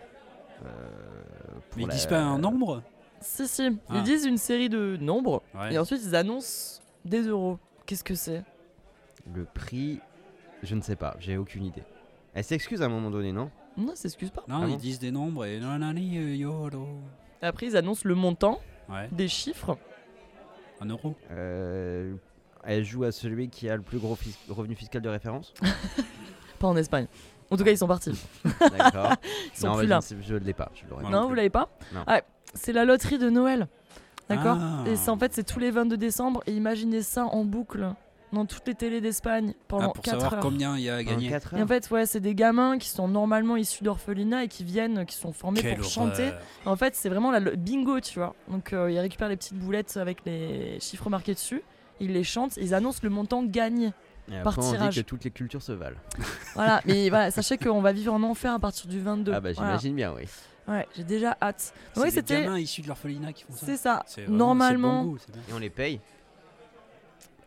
[SPEAKER 1] Euh,
[SPEAKER 3] Mais ils
[SPEAKER 1] la-
[SPEAKER 3] disent pas un nombre
[SPEAKER 2] Si, si. Ils
[SPEAKER 3] Ah.
[SPEAKER 2] disent une série de nombres
[SPEAKER 3] Ouais.
[SPEAKER 2] et ensuite ils annoncent des euros. Qu'est-ce que c'est?
[SPEAKER 1] Le prix, je ne sais pas, j'ai aucune idée. Elle s'excuse à un moment donné, non?
[SPEAKER 2] Non, s'excuse pas.
[SPEAKER 3] Non,
[SPEAKER 1] Ah
[SPEAKER 3] ils
[SPEAKER 1] bon
[SPEAKER 3] disent des nombres et nanani, euh, yolo.
[SPEAKER 2] Après, ils annoncent le montant,
[SPEAKER 3] Ouais,
[SPEAKER 2] des chiffres.
[SPEAKER 3] un euro.
[SPEAKER 1] Euh, Elle joue à celui qui a le plus gros fis- revenu fiscal de référence.
[SPEAKER 2] Pas en Espagne. En tout cas, ils sont partis.
[SPEAKER 1] D'accord.
[SPEAKER 2] Ils sont
[SPEAKER 1] non,
[SPEAKER 2] plus
[SPEAKER 1] mais
[SPEAKER 2] là.
[SPEAKER 1] je ne sais- je ne l'ai pas. Je l'aurais
[SPEAKER 3] Moi
[SPEAKER 1] pas.
[SPEAKER 2] Non,
[SPEAKER 3] non
[SPEAKER 2] vous
[SPEAKER 3] plus.
[SPEAKER 2] l'avez pas
[SPEAKER 1] Non.
[SPEAKER 2] Ah, C'est la loterie de Noël. D'accord
[SPEAKER 3] Ah.
[SPEAKER 2] Et c'est en fait, c'est tous les 22 décembre. Et imaginez ça en boucle dans toutes les télés d'Espagne
[SPEAKER 3] Ah,
[SPEAKER 2] pendant
[SPEAKER 3] pour
[SPEAKER 2] 4
[SPEAKER 3] savoir
[SPEAKER 2] heures.
[SPEAKER 3] combien il y a à
[SPEAKER 1] En
[SPEAKER 3] gagner.
[SPEAKER 1] quatre
[SPEAKER 2] Et en
[SPEAKER 1] heures.
[SPEAKER 2] fait, ouais, c'est des gamins qui sont normalement issus d'orphelinat et qui viennent, qui sont formés
[SPEAKER 3] Quelle
[SPEAKER 2] pour chanter.
[SPEAKER 3] horreur.
[SPEAKER 2] En fait, c'est vraiment la- le bingo, tu vois. Donc, euh, ils récupèrent les petites boulettes avec les chiffres marqués dessus. Ils les chantent, ils annoncent le montant gagné.
[SPEAKER 1] Et après,
[SPEAKER 2] par
[SPEAKER 1] on
[SPEAKER 2] tirage.
[SPEAKER 1] dit que toutes les cultures se valent.
[SPEAKER 2] Voilà, mais voilà, sachez qu'on va vivre en enfer à partir du 22.
[SPEAKER 1] Ah bah
[SPEAKER 2] Voilà.
[SPEAKER 1] j'imagine bien, oui.
[SPEAKER 2] Ouais, j'ai déjà hâte.
[SPEAKER 3] C'est
[SPEAKER 2] Oui,
[SPEAKER 3] des gamins issus de l'orphelinat qui font ça.
[SPEAKER 2] C'est ça.
[SPEAKER 3] Vraiment-
[SPEAKER 2] Normalement,
[SPEAKER 3] bon goût.
[SPEAKER 1] Et on les paye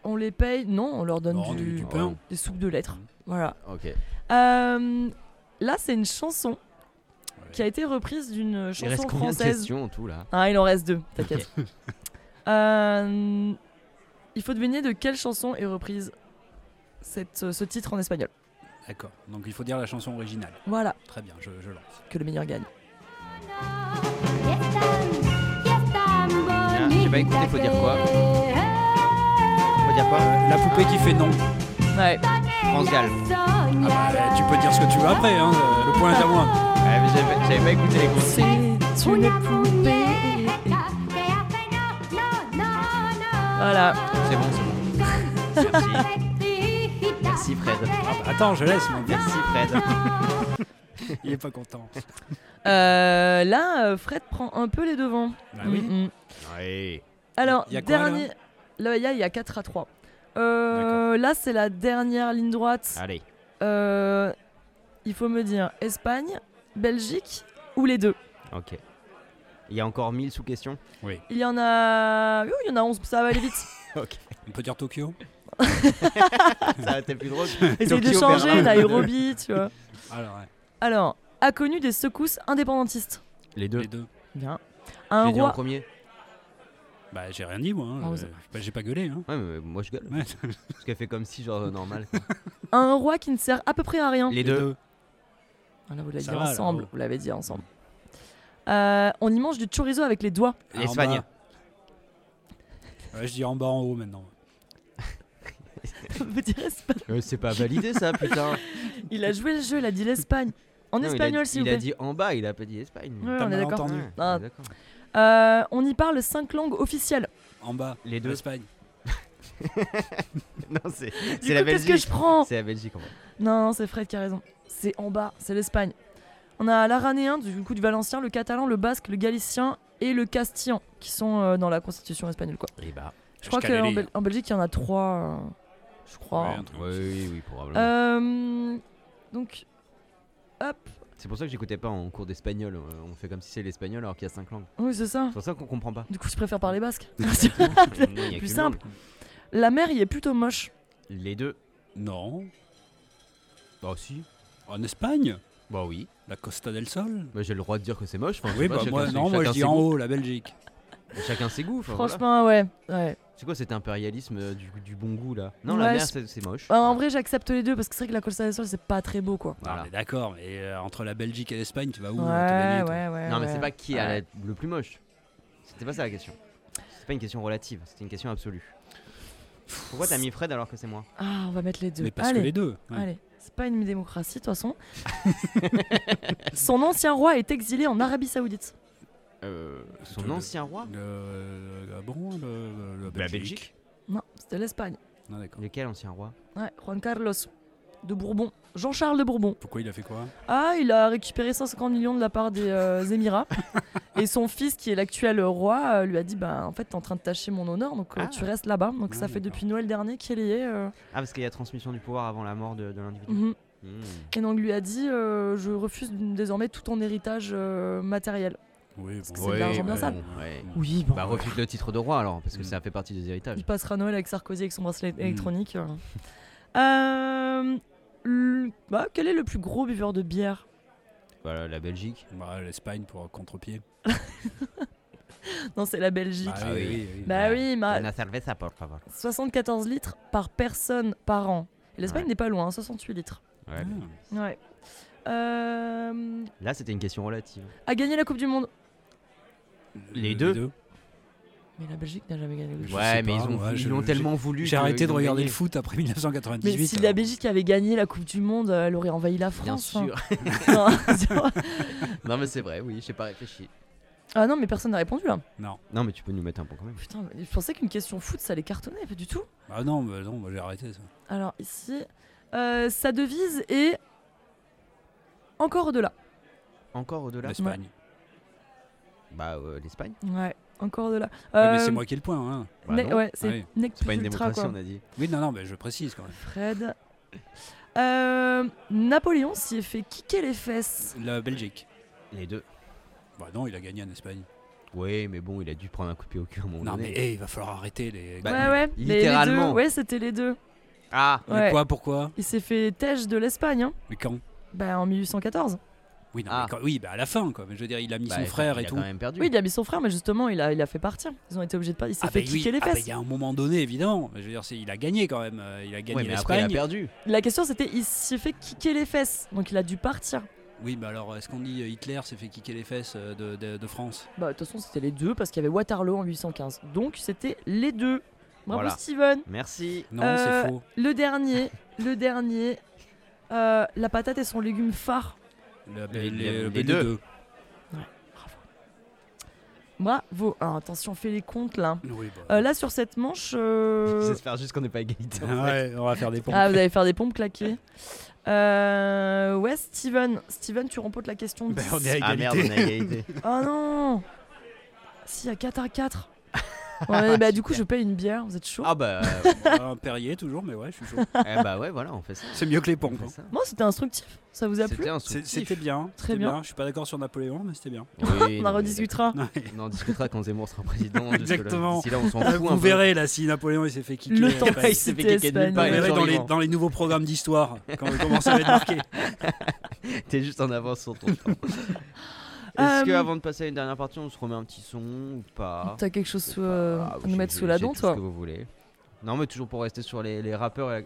[SPEAKER 2] on les paye. Non, on leur donne
[SPEAKER 3] Non,
[SPEAKER 2] du,
[SPEAKER 3] pain.
[SPEAKER 2] des soupes de lettres.
[SPEAKER 3] Mhm.
[SPEAKER 2] Voilà.
[SPEAKER 1] Ok.
[SPEAKER 2] Euh, là, c'est une chanson qui a été reprise d'une
[SPEAKER 1] Il
[SPEAKER 2] chanson
[SPEAKER 1] reste combien de
[SPEAKER 2] française.
[SPEAKER 1] questions en tout là?
[SPEAKER 2] Ah, il en reste deux, t'inquiète. Euh, il faut deviner de quelle chanson est reprise cette, ce titre en espagnol.
[SPEAKER 3] D'accord. Donc il faut dire la chanson originale.
[SPEAKER 2] Voilà,
[SPEAKER 3] Très bien, je, je lance.
[SPEAKER 2] que le meilleur gagne.
[SPEAKER 1] Bien, J'ai pas écouté, faut dire quoi? Faut dire quoi
[SPEAKER 3] La poupée qui fait non.
[SPEAKER 2] Ouais.
[SPEAKER 1] France Gall.
[SPEAKER 3] Ah bah, tu peux dire ce que tu veux après, hein, le point est à moi.
[SPEAKER 1] Ouais, mais j'avais- j'avais pas écouté les consignes.
[SPEAKER 2] C'est une poupée. Voilà.
[SPEAKER 1] C'est bon, c'est bon. Merci. Merci Fred.
[SPEAKER 3] Ah bah, attends, je laisse, moi.
[SPEAKER 1] Merci Fred.
[SPEAKER 3] Il est pas content.
[SPEAKER 2] Euh, là, euh, Fred prend un peu les devants.
[SPEAKER 3] Bah oui.
[SPEAKER 2] Mm, mm.
[SPEAKER 1] Ouais.
[SPEAKER 2] Alors,
[SPEAKER 3] Y a quoi, là
[SPEAKER 2] il y, a- il y a 4 à 3. Euh, là, c'est la dernière ligne droite.
[SPEAKER 1] Allez.
[SPEAKER 2] Euh, il faut me dire Espagne, Belgique ou les deux
[SPEAKER 1] Ok. Il y a encore 1000 sous-questions
[SPEAKER 2] Il y en a. Oui, il y en a 11, ça va aller vite.
[SPEAKER 1] Ok.
[SPEAKER 3] On peut dire Tokyo
[SPEAKER 1] Ça a été plus drôle.
[SPEAKER 2] Essaye de changer. Nairobi, tu vois.
[SPEAKER 3] Alors, ouais.
[SPEAKER 2] Alors, a connu des secousses indépendantistes.
[SPEAKER 1] Les deux.
[SPEAKER 3] les deux.
[SPEAKER 2] Bien. Un
[SPEAKER 1] J'ai dit en
[SPEAKER 2] roi.
[SPEAKER 1] premier.
[SPEAKER 3] Bah, j'ai rien dit, moi. hein.
[SPEAKER 2] Ah,
[SPEAKER 3] Euh, bah, j'ai pas gueulé. Hein.
[SPEAKER 1] Ouais, mais moi je gueule.
[SPEAKER 3] Ouais.
[SPEAKER 1] Parce qu'elle fait comme si, genre, normal. quoi.
[SPEAKER 2] Un roi qui ne sert à peu près à rien.
[SPEAKER 1] Les deux.
[SPEAKER 2] Voilà, vous l'avez
[SPEAKER 3] Ça
[SPEAKER 2] dit ensemble. Vous l'avez dit ensemble. Euh, on y mange du chorizo avec les doigts.
[SPEAKER 3] Ah, en
[SPEAKER 1] L'Espagne.
[SPEAKER 3] bas. Ouais, je dis en bas, en haut maintenant.
[SPEAKER 2] Vous direz Espagne.
[SPEAKER 1] Euh, c'est pas validé ça, putain.
[SPEAKER 2] Il a joué le jeu, il a dit l'Espagne. En
[SPEAKER 1] Non, il a
[SPEAKER 2] espagnol, s'il vous
[SPEAKER 1] Il a dit en bas, il a pas dit Espagne.
[SPEAKER 2] Ouais,
[SPEAKER 3] T'as
[SPEAKER 2] on est
[SPEAKER 3] mal
[SPEAKER 2] d'accord.
[SPEAKER 3] entendu.
[SPEAKER 1] Ouais,
[SPEAKER 2] Ah.
[SPEAKER 1] on est d'accord.
[SPEAKER 2] Euh, on y parle cinq langues officielles.
[SPEAKER 3] En bas,
[SPEAKER 1] Les deux.
[SPEAKER 3] l'Espagne.
[SPEAKER 1] non, c'est la
[SPEAKER 2] coup, qu'est-ce
[SPEAKER 1] Belgique.
[SPEAKER 2] que je prends
[SPEAKER 1] C'est la Belgique en vrai.
[SPEAKER 2] Non, non, c'est Fred qui a raison. C'est en bas, c'est l'Espagne. On a l'aranéen, du coup du valencien, le catalan, le basque, le galicien et le castillan qui sont euh, dans la constitution espagnole. Quoi.
[SPEAKER 1] Et bah.
[SPEAKER 2] Je crois qu'en Bel- en Belgique, il y en a trois. euh, je crois.
[SPEAKER 3] Ouais, un truc comme ça.
[SPEAKER 1] Oui, oui, probablement.
[SPEAKER 2] Euh, donc, hop.
[SPEAKER 1] C'est pour ça que j'écoutais pas en cours d'espagnol. euh, On fait comme si c'est l'espagnol alors qu'il y a 5 langues.
[SPEAKER 2] Oui, c'est ça.
[SPEAKER 1] C'est pour ça qu'on comprend pas.
[SPEAKER 2] Du coup, je préfère parler basque.
[SPEAKER 1] A
[SPEAKER 2] Plus simple. La mer, il est plutôt moche.
[SPEAKER 1] Les deux.
[SPEAKER 3] Non.
[SPEAKER 1] Bah si.
[SPEAKER 3] En Espagne
[SPEAKER 1] Bah oui.
[SPEAKER 3] La Costa del Sol
[SPEAKER 1] Bah, j'ai le droit de dire que c'est moche. Enfin, je sais
[SPEAKER 3] Oui,
[SPEAKER 1] pas,
[SPEAKER 3] bah
[SPEAKER 1] chacun
[SPEAKER 3] moi, non, moi je dis
[SPEAKER 1] ses
[SPEAKER 3] en
[SPEAKER 1] goûts.
[SPEAKER 3] haut, la Belgique.
[SPEAKER 1] Chacun ses goûts. voilà.
[SPEAKER 2] Franchement, ouais. ouais.
[SPEAKER 1] C'est quoi cet impérialisme euh, du, du bon goût là? Non,
[SPEAKER 2] Ouais,
[SPEAKER 1] la mer c'est c'est moche.
[SPEAKER 2] Euh, en vrai, j'accepte les deux parce que c'est vrai que la Costa del Sol, c'est pas très beau quoi.
[SPEAKER 1] Voilà.
[SPEAKER 3] Ah, mais D'accord, mais euh, entre la Belgique et l'Espagne, tu vas où
[SPEAKER 2] ouais,
[SPEAKER 3] euh,
[SPEAKER 2] ouais,
[SPEAKER 3] toi?
[SPEAKER 2] ouais.
[SPEAKER 1] non, mais c'est pas qui a le plus moche. C'était pas ça la question. C'est pas une question relative, c'était une question absolue. Pourquoi t'as mis Fred alors que c'est moi?
[SPEAKER 2] Ah, on va mettre les deux.
[SPEAKER 3] Mais parce
[SPEAKER 2] Allez.
[SPEAKER 3] que les deux. ouais.
[SPEAKER 2] Allez, c'est pas une démocratie de toute façon. Son ancien roi est exilé en Arabie Saoudite.
[SPEAKER 1] Euh, Son
[SPEAKER 3] Le-
[SPEAKER 1] ancien roi
[SPEAKER 3] Le Gabon, le, le-
[SPEAKER 1] La Belgique.
[SPEAKER 2] Non, c'était l'Espagne.
[SPEAKER 3] Ah, d'accord.
[SPEAKER 1] Lequel ancien roi?
[SPEAKER 2] Ouais, Juan Carlos de Bourbon. Jean-Charles de Bourbon.
[SPEAKER 3] Pourquoi il a fait quoi?
[SPEAKER 2] Ah, il a récupéré 150 millions de la part des euh, Émirats. et son fils, qui est l'actuel roi, euh, lui a dit Bah, en fait, t'es en train de tâcher mon honneur, donc euh,
[SPEAKER 1] Ah.
[SPEAKER 2] tu restes là-bas. Donc
[SPEAKER 3] Ah,
[SPEAKER 2] ça fait depuis Noël dernier qu'il y est. euh,
[SPEAKER 1] Ah, parce qu'il y a transmission du pouvoir avant la mort de, de l'individu. Hmm.
[SPEAKER 2] Et donc lui a dit euh, Je refuse désormais tout ton héritage euh, matériel.
[SPEAKER 3] Oui,
[SPEAKER 2] que c'est de l'argent bien sale. Oui, bon.
[SPEAKER 1] Bah, refuse le titre de roi alors, parce que
[SPEAKER 3] Mm.
[SPEAKER 1] ça fait partie des héritages.
[SPEAKER 2] Il passera Noël avec Sarkozy avec son bracelet
[SPEAKER 3] Mm.
[SPEAKER 2] électronique. euh. Euh, le- bah, quel est le plus gros buveur de bière?
[SPEAKER 1] Voilà, la Belgique.
[SPEAKER 3] Bah, L'Espagne pour contre-pied.
[SPEAKER 2] Non, c'est la Belgique.
[SPEAKER 3] Bah
[SPEAKER 1] Ah
[SPEAKER 3] oui,
[SPEAKER 1] oui.
[SPEAKER 2] Bah oui, ma-
[SPEAKER 1] Una cerveza, por favor.
[SPEAKER 2] 74 litres par personne par an. Et l'Espagne
[SPEAKER 1] Ouais.
[SPEAKER 2] n'est pas loin, hein, 68 litres.
[SPEAKER 1] Ouais,
[SPEAKER 3] Ah.
[SPEAKER 2] Ouais. Euh,
[SPEAKER 1] Là, c'était une question relative.
[SPEAKER 2] a gagné la Coupe du Monde.
[SPEAKER 1] Les deux
[SPEAKER 2] Mais la Belgique n'a jamais gagné la Coupe.
[SPEAKER 1] Ouais, mais
[SPEAKER 3] pas,
[SPEAKER 1] ils ont- ils l'ont tellement voulu.
[SPEAKER 3] J'ai arrêté de regarder
[SPEAKER 1] gagné.
[SPEAKER 3] le foot après 1998.
[SPEAKER 2] Mais si la
[SPEAKER 3] alors.
[SPEAKER 2] Belgique avait gagné la Coupe du Monde, euh, elle aurait envahi la
[SPEAKER 1] Bien
[SPEAKER 2] France. hein.
[SPEAKER 1] sûr.
[SPEAKER 2] Non,
[SPEAKER 1] mais c'est vrai, oui, j'ai pas réfléchi.
[SPEAKER 2] ah non, mais personne n'a répondu là.
[SPEAKER 3] Non.
[SPEAKER 1] Non, mais tu peux nous mettre un point quand même.
[SPEAKER 2] Putain, je pensais qu'une question foot, ça allait cartonner, pas du tout.
[SPEAKER 3] Ah non, bah non, moi j'ai arrêté ça.
[SPEAKER 2] Alors ici, euh, sa devise est encore au-delà.
[SPEAKER 1] Encore au-delà?
[SPEAKER 3] L'Espagne.
[SPEAKER 1] Bah, euh, l'Espagne.
[SPEAKER 2] Ouais, encore au-delà.
[SPEAKER 3] Ouais, mais
[SPEAKER 2] Euh,
[SPEAKER 3] c'est moi qui ai le point. Hein.
[SPEAKER 1] Bah
[SPEAKER 2] ne- ouais, c'est
[SPEAKER 3] Ouais.
[SPEAKER 2] nec
[SPEAKER 1] C'est pas une
[SPEAKER 2] ultra,
[SPEAKER 1] démocratie,
[SPEAKER 2] quoi.
[SPEAKER 1] on a dit.
[SPEAKER 3] Oui, non, non, mais je précise quand même.
[SPEAKER 2] Fred. Euh, Napoléon s'y est fait kicker les fesses.
[SPEAKER 3] La Belgique.
[SPEAKER 1] Les deux.
[SPEAKER 3] Bah non, il a gagné en Espagne.
[SPEAKER 1] Oui, mais bon, il a dû prendre un coup de pied au cul à un moment
[SPEAKER 3] Non,
[SPEAKER 1] donné.
[SPEAKER 3] mais hey, il va falloir arrêter les.
[SPEAKER 1] Bah,
[SPEAKER 2] ouais, ouais. les- les
[SPEAKER 1] littéralement.
[SPEAKER 2] deux. Ouais, c'était les deux.
[SPEAKER 1] Ah
[SPEAKER 3] Mais
[SPEAKER 2] Ouais.
[SPEAKER 3] quoi, pourquoi?
[SPEAKER 2] Il s'est fait têche de l'Espagne, hein.
[SPEAKER 3] Mais quand?
[SPEAKER 2] Bah, en 1814.
[SPEAKER 3] Oui, non,
[SPEAKER 1] Ah.
[SPEAKER 3] mais quand- oui, bah à la fin, quoi. Mais je veux dire, il a mis
[SPEAKER 1] Bah,
[SPEAKER 3] son
[SPEAKER 1] a-
[SPEAKER 3] frère
[SPEAKER 1] il
[SPEAKER 3] et
[SPEAKER 1] a
[SPEAKER 3] tout.
[SPEAKER 1] quand même perdu.
[SPEAKER 2] Oui, il a mis son frère, mais justement, il a, il a fait partir. Ils ont été obligés de partir. Il s'est
[SPEAKER 3] Ah
[SPEAKER 2] fait
[SPEAKER 3] bah oui,
[SPEAKER 2] kicker les
[SPEAKER 3] ah bah,
[SPEAKER 2] fesses.
[SPEAKER 3] il y a un moment donné, évidemment. Je veux dire, il a gagné quand même. euh, Il a gagné
[SPEAKER 1] Ouais, mais après, il a perdu.
[SPEAKER 2] La question, c'était il s'est fait kicker les fesses. Donc, il a dû partir.
[SPEAKER 3] Oui, mais alors, est-ce qu'on dit euh, Hitler s'est fait kicker les fesses euh, de, de- de France?
[SPEAKER 2] Bah, de toute façon, c'était les deux parce qu'il y avait Waterloo en 1815. Donc, c'était les deux. Bravo,
[SPEAKER 1] Voilà.
[SPEAKER 2] Steven.
[SPEAKER 1] Merci.
[SPEAKER 3] Non,
[SPEAKER 2] Euh,
[SPEAKER 3] c'est faux.
[SPEAKER 2] Le dernier, le dernier. euh, la patate est son légume phare.
[SPEAKER 3] Le-
[SPEAKER 1] les-
[SPEAKER 3] les-
[SPEAKER 1] les deux.
[SPEAKER 2] Bravo. Alors, attention, on fait les comptes là.
[SPEAKER 3] Oui, bah.
[SPEAKER 2] Euh, là, sur cette manche. euh,
[SPEAKER 1] J'espère juste qu'on n'est pas égalité. fait.
[SPEAKER 3] Ouais, on va faire des pompes.
[SPEAKER 2] Ah, vous allez faire des pompes claquées. Euh, ouais, Steven. Steven, tu remportes la question.
[SPEAKER 3] Ben,
[SPEAKER 2] 10.
[SPEAKER 3] on est à
[SPEAKER 1] Ah merde, on
[SPEAKER 3] égalité.
[SPEAKER 1] a égalité.
[SPEAKER 2] Oh non Si, a 4 à 4. Ouais, bah, du coup, je paye une bière. Vous êtes chaud
[SPEAKER 1] Ah bah,
[SPEAKER 3] un Perrier toujours, mais ouais, je suis chaud.
[SPEAKER 1] eh bah ouais, voilà, on fait ça.
[SPEAKER 3] C'est mieux que les pompes. hein.
[SPEAKER 2] Moi, c'était instructif. Ça vous a plu
[SPEAKER 1] C'était
[SPEAKER 3] C'est- bien.
[SPEAKER 2] Très
[SPEAKER 3] c'était
[SPEAKER 2] bien.
[SPEAKER 3] Je suis pas d'accord sur Napoléon, mais c'était bien.
[SPEAKER 1] Oui,
[SPEAKER 2] On en
[SPEAKER 1] non, mais
[SPEAKER 2] rediscutera.
[SPEAKER 1] On en discutera quand Zemmour sera président.
[SPEAKER 3] Exactement.
[SPEAKER 1] D'ici là, on s'en fout un
[SPEAKER 3] Vous
[SPEAKER 1] peu.
[SPEAKER 3] verrez là si Napoléon il s'est fait kicker.
[SPEAKER 2] Le
[SPEAKER 3] après.
[SPEAKER 2] temps de
[SPEAKER 1] il s'est fait kicker de nulle part,
[SPEAKER 3] Vous
[SPEAKER 1] il est
[SPEAKER 3] verrez
[SPEAKER 1] toujours
[SPEAKER 3] dans les,
[SPEAKER 1] vivant.
[SPEAKER 3] dans les nouveaux programmes d'histoire quand, comment ça va être marqué.
[SPEAKER 1] T'es juste en avance sur ton temps. Est-ce que
[SPEAKER 2] Euh,
[SPEAKER 1] avant de passer à une dernière partie, on se remet un petit son ou pas
[SPEAKER 2] T'as quelque chose sous, euh,
[SPEAKER 1] Ah,
[SPEAKER 2] à nous mettre sous la dent,
[SPEAKER 1] tout ce
[SPEAKER 2] toi
[SPEAKER 1] que vous voulez. Non, mais toujours pour rester sur les, les rappeurs. la-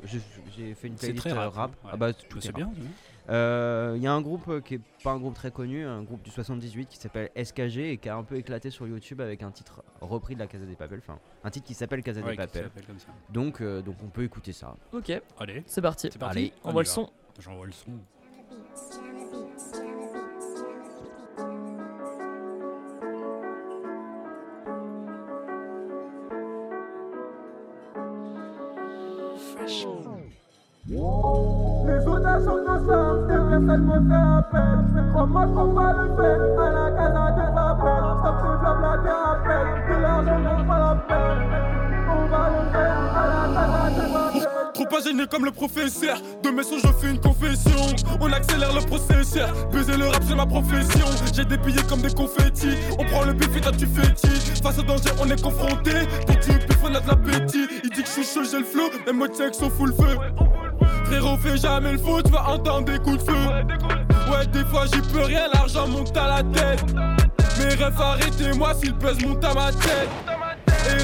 [SPEAKER 1] J'ai fait une playlist euh,
[SPEAKER 3] rap,
[SPEAKER 1] rap.
[SPEAKER 3] ouais.
[SPEAKER 1] Ah bah, tout est
[SPEAKER 3] C'est
[SPEAKER 1] rap.
[SPEAKER 3] bien.
[SPEAKER 1] Euh, Il y a un groupe euh, qui est pas un groupe très connu, un groupe du 78 qui s'appelle SKG et qui a un peu éclaté sur YouTube avec un titre repris de la Casa des Papel, enfin un titre qui s'appelle Casa
[SPEAKER 3] Ouais,
[SPEAKER 1] des Papel. Donc, euh, donc on peut écouter ça.
[SPEAKER 2] Ok,
[SPEAKER 3] Allez,
[SPEAKER 2] c'est parti.
[SPEAKER 3] c'est parti.
[SPEAKER 1] Allez,
[SPEAKER 2] On voit le son.
[SPEAKER 3] J'envoie le son.
[SPEAKER 11] Personne me fait appel. Crois-moi qu'on va le faire à la casa des appels. Stop tes blabla, tes rappels. De l'argent, on pas la peine. On va le faire à la casa des appels.
[SPEAKER 12] Trop pas gêné comme le professeur. De mes sons, je fais une confession. On accélère le processeur. Baiser le rap, c'est ma profession. J'ai des billets comme des confettis. On prend le bif et toi tu fétis. Face au danger, on est confronté. Petit bif, on a de l'appétit. Il dit que je suis chaud, j'ai le flow. Et moi, check sont full feu. Frérot, fais jamais le faux, tu vas entendre des coups de feu. Ouais, des fois j'y peux rien, l'argent monte à la tête. Mes rêves, arrêtez-moi si le buzz monte à ma tête.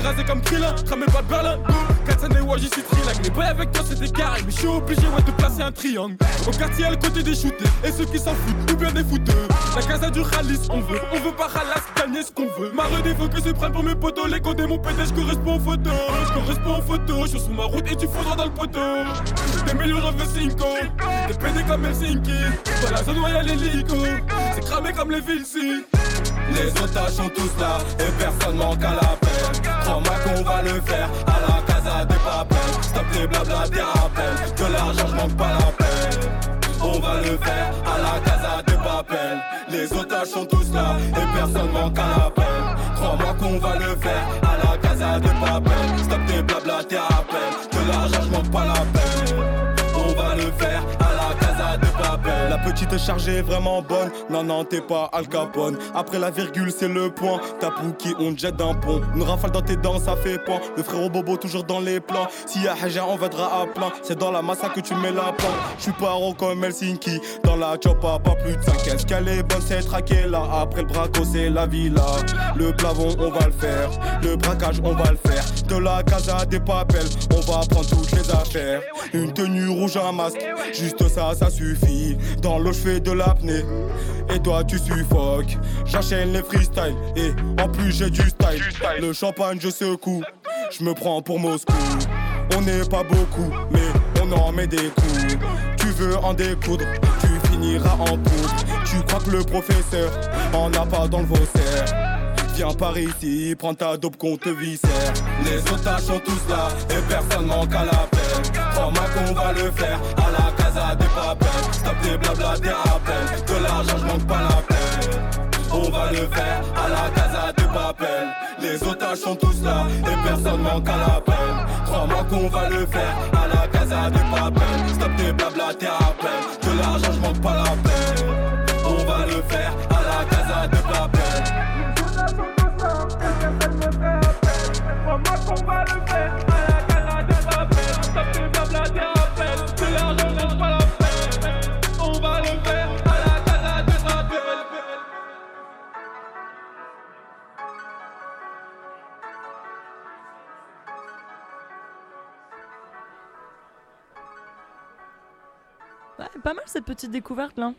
[SPEAKER 12] Et rasé comme Krillin, pas de Berlin. 4 années, ouais, j'y suis trilingue. Les boys avec toi, c'était carré, mais je suis obligé, ouais, de placer un triangle. Au quartier, à côté des shootés, et ceux qui s'en foutent, ou bien des fouteux. La casa du Khalis, on veut, on veut pas Khalas, gagner ce qu'on veut. Ma faut que se prennent pour mes potos, les condés, mon pété, je correspond aux photos. Je correspond aux photos, je suis sur ma route et tu faudras dans le poteau. Des millions, veux 5 Des pédés comme Helsinki. Dans la zone où y'a l'hélico, c'est cramé comme les villes, si. Les otages sont tous là et personne manque à la peine. Crois-moi qu'on va le faire à la casa des papels. Stop les blabla des rappels. De l'argent, je manque pas la peine. On va le faire à la casa des papels. Les otages sont tous là et personne manque à la peine. Crois-moi qu'on va le faire à la casa des papels. Stop les blabla des rappels. De l'argent, je manque pas la peine. On va le faire à La petite est chargée, vraiment bonne. Non, non, t'es pas Al Capone. Après la virgule, c'est le point. Ta qui on te jette d'un pont. Une rafale dans tes dents, ça fait point. Le frérot Bobo, toujours dans les plans. S'il y a Haja, on viendra à plein. C'est dans la massa que tu mets la plante. J'suis paro comme Helsinki. Dans la choppa, pas plus de 5 Est-ce qu'elle est bonne, c'est traqué là. Après le braco, c'est la villa. Le plavon, on va le faire. Le braquage, on va le faire. De la casa des papels, on va prendre toutes les affaires. Une tenue rouge, un masque. Juste ça, ça suffit. Dans l'eau, je fais de l'apnée. Et toi, tu suffoques. J'enchaîne les freestyles. Et en plus, j'ai du style. Le champagne, je secoue. Je me prends pour Moscou. On n'est pas beaucoup, mais on en met des coups. Tu veux en découdre, tu finiras en poudre. Tu crois que le professeur en a pas dans le vaussaire. Viens par ici, prends ta dope qu'on te viscère. Les otages sont tous là et personne manque à la peine. Crois-moi qu'on va le faire à la casa des blabla, des rappels. De l'argent, je manque pas la peine. On va le faire à la casa des papels. Les otages sont tous là et personne manque à la peine. Crois-moi qu'on va le faire à la casa des papels. Stop tes blabla, tes rappels. De l'argent, je manque pas la peine.
[SPEAKER 11] Pas
[SPEAKER 2] mal cette petite découverte là.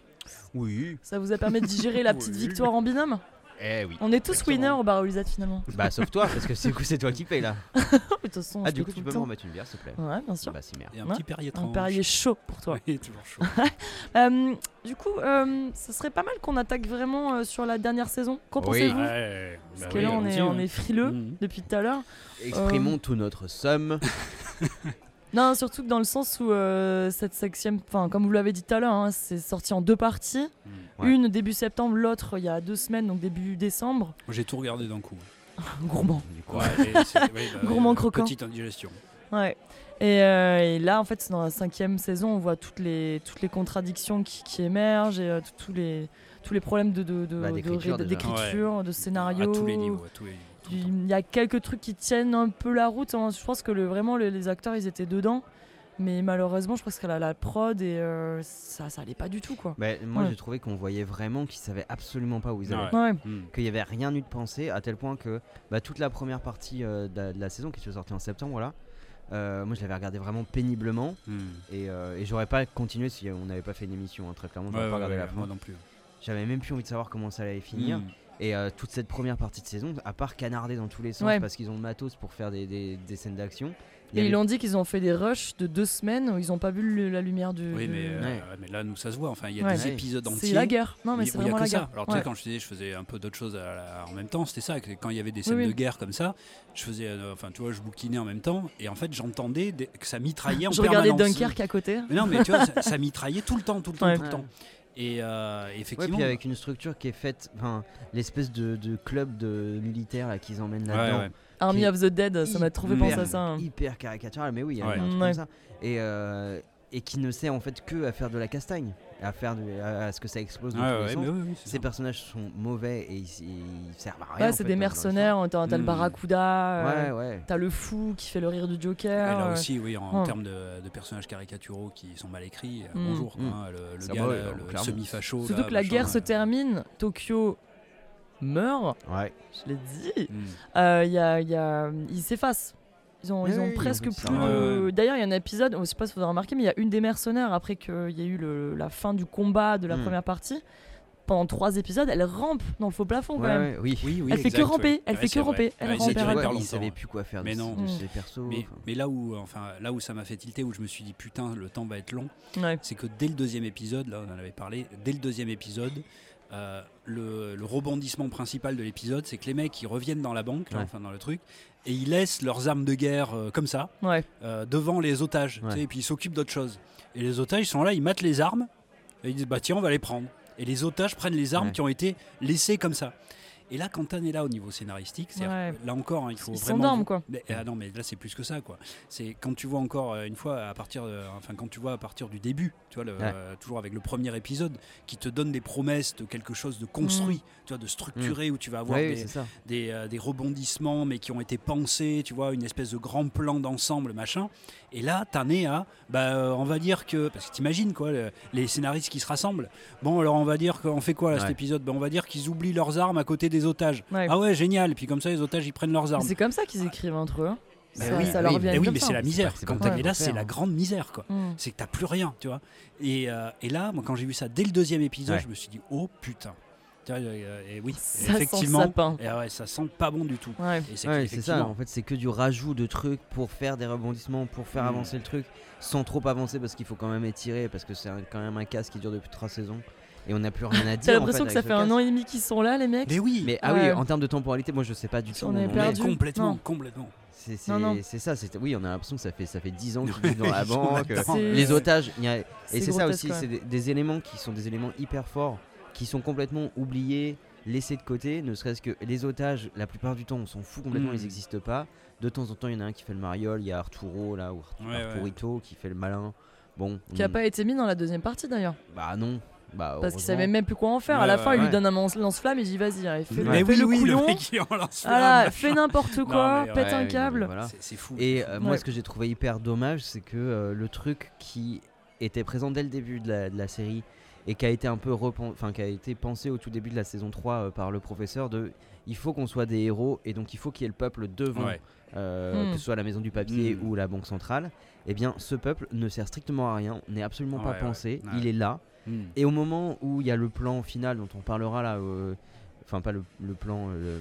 [SPEAKER 1] Oui.
[SPEAKER 2] Ça vous a permis de digérer la petite
[SPEAKER 1] Oui.
[SPEAKER 2] victoire en binôme
[SPEAKER 1] Eh oui.
[SPEAKER 2] On est tous winners au bar Olisette finalement.
[SPEAKER 1] Bah, sauf toi, parce que c'est c'est toi qui paye là.
[SPEAKER 2] De toute façon,
[SPEAKER 1] Ah,
[SPEAKER 2] je
[SPEAKER 1] du coup, tu peux me remettre une bière, s'il te plaît
[SPEAKER 2] Ouais, bien sûr.
[SPEAKER 1] Bah, merde.
[SPEAKER 3] Et un
[SPEAKER 2] Ouais,
[SPEAKER 3] petit Perrier
[SPEAKER 2] Un. Perrier chaud pour toi.
[SPEAKER 3] Oui, toujours chaud.
[SPEAKER 2] Euh, du coup, euh, ce serait pas mal qu'on attaque vraiment euh, sur la dernière saison. Qu'en
[SPEAKER 1] Oui.
[SPEAKER 2] pensez-vous
[SPEAKER 3] Ouais,
[SPEAKER 2] Parce
[SPEAKER 3] bah
[SPEAKER 2] que
[SPEAKER 3] oui,
[SPEAKER 2] là, on est, on est frileux
[SPEAKER 3] Mhm.
[SPEAKER 2] depuis tout à l'heure.
[SPEAKER 1] Exprimons
[SPEAKER 2] Euh,
[SPEAKER 1] tout notre somme.
[SPEAKER 2] Non, surtout que dans le sens où euh, cette septième, enfin comme vous l'avez dit tout à l'heure, hein, c'est sorti en deux parties.
[SPEAKER 1] Ouais.
[SPEAKER 2] Une début septembre, l'autre il y a deux semaines, donc début décembre.
[SPEAKER 3] J'ai tout regardé d'un coup.
[SPEAKER 2] Gourmand.
[SPEAKER 3] Ouais, ouais, bah,
[SPEAKER 2] Gourmand
[SPEAKER 3] euh,
[SPEAKER 2] croquant.
[SPEAKER 3] Petite indigestion.
[SPEAKER 2] Ouais. Et, euh, et là, en fait, c'est dans la cinquième saison, on voit toutes les, toutes les contradictions qui, qui émergent et euh, tous les, tous les problèmes de, de, de-
[SPEAKER 1] Bah,
[SPEAKER 2] de
[SPEAKER 1] d'écriture,
[SPEAKER 2] de scénario.
[SPEAKER 3] À tous les niveaux. à tous les niveaux.
[SPEAKER 2] Il y a quelques trucs qui tiennent un peu la route. hein. Je pense que le, vraiment le- les acteurs ils étaient dedans. Mais malheureusement, je pense que la, la prod et euh, ça, ça allait pas du tout quoi.
[SPEAKER 1] Bah, moi,
[SPEAKER 2] Ouais.
[SPEAKER 1] j'ai trouvé qu'on voyait vraiment qu'ils savaient absolument pas où ils allaient.
[SPEAKER 2] Ouais.
[SPEAKER 3] Hmm.
[SPEAKER 1] Qu'il y avait rien eu de pensé, à tel point que bah, toute la première partie euh, de, la, de la saison qui est sortie en septembre, voilà. euh, moi, je l'avais regardé vraiment péniblement
[SPEAKER 3] Hmm.
[SPEAKER 1] et, euh, et j'aurais pas continué si on n'avait pas fait une émission. hein, très clairement, j'aurais
[SPEAKER 3] Ouais,
[SPEAKER 1] pas
[SPEAKER 3] ouais,
[SPEAKER 1] regardé
[SPEAKER 3] ouais,
[SPEAKER 1] la fin.
[SPEAKER 3] moi non plus.
[SPEAKER 1] J'avais même plus envie de savoir comment ça allait finir.
[SPEAKER 3] Hmm.
[SPEAKER 1] Et euh, toute cette première partie de saison, à part canarder dans tous les sens
[SPEAKER 2] Ouais.
[SPEAKER 1] parce qu'ils ont le matos pour faire des, des- des scènes d'action.
[SPEAKER 2] Et
[SPEAKER 1] avait-
[SPEAKER 2] ils ont dit qu'ils ont fait des rushs de deux semaines où ils n'ont pas vu le- la lumière du.
[SPEAKER 3] Oui, mais, euh,
[SPEAKER 1] Ouais.
[SPEAKER 3] mais là, nous, ça se voit. Enfin, il y a
[SPEAKER 2] Ouais.
[SPEAKER 3] des épisodes entiers.
[SPEAKER 2] C'est la guerre. Non, mais c'est
[SPEAKER 3] il y a
[SPEAKER 2] vraiment
[SPEAKER 3] que
[SPEAKER 2] la
[SPEAKER 3] ça.
[SPEAKER 2] guerre.
[SPEAKER 3] Alors, tu sais, quand je disais, je faisais un peu d'autres choses la- en même temps, c'était ça. Quand il y avait des scènes
[SPEAKER 2] Oui, oui.
[SPEAKER 3] de guerre comme ça, je faisais, euh, enfin, tu vois, je bouquinais en même temps, et en fait, j'entendais des- que ça mitraillait en
[SPEAKER 2] Je regardais
[SPEAKER 3] permanence.
[SPEAKER 2] Dunkerque à côté.
[SPEAKER 3] Mais non, mais tu vois, ça, ça mitraillait tout le temps, tout le temps,
[SPEAKER 2] Ouais.
[SPEAKER 3] tout le temps. Et euh,
[SPEAKER 1] Ouais,
[SPEAKER 3] effectivement,
[SPEAKER 1] puis avec une structure qui est faite, enfin, l'espèce de, de club de militaires qu'ils emmènent
[SPEAKER 3] Ouais,
[SPEAKER 1] là-dedans.
[SPEAKER 3] ouais.
[SPEAKER 2] Army of the Dead, ça m'a
[SPEAKER 3] hyper-
[SPEAKER 2] penser à ça. hein.
[SPEAKER 1] Hyper caricatural, mais oui, il y a
[SPEAKER 3] Ouais.
[SPEAKER 1] un truc
[SPEAKER 2] Ouais.
[SPEAKER 1] comme ça. Et, euh, et qui ne sert en fait que à faire de la castagne, à faire du- à, à ce que ça explose dans
[SPEAKER 3] Ouais,
[SPEAKER 1] tous les sens.
[SPEAKER 3] oui,
[SPEAKER 1] Ces
[SPEAKER 3] ça.
[SPEAKER 1] personnages sont mauvais et ils, ils servent à rien.
[SPEAKER 2] Ouais, c'est des mercenaires. T'as le
[SPEAKER 3] Mm.
[SPEAKER 2] Barracuda. euh,
[SPEAKER 1] Ouais, ouais.
[SPEAKER 2] T'as le fou qui fait le rire du
[SPEAKER 3] Et
[SPEAKER 2] Joker.
[SPEAKER 3] là
[SPEAKER 2] euh,
[SPEAKER 3] aussi, oui, en,
[SPEAKER 2] Ouais.
[SPEAKER 3] termes de, de personnages caricaturaux qui sont mal écrits, euh,
[SPEAKER 2] Mm.
[SPEAKER 3] bonjour,
[SPEAKER 1] Mm.
[SPEAKER 3] hein, le, gars, là, le semi-facho.
[SPEAKER 2] Surtout
[SPEAKER 3] là,
[SPEAKER 2] que la
[SPEAKER 3] machin,
[SPEAKER 2] guerre se
[SPEAKER 3] euh,
[SPEAKER 2] termine, Tokyo meurt,
[SPEAKER 1] Ouais.
[SPEAKER 2] je l'ai dit. Euh, il y a, il y a- ils s'effacent. Ils ont,
[SPEAKER 1] Oui,
[SPEAKER 2] ils ont
[SPEAKER 1] oui,
[SPEAKER 2] presque plus. D'ailleurs, il y a un épisode, je sais pas si vous avez remarqué, mais il y a une des mercenaires après qu'il y a eu le- la fin du combat de la
[SPEAKER 1] Hmm.
[SPEAKER 2] première partie. Pendant trois épisodes, elle rampe dans le faux plafond quand
[SPEAKER 1] Ouais,
[SPEAKER 2] même.
[SPEAKER 1] oui.
[SPEAKER 3] Oui, oui,
[SPEAKER 2] Elle fait que ramper,
[SPEAKER 3] ouais.
[SPEAKER 2] elle
[SPEAKER 3] Ouais,
[SPEAKER 2] fait que ramper, elle
[SPEAKER 3] Ouais,
[SPEAKER 2] rampe,
[SPEAKER 1] ils
[SPEAKER 3] longtemps,
[SPEAKER 1] savaient plus quoi faire
[SPEAKER 3] Mais
[SPEAKER 1] de,
[SPEAKER 3] non.
[SPEAKER 1] de
[SPEAKER 2] Mm.
[SPEAKER 1] ces persos.
[SPEAKER 3] Mais, là où, enfin, là où ça m'a fait tilter, où je me suis dit putain, le temps va être long,
[SPEAKER 2] Ouais.
[SPEAKER 3] c'est que dès le deuxième épisode, là on en avait parlé, dès le deuxième épisode, euh, le, le rebondissement principal de l'épisode, c'est que les mecs ils reviennent dans la banque, là,
[SPEAKER 1] Ouais.
[SPEAKER 3] enfin dans le truc, et ils laissent leurs armes de guerre euh, comme ça,
[SPEAKER 2] Ouais.
[SPEAKER 3] euh, devant les otages, tu
[SPEAKER 1] Ouais.
[SPEAKER 3] sais, et puis ils s'occupent d'autre chose. Et les otages ils sont là, ils matent les armes, et ils disent bah tiens on va les prendre. Et les otages prennent les armes qui ont été laissées comme ça. Et là, quand on est là au niveau scénaristique, c'est
[SPEAKER 2] Ouais.
[SPEAKER 3] là encore, hein, il faut
[SPEAKER 2] Ils
[SPEAKER 3] vraiment.
[SPEAKER 2] s'endorment, quoi.
[SPEAKER 3] Mais, ah non, mais là c'est plus que ça, quoi. C'est quand tu vois encore euh, une fois à partir, de- enfin quand tu vois à partir du début, tu vois, le-
[SPEAKER 1] Ouais.
[SPEAKER 3] euh, toujours avec le premier épisode, qui te donne des promesses de quelque chose de construit, tu vois, de structuré où tu vas avoir
[SPEAKER 1] oui,
[SPEAKER 3] des, euh, des rebondissements, mais qui ont été pensés, tu vois, une espèce de grand plan d'ensemble, machin. Et là, t'en es à, bah, euh, on va dire que, parce que t'imagines quoi, le- les scénaristes qui se rassemblent. Bon, alors on va dire qu'on fait quoi là, cet épisode? Ben, On va dire qu'ils oublient leurs armes à côté des otages.
[SPEAKER 2] Ouais.
[SPEAKER 3] Ah ouais, génial. Et puis comme ça, les otages ils prennent leurs armes.
[SPEAKER 2] C'est comme ça qu'ils écrivent entre eux.
[SPEAKER 3] Mais
[SPEAKER 2] Ça,
[SPEAKER 3] oui,
[SPEAKER 2] ça leur
[SPEAKER 1] mais
[SPEAKER 3] oui, c'est la misère. Quand t'as- là, c'est la grande misère, quoi.
[SPEAKER 2] Mm.
[SPEAKER 3] C'est que t'as plus rien, tu vois. Et, euh, et là, moi, quand j'ai vu ça dès le deuxième épisode,
[SPEAKER 1] Ouais.
[SPEAKER 3] je me suis dit, oh putain. Tu vois, euh, et oui,
[SPEAKER 2] Ça sent
[SPEAKER 3] effectivement.
[SPEAKER 2] sapin.
[SPEAKER 3] Et ouais, ça sent pas bon du tout.
[SPEAKER 2] Ouais.
[SPEAKER 3] Et c'est
[SPEAKER 1] Ouais, ça. En fait, c'est que du rajout de trucs pour faire des rebondissements, pour faire
[SPEAKER 3] Mm.
[SPEAKER 1] avancer le truc, sans trop avancer parce qu'il faut quand même étirer, parce que c'est quand même un casse qui dure depuis trois saisons et on n'a plus rien à dire.
[SPEAKER 2] T'as
[SPEAKER 1] en
[SPEAKER 2] l'impression
[SPEAKER 1] fait,
[SPEAKER 2] que ça fait un an et demi qu'ils sont là, les mecs
[SPEAKER 3] Mais oui,
[SPEAKER 1] Mais ah
[SPEAKER 2] Ouais.
[SPEAKER 1] oui, en termes de temporalité, moi je sais pas du tout.
[SPEAKER 2] On est perdu.
[SPEAKER 3] complètement,
[SPEAKER 2] Non.
[SPEAKER 3] complètement.
[SPEAKER 1] C'est ça. c'est- Oui, on a l'impression que ça fait ça fait 10 ans qu'ils vivent dans la banque. Les otages, il y a- et
[SPEAKER 2] c'est
[SPEAKER 1] ça aussi, c'est des, des éléments qui sont des éléments hyper forts, qui sont complètement oubliés, laissés de côté, ne serait-ce que les otages, la plupart du temps, on s'en fout complètement,
[SPEAKER 3] Mm.
[SPEAKER 1] ils n'existent pas. De temps en temps, il y en a un qui fait le mariole, il y a Arturo là, ou Artu-
[SPEAKER 3] Ouais, ouais.
[SPEAKER 1] Arturito qui fait le malin. Bon,
[SPEAKER 2] Qui a
[SPEAKER 1] on-
[SPEAKER 2] pas été mis dans la deuxième partie d'ailleurs.
[SPEAKER 1] bah non, bah
[SPEAKER 2] Parce qu'il savait même plus quoi en faire. à la fin, il lui donne un lance- lance-flamme et il dit vas-y, allez, fais,
[SPEAKER 3] Mais
[SPEAKER 2] fais
[SPEAKER 3] oui,
[SPEAKER 2] le
[SPEAKER 3] oui,
[SPEAKER 2] couillon.
[SPEAKER 3] le
[SPEAKER 2] fais n'importe
[SPEAKER 3] Non,
[SPEAKER 2] quoi, pète un câble.
[SPEAKER 1] voilà.
[SPEAKER 3] C'est- fou.
[SPEAKER 1] Et euh, moi, ce que j'ai trouvé hyper dommage, c'est que euh, le truc qui était présent dès le début de la, de la série et qui a été un peu enfin qui a été pensé au tout début de la saison 3 euh, par le professeur de il faut qu'on soit des héros et donc il faut qu'il y ait le peuple devant
[SPEAKER 3] Ouais.
[SPEAKER 1] euh,
[SPEAKER 2] Hmm.
[SPEAKER 1] que ce soit la maison du papier
[SPEAKER 3] Hmm.
[SPEAKER 1] ou la banque centrale et bien ce peuple ne sert strictement à rien n'est absolument pas
[SPEAKER 3] Ouais,
[SPEAKER 1] pensé
[SPEAKER 3] ouais.
[SPEAKER 1] il est là
[SPEAKER 3] Mm.
[SPEAKER 1] et au moment où il y a le plan final dont on parlera là, euh, enfin pas le, le plan, euh,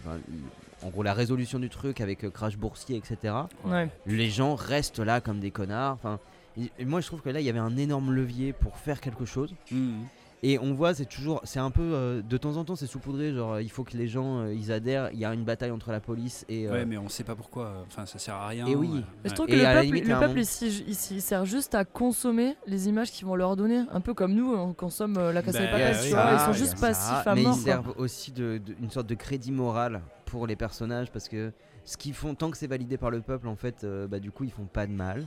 [SPEAKER 1] en gros la résolution du truc avec euh, crash boursier, etc.
[SPEAKER 2] Ouais.
[SPEAKER 1] Les gens restent là comme des connards. Enfin, et- et moi je trouve que là il y avait un énorme levier pour faire quelque chose.
[SPEAKER 3] Mm.
[SPEAKER 1] Et on voit, c'est toujours, c'est un peu, euh, de temps en temps c'est saupoudré, genre euh, il faut que les gens euh, ils adhèrent. Il y a une bataille entre la police et. euh,
[SPEAKER 3] Ouais, mais on sait pas pourquoi. Enfin, ça sert à rien.
[SPEAKER 1] Et oui.
[SPEAKER 3] ouais.
[SPEAKER 2] Mais je trouve
[SPEAKER 1] Et
[SPEAKER 2] que le
[SPEAKER 1] à la
[SPEAKER 2] peuple,
[SPEAKER 1] limite,
[SPEAKER 2] le
[SPEAKER 1] à un
[SPEAKER 2] peuple
[SPEAKER 1] moment-
[SPEAKER 2] ici, ici, il sert juste à consommer les images qu'ils vont leur donner. Un peu comme nous, on consomme euh, la Casa
[SPEAKER 3] Bah,
[SPEAKER 2] de Papel,
[SPEAKER 3] oui,
[SPEAKER 2] tu vois. Ils
[SPEAKER 1] Ça,
[SPEAKER 2] sont juste
[SPEAKER 1] ça,
[SPEAKER 2] passifs à
[SPEAKER 1] mais
[SPEAKER 2] mort.
[SPEAKER 1] ils
[SPEAKER 2] quoi.
[SPEAKER 1] servent aussi de, de- une sorte de crédit moral pour les personnages parce que ce qu'ils font, tant que c'est validé par le peuple, en fait, euh, bah, du coup, ils font pas de mal.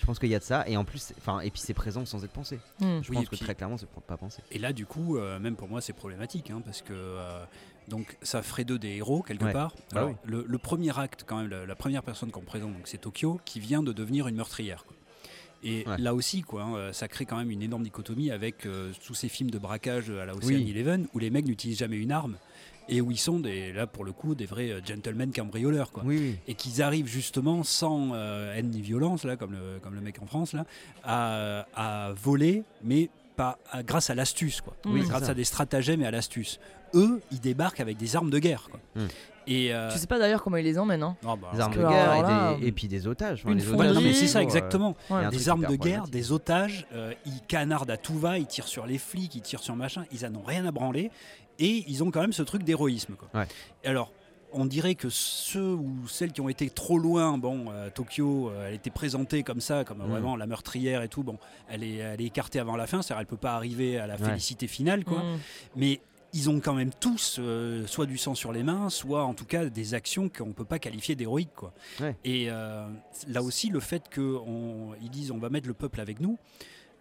[SPEAKER 1] Je pense qu'il y a de ça et en plus, enfin, et puis c'est présent sans être pensé.
[SPEAKER 2] Hmm.
[SPEAKER 1] Je
[SPEAKER 3] Oui,
[SPEAKER 1] pense que
[SPEAKER 3] puis-
[SPEAKER 1] très clairement, c'est pas pensé.
[SPEAKER 3] Et là, du coup, euh, même pour moi, c'est problématique, hein, parce que euh, donc ça ferait d'eux des héros quelque
[SPEAKER 1] Ouais.
[SPEAKER 3] part.
[SPEAKER 1] Bah
[SPEAKER 3] Alors,
[SPEAKER 1] oui.
[SPEAKER 3] le, le premier acte, quand même, la, la première personne qu'on présente, donc c'est Tokyo, qui vient de devenir une meurtrière. quoi. Et
[SPEAKER 1] Ouais.
[SPEAKER 3] là aussi, quoi, hein, euh, ça crée quand même une énorme dichotomie avec euh, tous ces films de braquage à la Ocean
[SPEAKER 1] Oui.
[SPEAKER 3] Eleven où les mecs n'utilisent jamais une arme et où ils sont des, là pour le coup des vrais euh, gentlemen cambrioleurs, quoi.
[SPEAKER 1] Oui, oui.
[SPEAKER 3] et qu'ils arrivent justement sans euh, haine ni violence là comme le, comme le mec en France là à, à voler mais pas à- grâce à l'astuce, quoi.
[SPEAKER 2] Oui,
[SPEAKER 3] grâce
[SPEAKER 1] ça.
[SPEAKER 3] à des stratagèmes et à l'astuce. Eux, ils débarquent avec des armes de guerre, quoi.
[SPEAKER 1] Mm.
[SPEAKER 3] Et euh,
[SPEAKER 2] Tu sais pas d'ailleurs comment ils les emmènent. Hein.
[SPEAKER 3] non, bah,
[SPEAKER 1] Des armes de guerre
[SPEAKER 2] là,
[SPEAKER 1] et, des- et puis des otages. enfin,
[SPEAKER 2] une
[SPEAKER 1] les
[SPEAKER 2] fonderie,
[SPEAKER 1] otages,
[SPEAKER 3] c'est ça exactement. des armes de guerre, des otages, euh, ils canardent à tout va, ils tirent sur les flics, ils tirent sur machin, ils en ont rien à branler et ils ont quand même ce truc d'héroïsme. quoi.
[SPEAKER 1] Ouais.
[SPEAKER 3] Et alors, on dirait que ceux ou celles qui ont été trop loin, bon, euh, Tokyo, euh, elle était présentée comme ça, comme euh,
[SPEAKER 1] Mm.
[SPEAKER 3] vraiment la meurtrière et tout, bon, elle est, elle est écartée avant la fin, c'est-à-dire elle peut pas arriver à la
[SPEAKER 1] Ouais.
[SPEAKER 3] félicité finale, quoi.
[SPEAKER 2] Mm.
[SPEAKER 3] Mais ils ont quand même tous euh, soit du sang sur les mains, soit en tout cas des actions qu'on ne peut pas qualifier d'héroïques. Quoi.
[SPEAKER 1] Ouais.
[SPEAKER 3] Et euh, là aussi, le fait qu'ils disent on va mettre le peuple avec nous,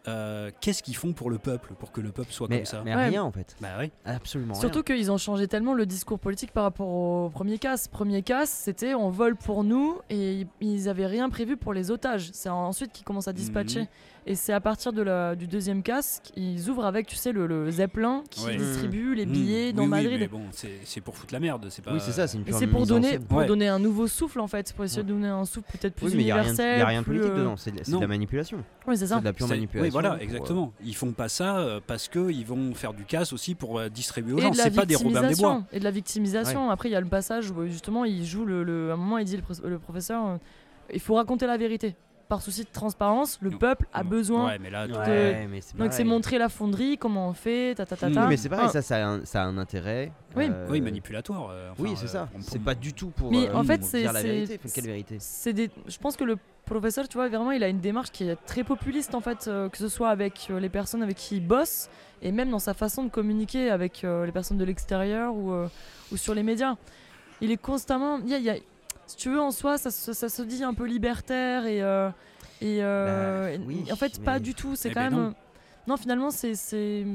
[SPEAKER 3] euh, qu'est-ce qu'ils font pour le peuple, pour que le peuple soit
[SPEAKER 1] Mais,
[SPEAKER 3] comme ça?
[SPEAKER 1] mais
[SPEAKER 2] Ouais.
[SPEAKER 1] rien en fait.
[SPEAKER 3] Bah oui.
[SPEAKER 1] Absolument
[SPEAKER 2] Surtout qu'ils ont changé tellement le discours politique par rapport au premier casse. Premier casse, c'était on vole pour nous et ils avaient rien prévu pour les otages. C'est ensuite qu'ils commencent à dispatcher.
[SPEAKER 3] Mhm.
[SPEAKER 2] Et c'est à partir de la, du deuxième casse qu'ils ouvrent avec, tu sais, le, le Zeppelin qui
[SPEAKER 3] Ouais.
[SPEAKER 2] distribue les
[SPEAKER 3] Mmh.
[SPEAKER 2] billets dans
[SPEAKER 3] Oui, oui,
[SPEAKER 2] Madrid.
[SPEAKER 3] mais bon, c'est c'est pour foutre la merde. C'est pas.
[SPEAKER 1] Oui, c'est ça, c'est une
[SPEAKER 2] c'est pour donner, pour
[SPEAKER 3] Ouais.
[SPEAKER 2] donner un nouveau souffle en fait, pour essayer de donner un souffle peut-être plus
[SPEAKER 1] Oui, mais il n'y a rien,
[SPEAKER 2] universel.
[SPEAKER 1] il y a rien de politique
[SPEAKER 2] euh,
[SPEAKER 1] dedans, c'est de, c'est la manipulation.
[SPEAKER 2] Oui, c'est ça.
[SPEAKER 1] C'est de la pure
[SPEAKER 3] C'est-
[SPEAKER 1] manipulation.
[SPEAKER 3] Oui, voilà,
[SPEAKER 1] pour, euh,
[SPEAKER 3] exactement. Ils font pas ça euh, parce qu'ils vont faire du casse aussi pour euh, distribuer aux
[SPEAKER 2] Et
[SPEAKER 3] gens.
[SPEAKER 2] de la
[SPEAKER 3] C'est pas des Robin des Bois.
[SPEAKER 2] victimisation. Et de la victimisation. Après, il y a le passage où justement, il joue le, le- à un moment, il dit le, pro- le professeur, il faut raconter la vérité. Par souci de transparence, le
[SPEAKER 3] Non.
[SPEAKER 2] peuple a besoin.
[SPEAKER 3] Ouais, mais là, tu-
[SPEAKER 1] Ouais, mais c'est
[SPEAKER 2] Donc c'est montrer la fonderie, comment on fait, ta ta ta ta.
[SPEAKER 1] Oui, mais c'est pareil,
[SPEAKER 2] Ah,
[SPEAKER 1] ça, ça a un, ça a un intérêt.
[SPEAKER 2] Oui.
[SPEAKER 1] euh,
[SPEAKER 3] oui, manipulatoire. euh, enfin,
[SPEAKER 1] Oui, c'est
[SPEAKER 3] euh,
[SPEAKER 1] ça.
[SPEAKER 3] pour-
[SPEAKER 1] C'est pas du tout pour,
[SPEAKER 2] Mais
[SPEAKER 1] euh,
[SPEAKER 2] en fait, c'est-
[SPEAKER 1] dire la
[SPEAKER 2] c'est-
[SPEAKER 1] vérité. Enfin, quelle vérité?
[SPEAKER 2] c'est des... Je pense que le professeur, tu vois, vraiment, il a une démarche qui est très populiste en fait, euh, que ce soit avec euh, les personnes avec qui il bosse et même dans sa façon de communiquer avec euh, les personnes de l'extérieur ou, euh, ou sur les médias. Il est constamment. il y a- il y a- Si tu veux, en soi, ça, se- ça se dit un peu libertaire et. euh, et, euh,
[SPEAKER 1] Bah,
[SPEAKER 2] et- en fait, pas du tout. C'est
[SPEAKER 3] Eh
[SPEAKER 2] quand
[SPEAKER 3] ben
[SPEAKER 2] même.
[SPEAKER 3] non.
[SPEAKER 2] euh, Non, finalement, c'est-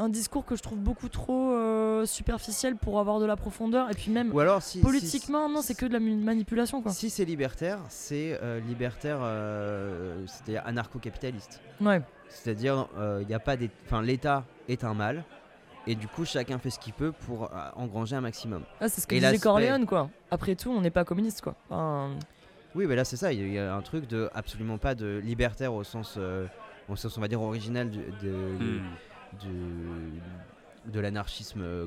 [SPEAKER 2] un discours que je trouve beaucoup trop euh, superficiel pour avoir de la profondeur. Et puis même
[SPEAKER 1] Ou alors, si.
[SPEAKER 2] politiquement, non, c'est que de la manipulation, quoi.
[SPEAKER 1] Si, c'est libertaire, c'est euh, libertaire, euh, c'est-à-dire anarcho-capitaliste.
[SPEAKER 2] Ouais.
[SPEAKER 1] C'est-à-dire, il y a pas des, enfin, l'État est un mal, et du coup, chacun fait ce qu'il peut pour euh, engranger un maximum.
[SPEAKER 2] Ah, c'est ce que
[SPEAKER 1] Et
[SPEAKER 2] disait Corleone, quoi. Après tout, on n'est pas communiste, quoi. Enfin,
[SPEAKER 1] Oui, mais là, c'est ça. Il y a- il y, a un truc de absolument pas de libertaire au sens, euh, au sens, on va dire, original de, de,
[SPEAKER 3] Hmm.
[SPEAKER 1] de, de l'anarchisme euh,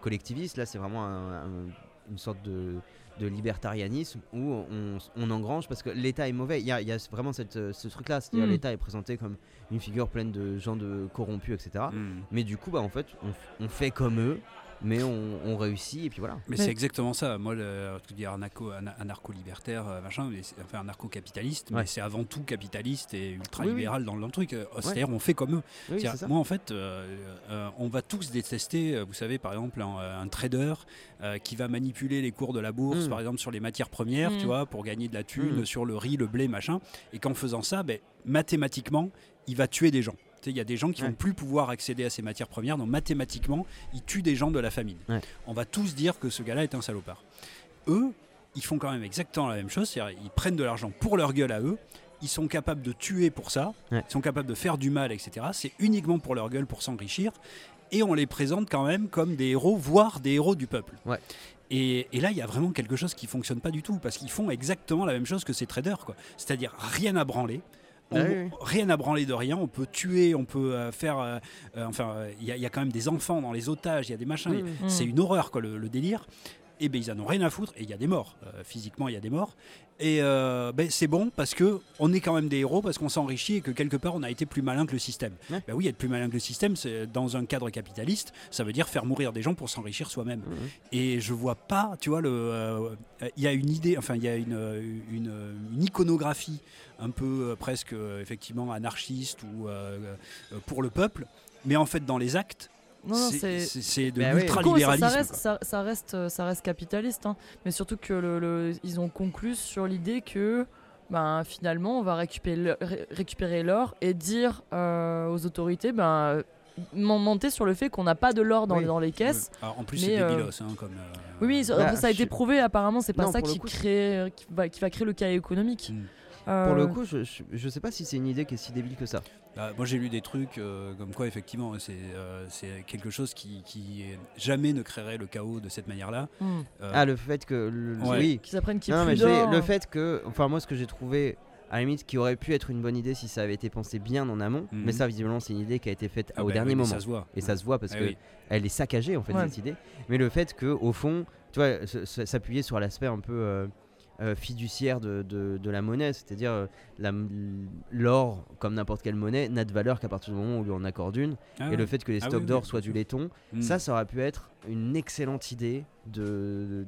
[SPEAKER 1] collectiviste. Là, c'est vraiment un- un- une sorte de, de libertarianisme où on, on engrange parce que l'État est mauvais. Il y a, il y a vraiment cette, euh, ce truc-là, c'est-à-dire
[SPEAKER 2] Mm.
[SPEAKER 1] l'État est présenté comme une figure pleine de gens de corrompus, etc.
[SPEAKER 3] Hmm.
[SPEAKER 1] Mais du coup, bah, en fait, on, on fait comme eux, mais on, on réussit et puis voilà.
[SPEAKER 3] Mais,
[SPEAKER 2] Mais-
[SPEAKER 3] c'est exactement ça. Moi, le, tu dis anarcho, ana- anarcho-libertaire, euh, machin, mais c'est- enfin anarcho-capitaliste,
[SPEAKER 1] Ouais.
[SPEAKER 3] mais c'est avant tout capitaliste et
[SPEAKER 1] Oui,
[SPEAKER 3] ultra-libéral dans, dans le truc. Euh, C'est-à-dire, on fait comme eux.
[SPEAKER 1] Oui,
[SPEAKER 3] moi, en fait, euh, euh, on va tous détester, vous savez, par exemple, un, un trader euh, qui va manipuler les cours de la bourse,
[SPEAKER 1] Mm.
[SPEAKER 3] par exemple, sur les matières premières,
[SPEAKER 2] Mm.
[SPEAKER 3] tu vois, pour gagner de la thune
[SPEAKER 1] Mm.
[SPEAKER 3] sur le riz, le blé, machin. Et qu'en faisant ça, ben, mathématiquement, il va tuer des gens. Il y a des gens qui
[SPEAKER 1] Ouais.
[SPEAKER 3] vont plus pouvoir accéder à ces matières premières, donc mathématiquement, il tue des gens de la famine.
[SPEAKER 1] Ouais.
[SPEAKER 3] On va tous dire que ce gars-là est un salopard. Eux, ils font quand même exactement la même chose, c'est-à-dire ils prennent de l'argent pour leur gueule à eux, ils sont capables de tuer pour ça,
[SPEAKER 1] Ouais.
[SPEAKER 3] ils sont capables de faire du mal, etc. C'est uniquement pour leur gueule, pour s'enrichir, et on les présente quand même comme des héros, voire des héros du peuple.
[SPEAKER 1] Ouais.
[SPEAKER 3] Et, et là, il y a vraiment quelque chose qui fonctionne pas du tout, parce qu'ils font exactement la même chose que ces traders, quoi. C'est-à-dire rien à branler. On-
[SPEAKER 1] Ah oui.
[SPEAKER 3] Rien à branler de rien, on peut tuer, on peut euh, faire. euh, euh, enfin, il y, a- il y a quand même des enfants dans les otages, il y a des machins, a-
[SPEAKER 1] oui.
[SPEAKER 3] c'est
[SPEAKER 2] Mm.
[SPEAKER 3] une horreur, quoi, le, le délire. Et ben ils en ont rien à foutre, et il y a des morts. Euh, physiquement, il y a des morts. Et euh, ben, c'est bon parce que on est quand même des héros, parce qu'on s'enrichit et que quelque part on a été plus malin que le système.
[SPEAKER 1] Ouais.
[SPEAKER 3] Ben oui, être plus malin que le système, c'est dans un cadre capitaliste, ça veut dire faire mourir des gens pour s'enrichir soi-même.
[SPEAKER 1] Mhm.
[SPEAKER 3] Et je vois pas, tu vois, euh, il y a une idée, enfin, il y a une, une, une iconographie un peu euh, presque euh, effectivement anarchiste ou euh, euh, pour le peuple, mais en fait, dans les actes, c'est- de
[SPEAKER 1] Bah oui.
[SPEAKER 2] Ça-
[SPEAKER 3] l'ultralibéralisme.
[SPEAKER 2] ça, reste,
[SPEAKER 3] quoi.
[SPEAKER 2] ça, ça reste, ça reste capitaliste, hein. mais surtout que le, le- ils ont conclu sur l'idée que ben, finalement on va récupérer le- ré- récupérer l'or et dire euh, aux autorités ben, m'en monter sur le fait qu'on n'a pas de l'or dans,
[SPEAKER 1] Oui.
[SPEAKER 2] dans les caisses.
[SPEAKER 3] Alors, en plus,
[SPEAKER 2] Mais,
[SPEAKER 3] c'est
[SPEAKER 2] euh,
[SPEAKER 3] débilos, hein, comme. euh,
[SPEAKER 2] Oui, oui, ça,
[SPEAKER 1] Bah,
[SPEAKER 2] ça a été prouvé apparemment, c'est pas
[SPEAKER 1] Non,
[SPEAKER 2] ça qui,
[SPEAKER 1] coup, je-
[SPEAKER 2] crée, qui, va, qui va créer le chaos économique.
[SPEAKER 3] Mm.
[SPEAKER 1] Pour le
[SPEAKER 2] Euh,
[SPEAKER 1] coup, je, je, je sais pas si c'est une idée qui est si débile que ça.
[SPEAKER 3] Bah, moi j'ai lu des trucs euh, comme quoi effectivement c'est euh, c'est quelque chose qui, qui jamais ne créerait le chaos de cette manière-là.
[SPEAKER 2] mm.
[SPEAKER 3] Euh,
[SPEAKER 1] Ah, le fait que. le-
[SPEAKER 3] Ouais.
[SPEAKER 1] Oui.
[SPEAKER 2] Qu'ils apprennent qu'il y ait
[SPEAKER 1] Non, mais
[SPEAKER 2] plus
[SPEAKER 1] je sais,
[SPEAKER 2] d'or.
[SPEAKER 1] le fait que. Enfin, moi, ce que j'ai trouvé à la limite, qui aurait pu être une bonne idée si ça avait été pensé bien en amont.
[SPEAKER 3] Mhm.
[SPEAKER 1] Mais ça, visiblement, c'est une idée qui a été faite
[SPEAKER 3] Ah
[SPEAKER 1] au
[SPEAKER 3] bah
[SPEAKER 1] dernier
[SPEAKER 3] oui,
[SPEAKER 1] moment.
[SPEAKER 3] ça se voit.
[SPEAKER 1] Et ça se voit parce
[SPEAKER 3] Ah
[SPEAKER 1] que
[SPEAKER 3] oui.
[SPEAKER 1] elle est saccagée en fait
[SPEAKER 2] Ouais.
[SPEAKER 1] cette idée. Mais le fait que au fond, tu vois, s'appuyer sur l'aspect un peu euh, euh, fiduciaire de, de- de la monnaie, c'est-à-dire euh, l'or, comme n'importe quelle monnaie, n'a de valeur qu'à partir du moment où on lui en accorde une.
[SPEAKER 3] Ah
[SPEAKER 1] et
[SPEAKER 3] ouais.
[SPEAKER 1] le fait que les
[SPEAKER 3] Ah
[SPEAKER 1] stocks
[SPEAKER 3] oui,
[SPEAKER 1] d'or
[SPEAKER 3] oui,
[SPEAKER 1] soient du laiton,
[SPEAKER 3] Mm.
[SPEAKER 1] ça, ça aurait pu être une excellente idée de.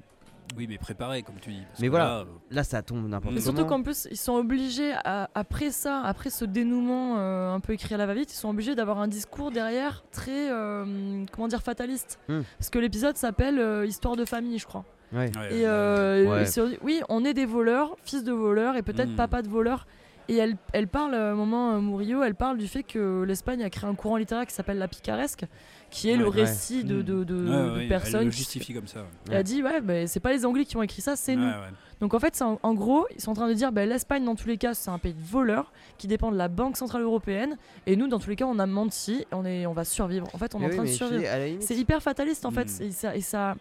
[SPEAKER 3] Oui, mais préparé, comme tu dis. parce
[SPEAKER 1] Mais
[SPEAKER 3] que
[SPEAKER 1] voilà,
[SPEAKER 3] là, euh,
[SPEAKER 1] là, ça tombe n'importe
[SPEAKER 2] Mais
[SPEAKER 1] comment.
[SPEAKER 2] surtout qu'en plus, ils sont obligés, à- après ça, après ce dénouement euh, un peu écrit à la va-vite, ils sont obligés d'avoir un discours derrière très, euh, comment dire, fataliste.
[SPEAKER 1] Hmm.
[SPEAKER 2] Parce que l'épisode s'appelle euh, Histoire de famille, je crois.
[SPEAKER 1] Ouais.
[SPEAKER 2] Et euh,
[SPEAKER 1] Ouais.
[SPEAKER 2] et c'est- oui, on est des voleurs, fils de voleurs et peut-être
[SPEAKER 3] Hmm.
[SPEAKER 2] papa de voleurs. Et elle, elle parle, à un moment, euh, Murillo, elle parle du fait que l'Espagne a créé un courant littéraire qui s'appelle la picaresque, qui est le
[SPEAKER 3] Ouais.
[SPEAKER 2] récit de,
[SPEAKER 3] Mm.
[SPEAKER 2] de, de-
[SPEAKER 3] Ouais,
[SPEAKER 2] de
[SPEAKER 3] ouais,
[SPEAKER 2] personnes.
[SPEAKER 3] Elle le
[SPEAKER 2] qui-
[SPEAKER 3] justifie comme ça. ouais.
[SPEAKER 2] Elle a dit, ouais, bah, c'est pas les Anglais qui ont écrit ça, c'est
[SPEAKER 3] Ouais,
[SPEAKER 2] nous.
[SPEAKER 3] ouais.
[SPEAKER 2] Donc en fait, en, en gros, ils sont en train de dire, bah, l'Espagne, dans tous les cas, c'est un pays de voleurs qui dépend de la Banque Centrale Européenne. Et nous, dans tous les cas, on a menti, on, est, on va survivre. En fait, on est
[SPEAKER 1] Mais
[SPEAKER 2] en
[SPEAKER 1] oui,
[SPEAKER 2] train de
[SPEAKER 1] mais
[SPEAKER 2] survivre. C'est hyper fataliste, en fait.
[SPEAKER 3] Mm.
[SPEAKER 2] Et ça, et, ça,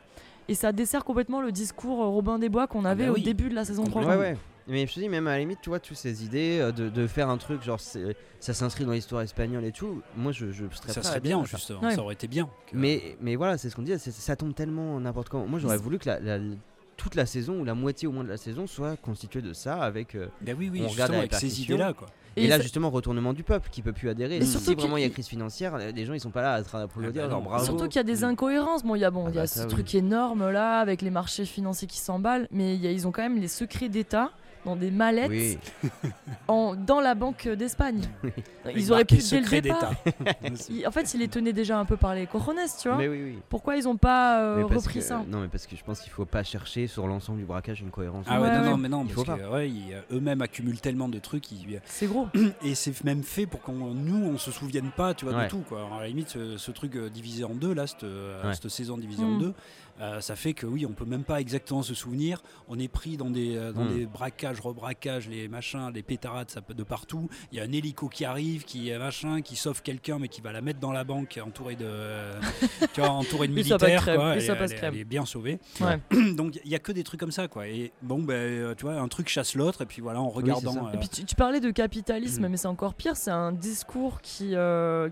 [SPEAKER 2] et ça dessert complètement le discours euh, Robin des Bois qu'on avait
[SPEAKER 3] bah
[SPEAKER 2] au début de la saison 3.
[SPEAKER 1] Ouais, ouais. Mais je te dis, même à la limite, tu vois, toutes ces idées euh, de, de faire un truc, genre, ça s'inscrit dans l'histoire espagnole et tout, moi, je, je serais
[SPEAKER 3] Ça serait bien, justement.
[SPEAKER 2] Ouais.
[SPEAKER 3] Ça aurait été bien. que-
[SPEAKER 1] Mais, mais voilà, c'est ce qu'on dit, ça tombe tellement n'importe comment. Moi, j'aurais voulu que la, la- toute la saison, ou la moitié au moins de la saison, soit constituée de ça, avec. euh,
[SPEAKER 3] Bah oui, oui,
[SPEAKER 1] on regarde
[SPEAKER 3] avec ces
[SPEAKER 1] répercussion.
[SPEAKER 3] idées-là, quoi.
[SPEAKER 1] Et,
[SPEAKER 2] Et
[SPEAKER 1] là,
[SPEAKER 2] ça-
[SPEAKER 1] justement, retournement du peuple qui peut plus adhérer.
[SPEAKER 2] Et
[SPEAKER 1] si
[SPEAKER 2] surtout
[SPEAKER 1] vraiment il y a crise financière, les gens ils sont pas là à applaudir,
[SPEAKER 3] Ah bah
[SPEAKER 1] genre bravo.
[SPEAKER 2] Surtout qu'il y a des incohérences. Bon, il y a, bon,
[SPEAKER 1] Ah
[SPEAKER 2] il y a
[SPEAKER 1] bah
[SPEAKER 2] ce
[SPEAKER 1] ça, oui.
[SPEAKER 2] truc énorme là, avec les marchés financiers qui s'emballent, mais y a- ils ont quand même les secrets d'État dans des mallettes
[SPEAKER 1] Oui.
[SPEAKER 2] en, dans la Banque d'Espagne.
[SPEAKER 3] Avec
[SPEAKER 2] Ils auraient pu dès le départ.
[SPEAKER 3] d'État.
[SPEAKER 2] Ils- en fait, ils les tenaient déjà un peu par les cojones, tu vois.
[SPEAKER 1] Mais oui, oui.
[SPEAKER 2] Pourquoi ils ont pas euh, repris
[SPEAKER 1] que-
[SPEAKER 2] ça
[SPEAKER 1] Non, mais parce que je pense qu'il faut pas chercher sur l'ensemble du braquage une cohérence.
[SPEAKER 3] Ah ouais,
[SPEAKER 2] Ouais,
[SPEAKER 3] non,
[SPEAKER 2] ouais.
[SPEAKER 3] non, mais non,
[SPEAKER 1] Il
[SPEAKER 3] parce
[SPEAKER 1] faut
[SPEAKER 3] que ouais, euh, eux-mêmes accumulent tellement de trucs. ils-
[SPEAKER 2] C'est gros.
[SPEAKER 3] Et c'est même fait pour qu'on nous, on se souvienne pas, tu vois,
[SPEAKER 1] Ouais.
[SPEAKER 3] de tout. Quoi. Alors, à la limite, ce, ce truc euh, divisé en deux, là, cette, euh,
[SPEAKER 1] Ouais.
[SPEAKER 3] cette saison divisée en
[SPEAKER 2] Mm.
[SPEAKER 3] deux, euh, ça fait que oui, on peut même pas exactement se souvenir. On est pris dans des, euh, dans
[SPEAKER 1] Mm.
[SPEAKER 3] des braquages, rebraquages, les machins, les pétarades, ça de partout. Il y a un hélico qui arrive, qui machin, qui sauve quelqu'un, mais qui va la mettre dans la banque, entouré de, euh, tu vois, entouré de militaires.
[SPEAKER 2] crème,
[SPEAKER 3] quoi. Elle,
[SPEAKER 2] ça
[SPEAKER 3] est-
[SPEAKER 2] passe
[SPEAKER 3] elle
[SPEAKER 2] crème.
[SPEAKER 3] elle est bien sauvée.
[SPEAKER 2] Ouais.
[SPEAKER 3] Donc il y a que des trucs comme ça, quoi. Et bon, ben, euh, tu vois, un truc chasse l'autre, et puis voilà, en regardant.
[SPEAKER 2] Et puis tu, tu parlais de capitalisme,
[SPEAKER 3] Mm.
[SPEAKER 2] mais c'est encore pire. C'est un discours qui,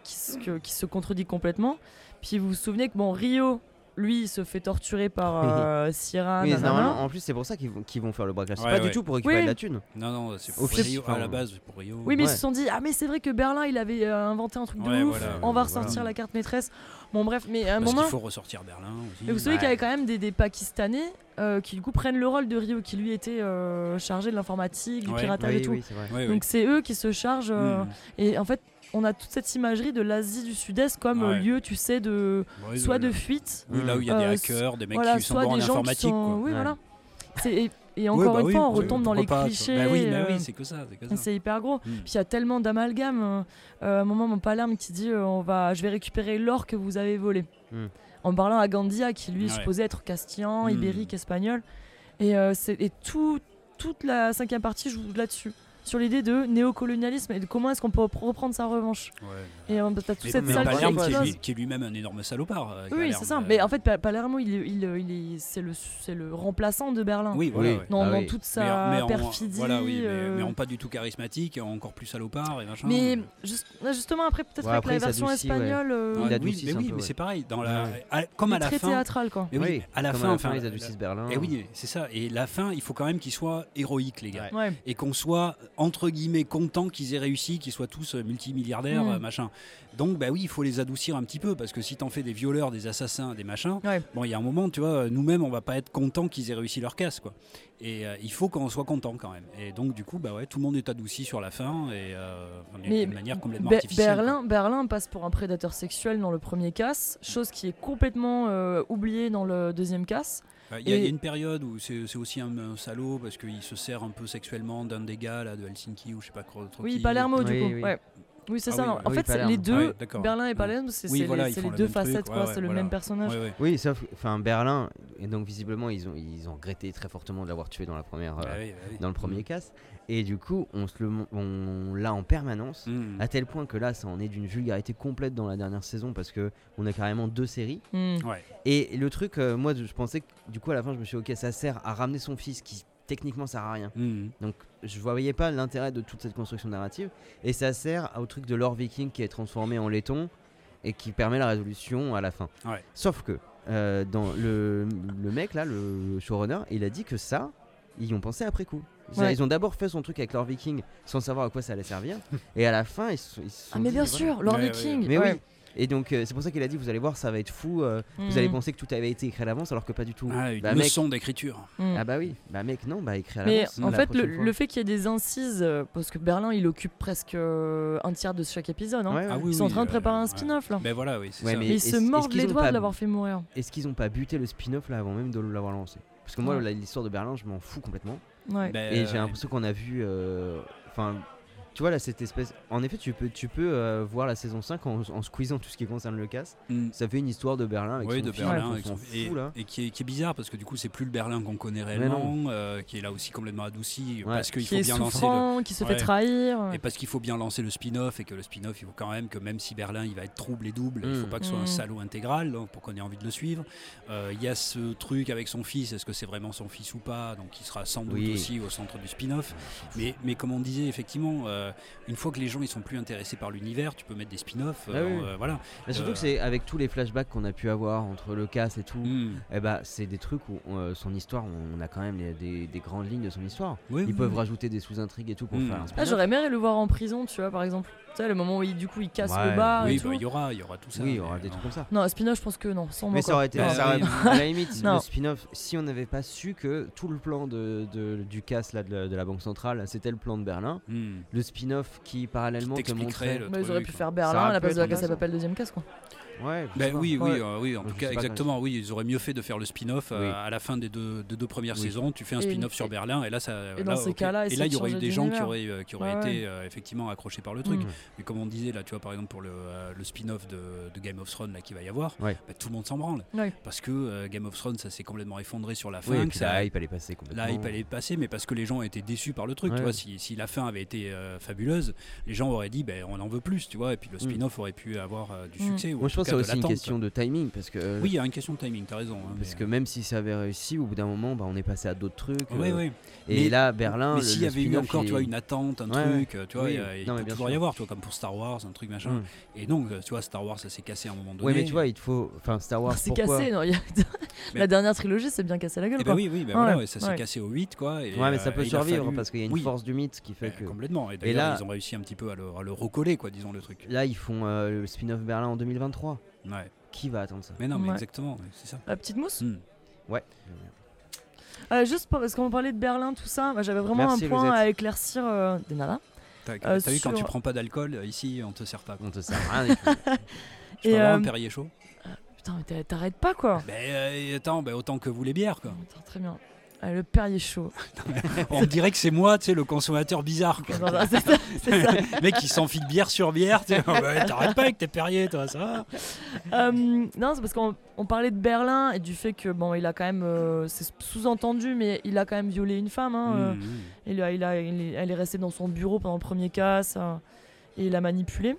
[SPEAKER 2] qui, qui se contredit complètement. Puis vous vous souvenez que bon, Rio, lui, il se fait torturer par euh, Sierra.
[SPEAKER 1] Oui,
[SPEAKER 2] nanana.
[SPEAKER 1] normalement, en plus, c'est pour ça qu'ils vont, qu'ils vont faire le braquage. C'est
[SPEAKER 3] Ouais,
[SPEAKER 1] pas
[SPEAKER 3] ouais.
[SPEAKER 1] du tout pour récupérer
[SPEAKER 2] Oui.
[SPEAKER 1] de la thune.
[SPEAKER 3] Non, non, c'est
[SPEAKER 1] Au
[SPEAKER 3] pour
[SPEAKER 1] fait,
[SPEAKER 3] Rio,
[SPEAKER 1] enfin,
[SPEAKER 3] à la base, c'est pour Rio.
[SPEAKER 2] Oui, mais ils
[SPEAKER 1] Ouais.
[SPEAKER 2] se sont dit ah mais c'est vrai que Berlin, il avait euh, inventé un truc de
[SPEAKER 3] Ouais,
[SPEAKER 2] ouf.
[SPEAKER 3] voilà,
[SPEAKER 2] on va
[SPEAKER 1] voilà.
[SPEAKER 2] ressortir la carte maîtresse. Bon bref, mais à un
[SPEAKER 3] Parce
[SPEAKER 2] moment.
[SPEAKER 3] qu'il faut ressortir Berlin aussi.
[SPEAKER 2] Mais vous savez
[SPEAKER 1] Ouais.
[SPEAKER 2] qu'il y avait quand même des, des Pakistanais euh, qui du coup prennent le rôle de Rio, qui lui était euh, chargé de l'informatique, du
[SPEAKER 3] Ouais.
[SPEAKER 2] piratage et
[SPEAKER 1] Oui,
[SPEAKER 2] tout.
[SPEAKER 1] oui, c'est vrai.
[SPEAKER 3] Ouais, ouais.
[SPEAKER 2] Donc c'est eux qui se chargent. euh,
[SPEAKER 3] Mm.
[SPEAKER 2] Et en fait, on a toute cette imagerie de l'Asie du Sud-Est comme euh,
[SPEAKER 3] Ouais.
[SPEAKER 2] lieu, tu sais, de
[SPEAKER 3] Ouais,
[SPEAKER 2] soit de fuite,
[SPEAKER 3] Oui, là où il y a des
[SPEAKER 2] Euh,
[SPEAKER 3] hackers, des mecs
[SPEAKER 2] voilà,
[SPEAKER 3] qui sont bons en
[SPEAKER 2] des gens qui
[SPEAKER 3] informatique.
[SPEAKER 2] sont.
[SPEAKER 3] quoi.
[SPEAKER 2] Oui,
[SPEAKER 1] Ouais.
[SPEAKER 2] voilà. Et, encore
[SPEAKER 3] bah
[SPEAKER 2] une
[SPEAKER 3] oui,
[SPEAKER 2] fois, on retombe dans les
[SPEAKER 3] pas,
[SPEAKER 2] clichés.
[SPEAKER 3] Bah oui, bah
[SPEAKER 2] euh,
[SPEAKER 3] oui, c'est que ça. C'est
[SPEAKER 2] hyper gros.
[SPEAKER 3] Mm.
[SPEAKER 2] Puis il y a tellement d'amalgames. euh, à un moment, mon Palerme qui dit euh, on va, Je vais récupérer l'or que vous avez volé.
[SPEAKER 1] Mm.
[SPEAKER 2] En parlant à Gandia, qui lui est
[SPEAKER 3] Ouais.
[SPEAKER 2] supposé être castillan,
[SPEAKER 3] Mm.
[SPEAKER 2] ibérique, espagnol. Et, euh, c'est- et tout, toute la cinquième partie joue là-dessus. Sur l'idée de néocolonialisme et de comment est-ce qu'on peut reprendre sa revanche.
[SPEAKER 3] Ouais.
[SPEAKER 2] Et euh, t'as toute
[SPEAKER 3] Mais,
[SPEAKER 2] cette
[SPEAKER 3] mais
[SPEAKER 2] salle qui
[SPEAKER 3] Palerme, qui, est qui lui-même un énorme salopard. euh,
[SPEAKER 2] Oui, c'est ça. Mais en fait, Pa- Palermo, il il, il est- c'est le, c'est le remplaçant de Berlin.
[SPEAKER 3] Oui, voilà.
[SPEAKER 1] Oui.
[SPEAKER 2] Dans,
[SPEAKER 1] Ah
[SPEAKER 2] dans
[SPEAKER 1] oui.
[SPEAKER 2] toute sa
[SPEAKER 3] mais en-
[SPEAKER 2] perfidie.
[SPEAKER 3] Voilà, oui, mais,
[SPEAKER 2] euh,
[SPEAKER 3] mais en pas du tout charismatique, encore plus salopard et machin.
[SPEAKER 2] Mais juste- justement, après, peut-être
[SPEAKER 1] Ouais,
[SPEAKER 2] avec
[SPEAKER 1] après,
[SPEAKER 2] la version espagnole, euh,
[SPEAKER 3] oui, mais oui,
[SPEAKER 1] peu,
[SPEAKER 3] mais c'est pareil. Dans la, comme à la
[SPEAKER 2] très
[SPEAKER 3] fin.
[SPEAKER 2] théâtral, quoi.
[SPEAKER 3] Mais oui,
[SPEAKER 1] Oui,
[SPEAKER 3] à la fin,
[SPEAKER 1] ils adoucissent Berlin.
[SPEAKER 3] Et oui, c'est ça. Et la fin, il faut quand même qu'ils soient héroïques, les gars. Et qu'on soit, entre guillemets, content qu'ils aient réussi, qu'ils soient tous euh, multimilliardaires,
[SPEAKER 2] Mm.
[SPEAKER 3] euh, machin. Donc, bah oui, il faut les adoucir un petit peu, parce que si t'en fais des violeurs, des assassins, des machins,
[SPEAKER 2] Ouais.
[SPEAKER 3] bon, il y a un moment, tu vois, nous-mêmes, on va pas être content qu'ils aient réussi leur casse, quoi. Et euh, il faut qu'on soit content quand même. Et donc, du coup, bah ouais, tout le monde est adouci sur la fin, et euh, d'une manière complètement
[SPEAKER 2] Be-
[SPEAKER 3] artificielle.
[SPEAKER 2] Berlin, Berlin passe pour un prédateur sexuel dans le premier casse, chose qui est complètement euh, oubliée dans le deuxième casse.
[SPEAKER 3] Euh, Il y, a- il y
[SPEAKER 2] Et-
[SPEAKER 3] a une période où c'est aussi un, un salaud parce qu'il se sert un peu sexuellement d'un des gars là, de Helsinki ou je sais pas quoi. trop
[SPEAKER 2] Oui,
[SPEAKER 3] qui.
[SPEAKER 2] Palermo, du
[SPEAKER 1] Oui,
[SPEAKER 2] coup.
[SPEAKER 1] oui.
[SPEAKER 2] Ouais. Oui, c'est
[SPEAKER 3] Ah
[SPEAKER 2] ça.
[SPEAKER 3] oui.
[SPEAKER 2] En
[SPEAKER 1] Oui,
[SPEAKER 2] fait,
[SPEAKER 1] Palerme.
[SPEAKER 2] les deux,
[SPEAKER 3] d'accord.
[SPEAKER 2] Berlin et
[SPEAKER 3] Ouais.
[SPEAKER 2] Palerme, c'est
[SPEAKER 3] Oui,
[SPEAKER 2] c'est
[SPEAKER 3] voilà,
[SPEAKER 2] les, deux facettes,
[SPEAKER 3] ouais,
[SPEAKER 2] quoi.
[SPEAKER 3] ouais,
[SPEAKER 2] c'est le même personnage.
[SPEAKER 3] Ouais, ouais.
[SPEAKER 1] Oui, sauf enfin Berlin et donc visiblement ils ont ils ont regretté très fortement de l'avoir tué dans la première euh,
[SPEAKER 3] Bah oui, bah oui.
[SPEAKER 1] dans le premier casse et du coup on se le on l'a en permanence
[SPEAKER 3] Mm.
[SPEAKER 1] à tel point que là ça en est d'une vulgarité complète dans la dernière saison parce que on a carrément deux séries.
[SPEAKER 3] Ouais.
[SPEAKER 1] et le truc euh, moi je pensais que du coup à la fin je me suis dit ok ça sert à ramener son fils qui techniquement ça sert à rien. Donc je voyais pas l'intérêt de toute cette construction narrative et ça sert au truc de l'or viking qui est transformé en laiton et qui permet la résolution à la fin.
[SPEAKER 3] Ouais.
[SPEAKER 1] Sauf que euh, dans le, le mec là, le showrunner, il a dit que ça, ils y ont pensé après coup.
[SPEAKER 2] Ouais.
[SPEAKER 1] Ils ont d'abord fait son truc avec l'or viking sans savoir à quoi ça allait servir et à la fin ils se sont, ils se
[SPEAKER 2] Ah, mais
[SPEAKER 1] dit,
[SPEAKER 2] bien
[SPEAKER 1] voilà.
[SPEAKER 2] sûr, Lord
[SPEAKER 3] Ouais, ouais,
[SPEAKER 2] Viking.
[SPEAKER 1] Mais
[SPEAKER 2] ouais.
[SPEAKER 1] oui. Et donc euh, c'est pour ça qu'il a dit vous allez voir ça va être fou. euh, Vous
[SPEAKER 2] Mhm.
[SPEAKER 1] allez penser que tout avait été écrit à l'avance alors que pas du tout.
[SPEAKER 3] Ah, une
[SPEAKER 1] Bah, mec,
[SPEAKER 3] leçon d'écriture.
[SPEAKER 2] Mm.
[SPEAKER 1] ah bah oui, bah mec non, bah écrit à
[SPEAKER 2] Mais
[SPEAKER 1] l'avance.
[SPEAKER 2] en
[SPEAKER 1] la
[SPEAKER 2] fait, le,
[SPEAKER 1] prochaine fois.
[SPEAKER 2] le fait qu'il y ait des incises, euh, parce que Berlin, il occupe presque euh, un tiers de chaque épisode. hein.
[SPEAKER 1] Ouais, ouais.
[SPEAKER 3] Ah oui,
[SPEAKER 2] Ils sont en
[SPEAKER 3] oui,
[SPEAKER 2] train de
[SPEAKER 3] euh,
[SPEAKER 2] préparer un
[SPEAKER 3] ouais.
[SPEAKER 2] spin-off là.
[SPEAKER 3] Ben voilà, oui, c'est
[SPEAKER 1] Ouais,
[SPEAKER 3] ça.
[SPEAKER 1] mais
[SPEAKER 2] Mais ils
[SPEAKER 1] est-ce-
[SPEAKER 2] se
[SPEAKER 1] est-ce
[SPEAKER 2] mordent
[SPEAKER 1] qu'ils
[SPEAKER 2] les
[SPEAKER 1] ont
[SPEAKER 2] doigts
[SPEAKER 1] pas-
[SPEAKER 2] de l'avoir fait mourir.
[SPEAKER 1] Est-ce qu'ils ont pas buté le spin-off là avant même de l'avoir lancé? Parce que moi
[SPEAKER 2] Ouais.
[SPEAKER 1] la- l'histoire de Berlin je m'en fous complètement.
[SPEAKER 2] Ouais.
[SPEAKER 3] Ben,
[SPEAKER 1] Et j'ai
[SPEAKER 3] euh,
[SPEAKER 1] l'impression qu'on a vu. euh, Enfin, tu vois là, cette espèce. En effet, tu peux, tu peux euh, voir la saison 5 en, en squeezant tout ce qui concerne le cast.
[SPEAKER 3] mm.
[SPEAKER 1] Ça fait une histoire de Berlin avec
[SPEAKER 3] Oui,
[SPEAKER 1] son
[SPEAKER 3] de
[SPEAKER 1] film,
[SPEAKER 3] Berlin, avec son- et,
[SPEAKER 1] fout, là.
[SPEAKER 3] et qui, est, qui est bizarre parce que du coup c'est plus le Berlin qu'on connaît réellement, euh, qui est là aussi complètement adouci
[SPEAKER 1] Ouais.
[SPEAKER 3] parce qu'il
[SPEAKER 2] Qui
[SPEAKER 3] faut
[SPEAKER 2] est
[SPEAKER 3] bien lancer le,
[SPEAKER 2] qui se fait trahir.
[SPEAKER 3] et parce qu'il faut bien lancer le spin-off et que le spin-off il faut quand même que même si Berlin il va être trouble et double, il faut
[SPEAKER 1] Mm.
[SPEAKER 3] pas que ce soit un
[SPEAKER 2] Mm.
[SPEAKER 3] salaud intégral donc, pour qu'on ait envie de le suivre. Euh, Il y a ce truc avec son fils, est-ce que c'est vraiment son fils ou pas? Donc il sera sans doute
[SPEAKER 1] Oui.
[SPEAKER 3] aussi au centre du spin-off. Mais, mais comme on disait effectivement, euh, une fois que les gens ils sont plus intéressés par l'univers, tu peux mettre des spin-offs.
[SPEAKER 1] Ah
[SPEAKER 3] euh,
[SPEAKER 1] oui.
[SPEAKER 3] euh, voilà.
[SPEAKER 1] Mais surtout
[SPEAKER 3] Euh,
[SPEAKER 1] que c'est avec tous les flashbacks qu'on a pu avoir entre le cast et tout.
[SPEAKER 3] Mm.
[SPEAKER 1] Et bah, c'est des trucs où euh, son histoire, on a quand même les- des, des grandes lignes de son histoire.
[SPEAKER 3] Oui,
[SPEAKER 1] Ils
[SPEAKER 3] oui,
[SPEAKER 1] peuvent
[SPEAKER 3] oui.
[SPEAKER 1] rajouter des sous-intrigues et tout pour
[SPEAKER 3] Mm.
[SPEAKER 1] faire un
[SPEAKER 2] Ah,
[SPEAKER 1] spin-off.
[SPEAKER 2] j'aurais aimé le voir en prison, tu vois, par exemple. Tu sais, le moment où il, du coup il casse
[SPEAKER 1] Ouais,
[SPEAKER 2] le bar et
[SPEAKER 3] Oui,
[SPEAKER 2] tout.
[SPEAKER 3] bah, il y aura, il y aura tout ça.
[SPEAKER 1] oui, il y
[SPEAKER 3] mais,
[SPEAKER 1] aura des
[SPEAKER 3] euh,
[SPEAKER 1] trucs comme ça.
[SPEAKER 2] Non, un spin-off, je pense que non. Sans
[SPEAKER 1] Mais ça aurait été,
[SPEAKER 3] Bah,
[SPEAKER 1] ça aurait-
[SPEAKER 3] oui.
[SPEAKER 1] à la limite,
[SPEAKER 2] Non.
[SPEAKER 1] le spin-off, si on n'avait pas su que tout le plan de, de- du cast là, de, la, de la Banque Centrale, c'était le plan de Berlin,
[SPEAKER 3] hmm.
[SPEAKER 1] le spin-off qui parallèlement
[SPEAKER 3] Qui
[SPEAKER 1] te
[SPEAKER 3] t'expliquerait
[SPEAKER 1] montrait.
[SPEAKER 3] le
[SPEAKER 2] Bah, ils auraient pu
[SPEAKER 3] truc.
[SPEAKER 2] faire Berlin
[SPEAKER 1] aurait
[SPEAKER 2] à la
[SPEAKER 1] pu
[SPEAKER 2] place de la
[SPEAKER 1] être
[SPEAKER 2] casse à
[SPEAKER 1] intéressant.
[SPEAKER 2] papel deuxième casse, quoi.
[SPEAKER 1] Ouais,
[SPEAKER 3] Ben oui, oui,
[SPEAKER 2] Ouais.
[SPEAKER 3] euh, oui, en
[SPEAKER 1] Je
[SPEAKER 3] tout cas, exactement. Oui, ils auraient mieux fait de faire le spin-off euh,
[SPEAKER 1] Oui.
[SPEAKER 3] à la fin des deux, des deux premières
[SPEAKER 1] Oui.
[SPEAKER 3] saisons. Tu fais un spin-off sur Berlin, et là, ça.
[SPEAKER 2] et
[SPEAKER 3] là,
[SPEAKER 2] dans ces
[SPEAKER 3] ok.
[SPEAKER 2] cas-là,
[SPEAKER 3] et
[SPEAKER 2] essayer
[SPEAKER 3] là, il y aurait eu des gens qui auraient, euh, qui auraient
[SPEAKER 2] Ouais,
[SPEAKER 3] été
[SPEAKER 2] ouais.
[SPEAKER 3] euh, effectivement accrochés par le truc.
[SPEAKER 2] Mm.
[SPEAKER 3] Mais comme on disait là, tu vois, par exemple pour le, euh, le spin-off de, de Game of Thrones là qui va y avoir,
[SPEAKER 1] Ouais.
[SPEAKER 3] bah, tout le monde s'en branle
[SPEAKER 2] Ouais.
[SPEAKER 3] parce que euh, Game of Thrones, ça s'est complètement effondré sur la fin. Ça-
[SPEAKER 1] la hype allait passer complètement.
[SPEAKER 3] Là, il allait passer, mais parce que les gens ont été déçus par le truc. Tu vois, si, si la fin avait été fabuleuse, les gens auraient dit, ben, on en veut plus, tu vois. Et puis le
[SPEAKER 1] Mm.
[SPEAKER 3] spin-off aurait pu avoir du
[SPEAKER 2] Mm.
[SPEAKER 3] succès.
[SPEAKER 1] Moi, je pense c'est aussi une question de timing parce que. euh,
[SPEAKER 3] Oui, il y a une question de timing, t'as raison. hein,
[SPEAKER 1] Parce
[SPEAKER 3] mais,
[SPEAKER 1] que même si ça avait réussi, au bout d'un moment, bah, on est passé à d'autres trucs.
[SPEAKER 3] Oui,
[SPEAKER 1] euh,
[SPEAKER 3] oui.
[SPEAKER 1] Et
[SPEAKER 3] Mais-
[SPEAKER 1] là, Berlin.
[SPEAKER 3] Mais s'il y avait eu encore tu vois, une attente, un
[SPEAKER 1] Ouais,
[SPEAKER 3] truc, euh, tu vois,
[SPEAKER 1] Oui,
[SPEAKER 3] il y peut toujours y
[SPEAKER 1] sûr.
[SPEAKER 3] avoir, tu vois, comme pour Star Wars, un truc machin.
[SPEAKER 1] Mm.
[SPEAKER 3] Et donc, euh, tu vois, Star Wars, ça s'est cassé à un moment donné.
[SPEAKER 1] Ouais, mais tu vois, il te faut. Enfin, Star Wars,
[SPEAKER 2] C'est cassé, non il y a-
[SPEAKER 3] Mais-
[SPEAKER 2] La dernière trilogie, c'est bien cassé la gueule,
[SPEAKER 3] Et
[SPEAKER 2] quoi.
[SPEAKER 3] bah oui, oui,
[SPEAKER 2] ouais,
[SPEAKER 3] ça s'est cassé au 8, quoi.
[SPEAKER 1] Ouais, mais ça
[SPEAKER 3] euh,
[SPEAKER 1] peut survivre parce qu'il y a une
[SPEAKER 3] Oui,
[SPEAKER 1] force du mythe qui fait
[SPEAKER 3] bah,
[SPEAKER 1] que.
[SPEAKER 3] Complètement. Et d'ailleurs,
[SPEAKER 1] là-
[SPEAKER 3] ils ont réussi un petit peu à le, à le recoller, quoi, disons le truc.
[SPEAKER 1] Là, ils font euh, le spin-off Berlin en 2023.
[SPEAKER 3] Ouais.
[SPEAKER 1] Qui va attendre ça?
[SPEAKER 3] Mais non, mais
[SPEAKER 2] Ouais.
[SPEAKER 3] exactement, ouais, c'est ça.
[SPEAKER 2] La petite mousse?
[SPEAKER 3] Mm.
[SPEAKER 1] Ouais.
[SPEAKER 2] Euh, Juste pour- parce qu'on parlait de Berlin, tout ça, j'avais vraiment
[SPEAKER 1] Merci,
[SPEAKER 2] un point
[SPEAKER 1] Rosette.
[SPEAKER 2] à éclairecir. Euh, des nanas.
[SPEAKER 3] T'as
[SPEAKER 2] Euh,
[SPEAKER 3] t'as vu, quand
[SPEAKER 2] sur-
[SPEAKER 3] tu prends pas d'alcool, euh, ici, on te sert pas. quoi.
[SPEAKER 1] On te sert à rien. du tout.
[SPEAKER 3] Je peux
[SPEAKER 2] Et,
[SPEAKER 3] avoir
[SPEAKER 2] euh,
[SPEAKER 3] un Perrier chaud?
[SPEAKER 2] Putain, mais t'as- t'arrêtes pas, quoi.
[SPEAKER 3] Ben, euh, attends, ben, autant que vous les bières, quoi.
[SPEAKER 2] Attends, très bien. Ah, le Perrier chaud.
[SPEAKER 3] On dirait que c'est moi, tu sais, le consommateur bizarre, quoi.
[SPEAKER 2] Non, non, c'est ça, c'est ça.
[SPEAKER 3] Le mec qui s'enfile bière sur bière, tu sais. Oh, ben, T'arrêtes pas avec tes Perrier, toi, ça va
[SPEAKER 2] Euh, non, c'est parce qu'on on parlait de Berlin et du fait que bon, il a quand même, euh, c'est sous-entendu, mais il a quand même violé une femme. hein,
[SPEAKER 3] Mmh,
[SPEAKER 2] il a, il a, il est- elle est restée dans son bureau pendant le premier euh, et il l'a manipulée.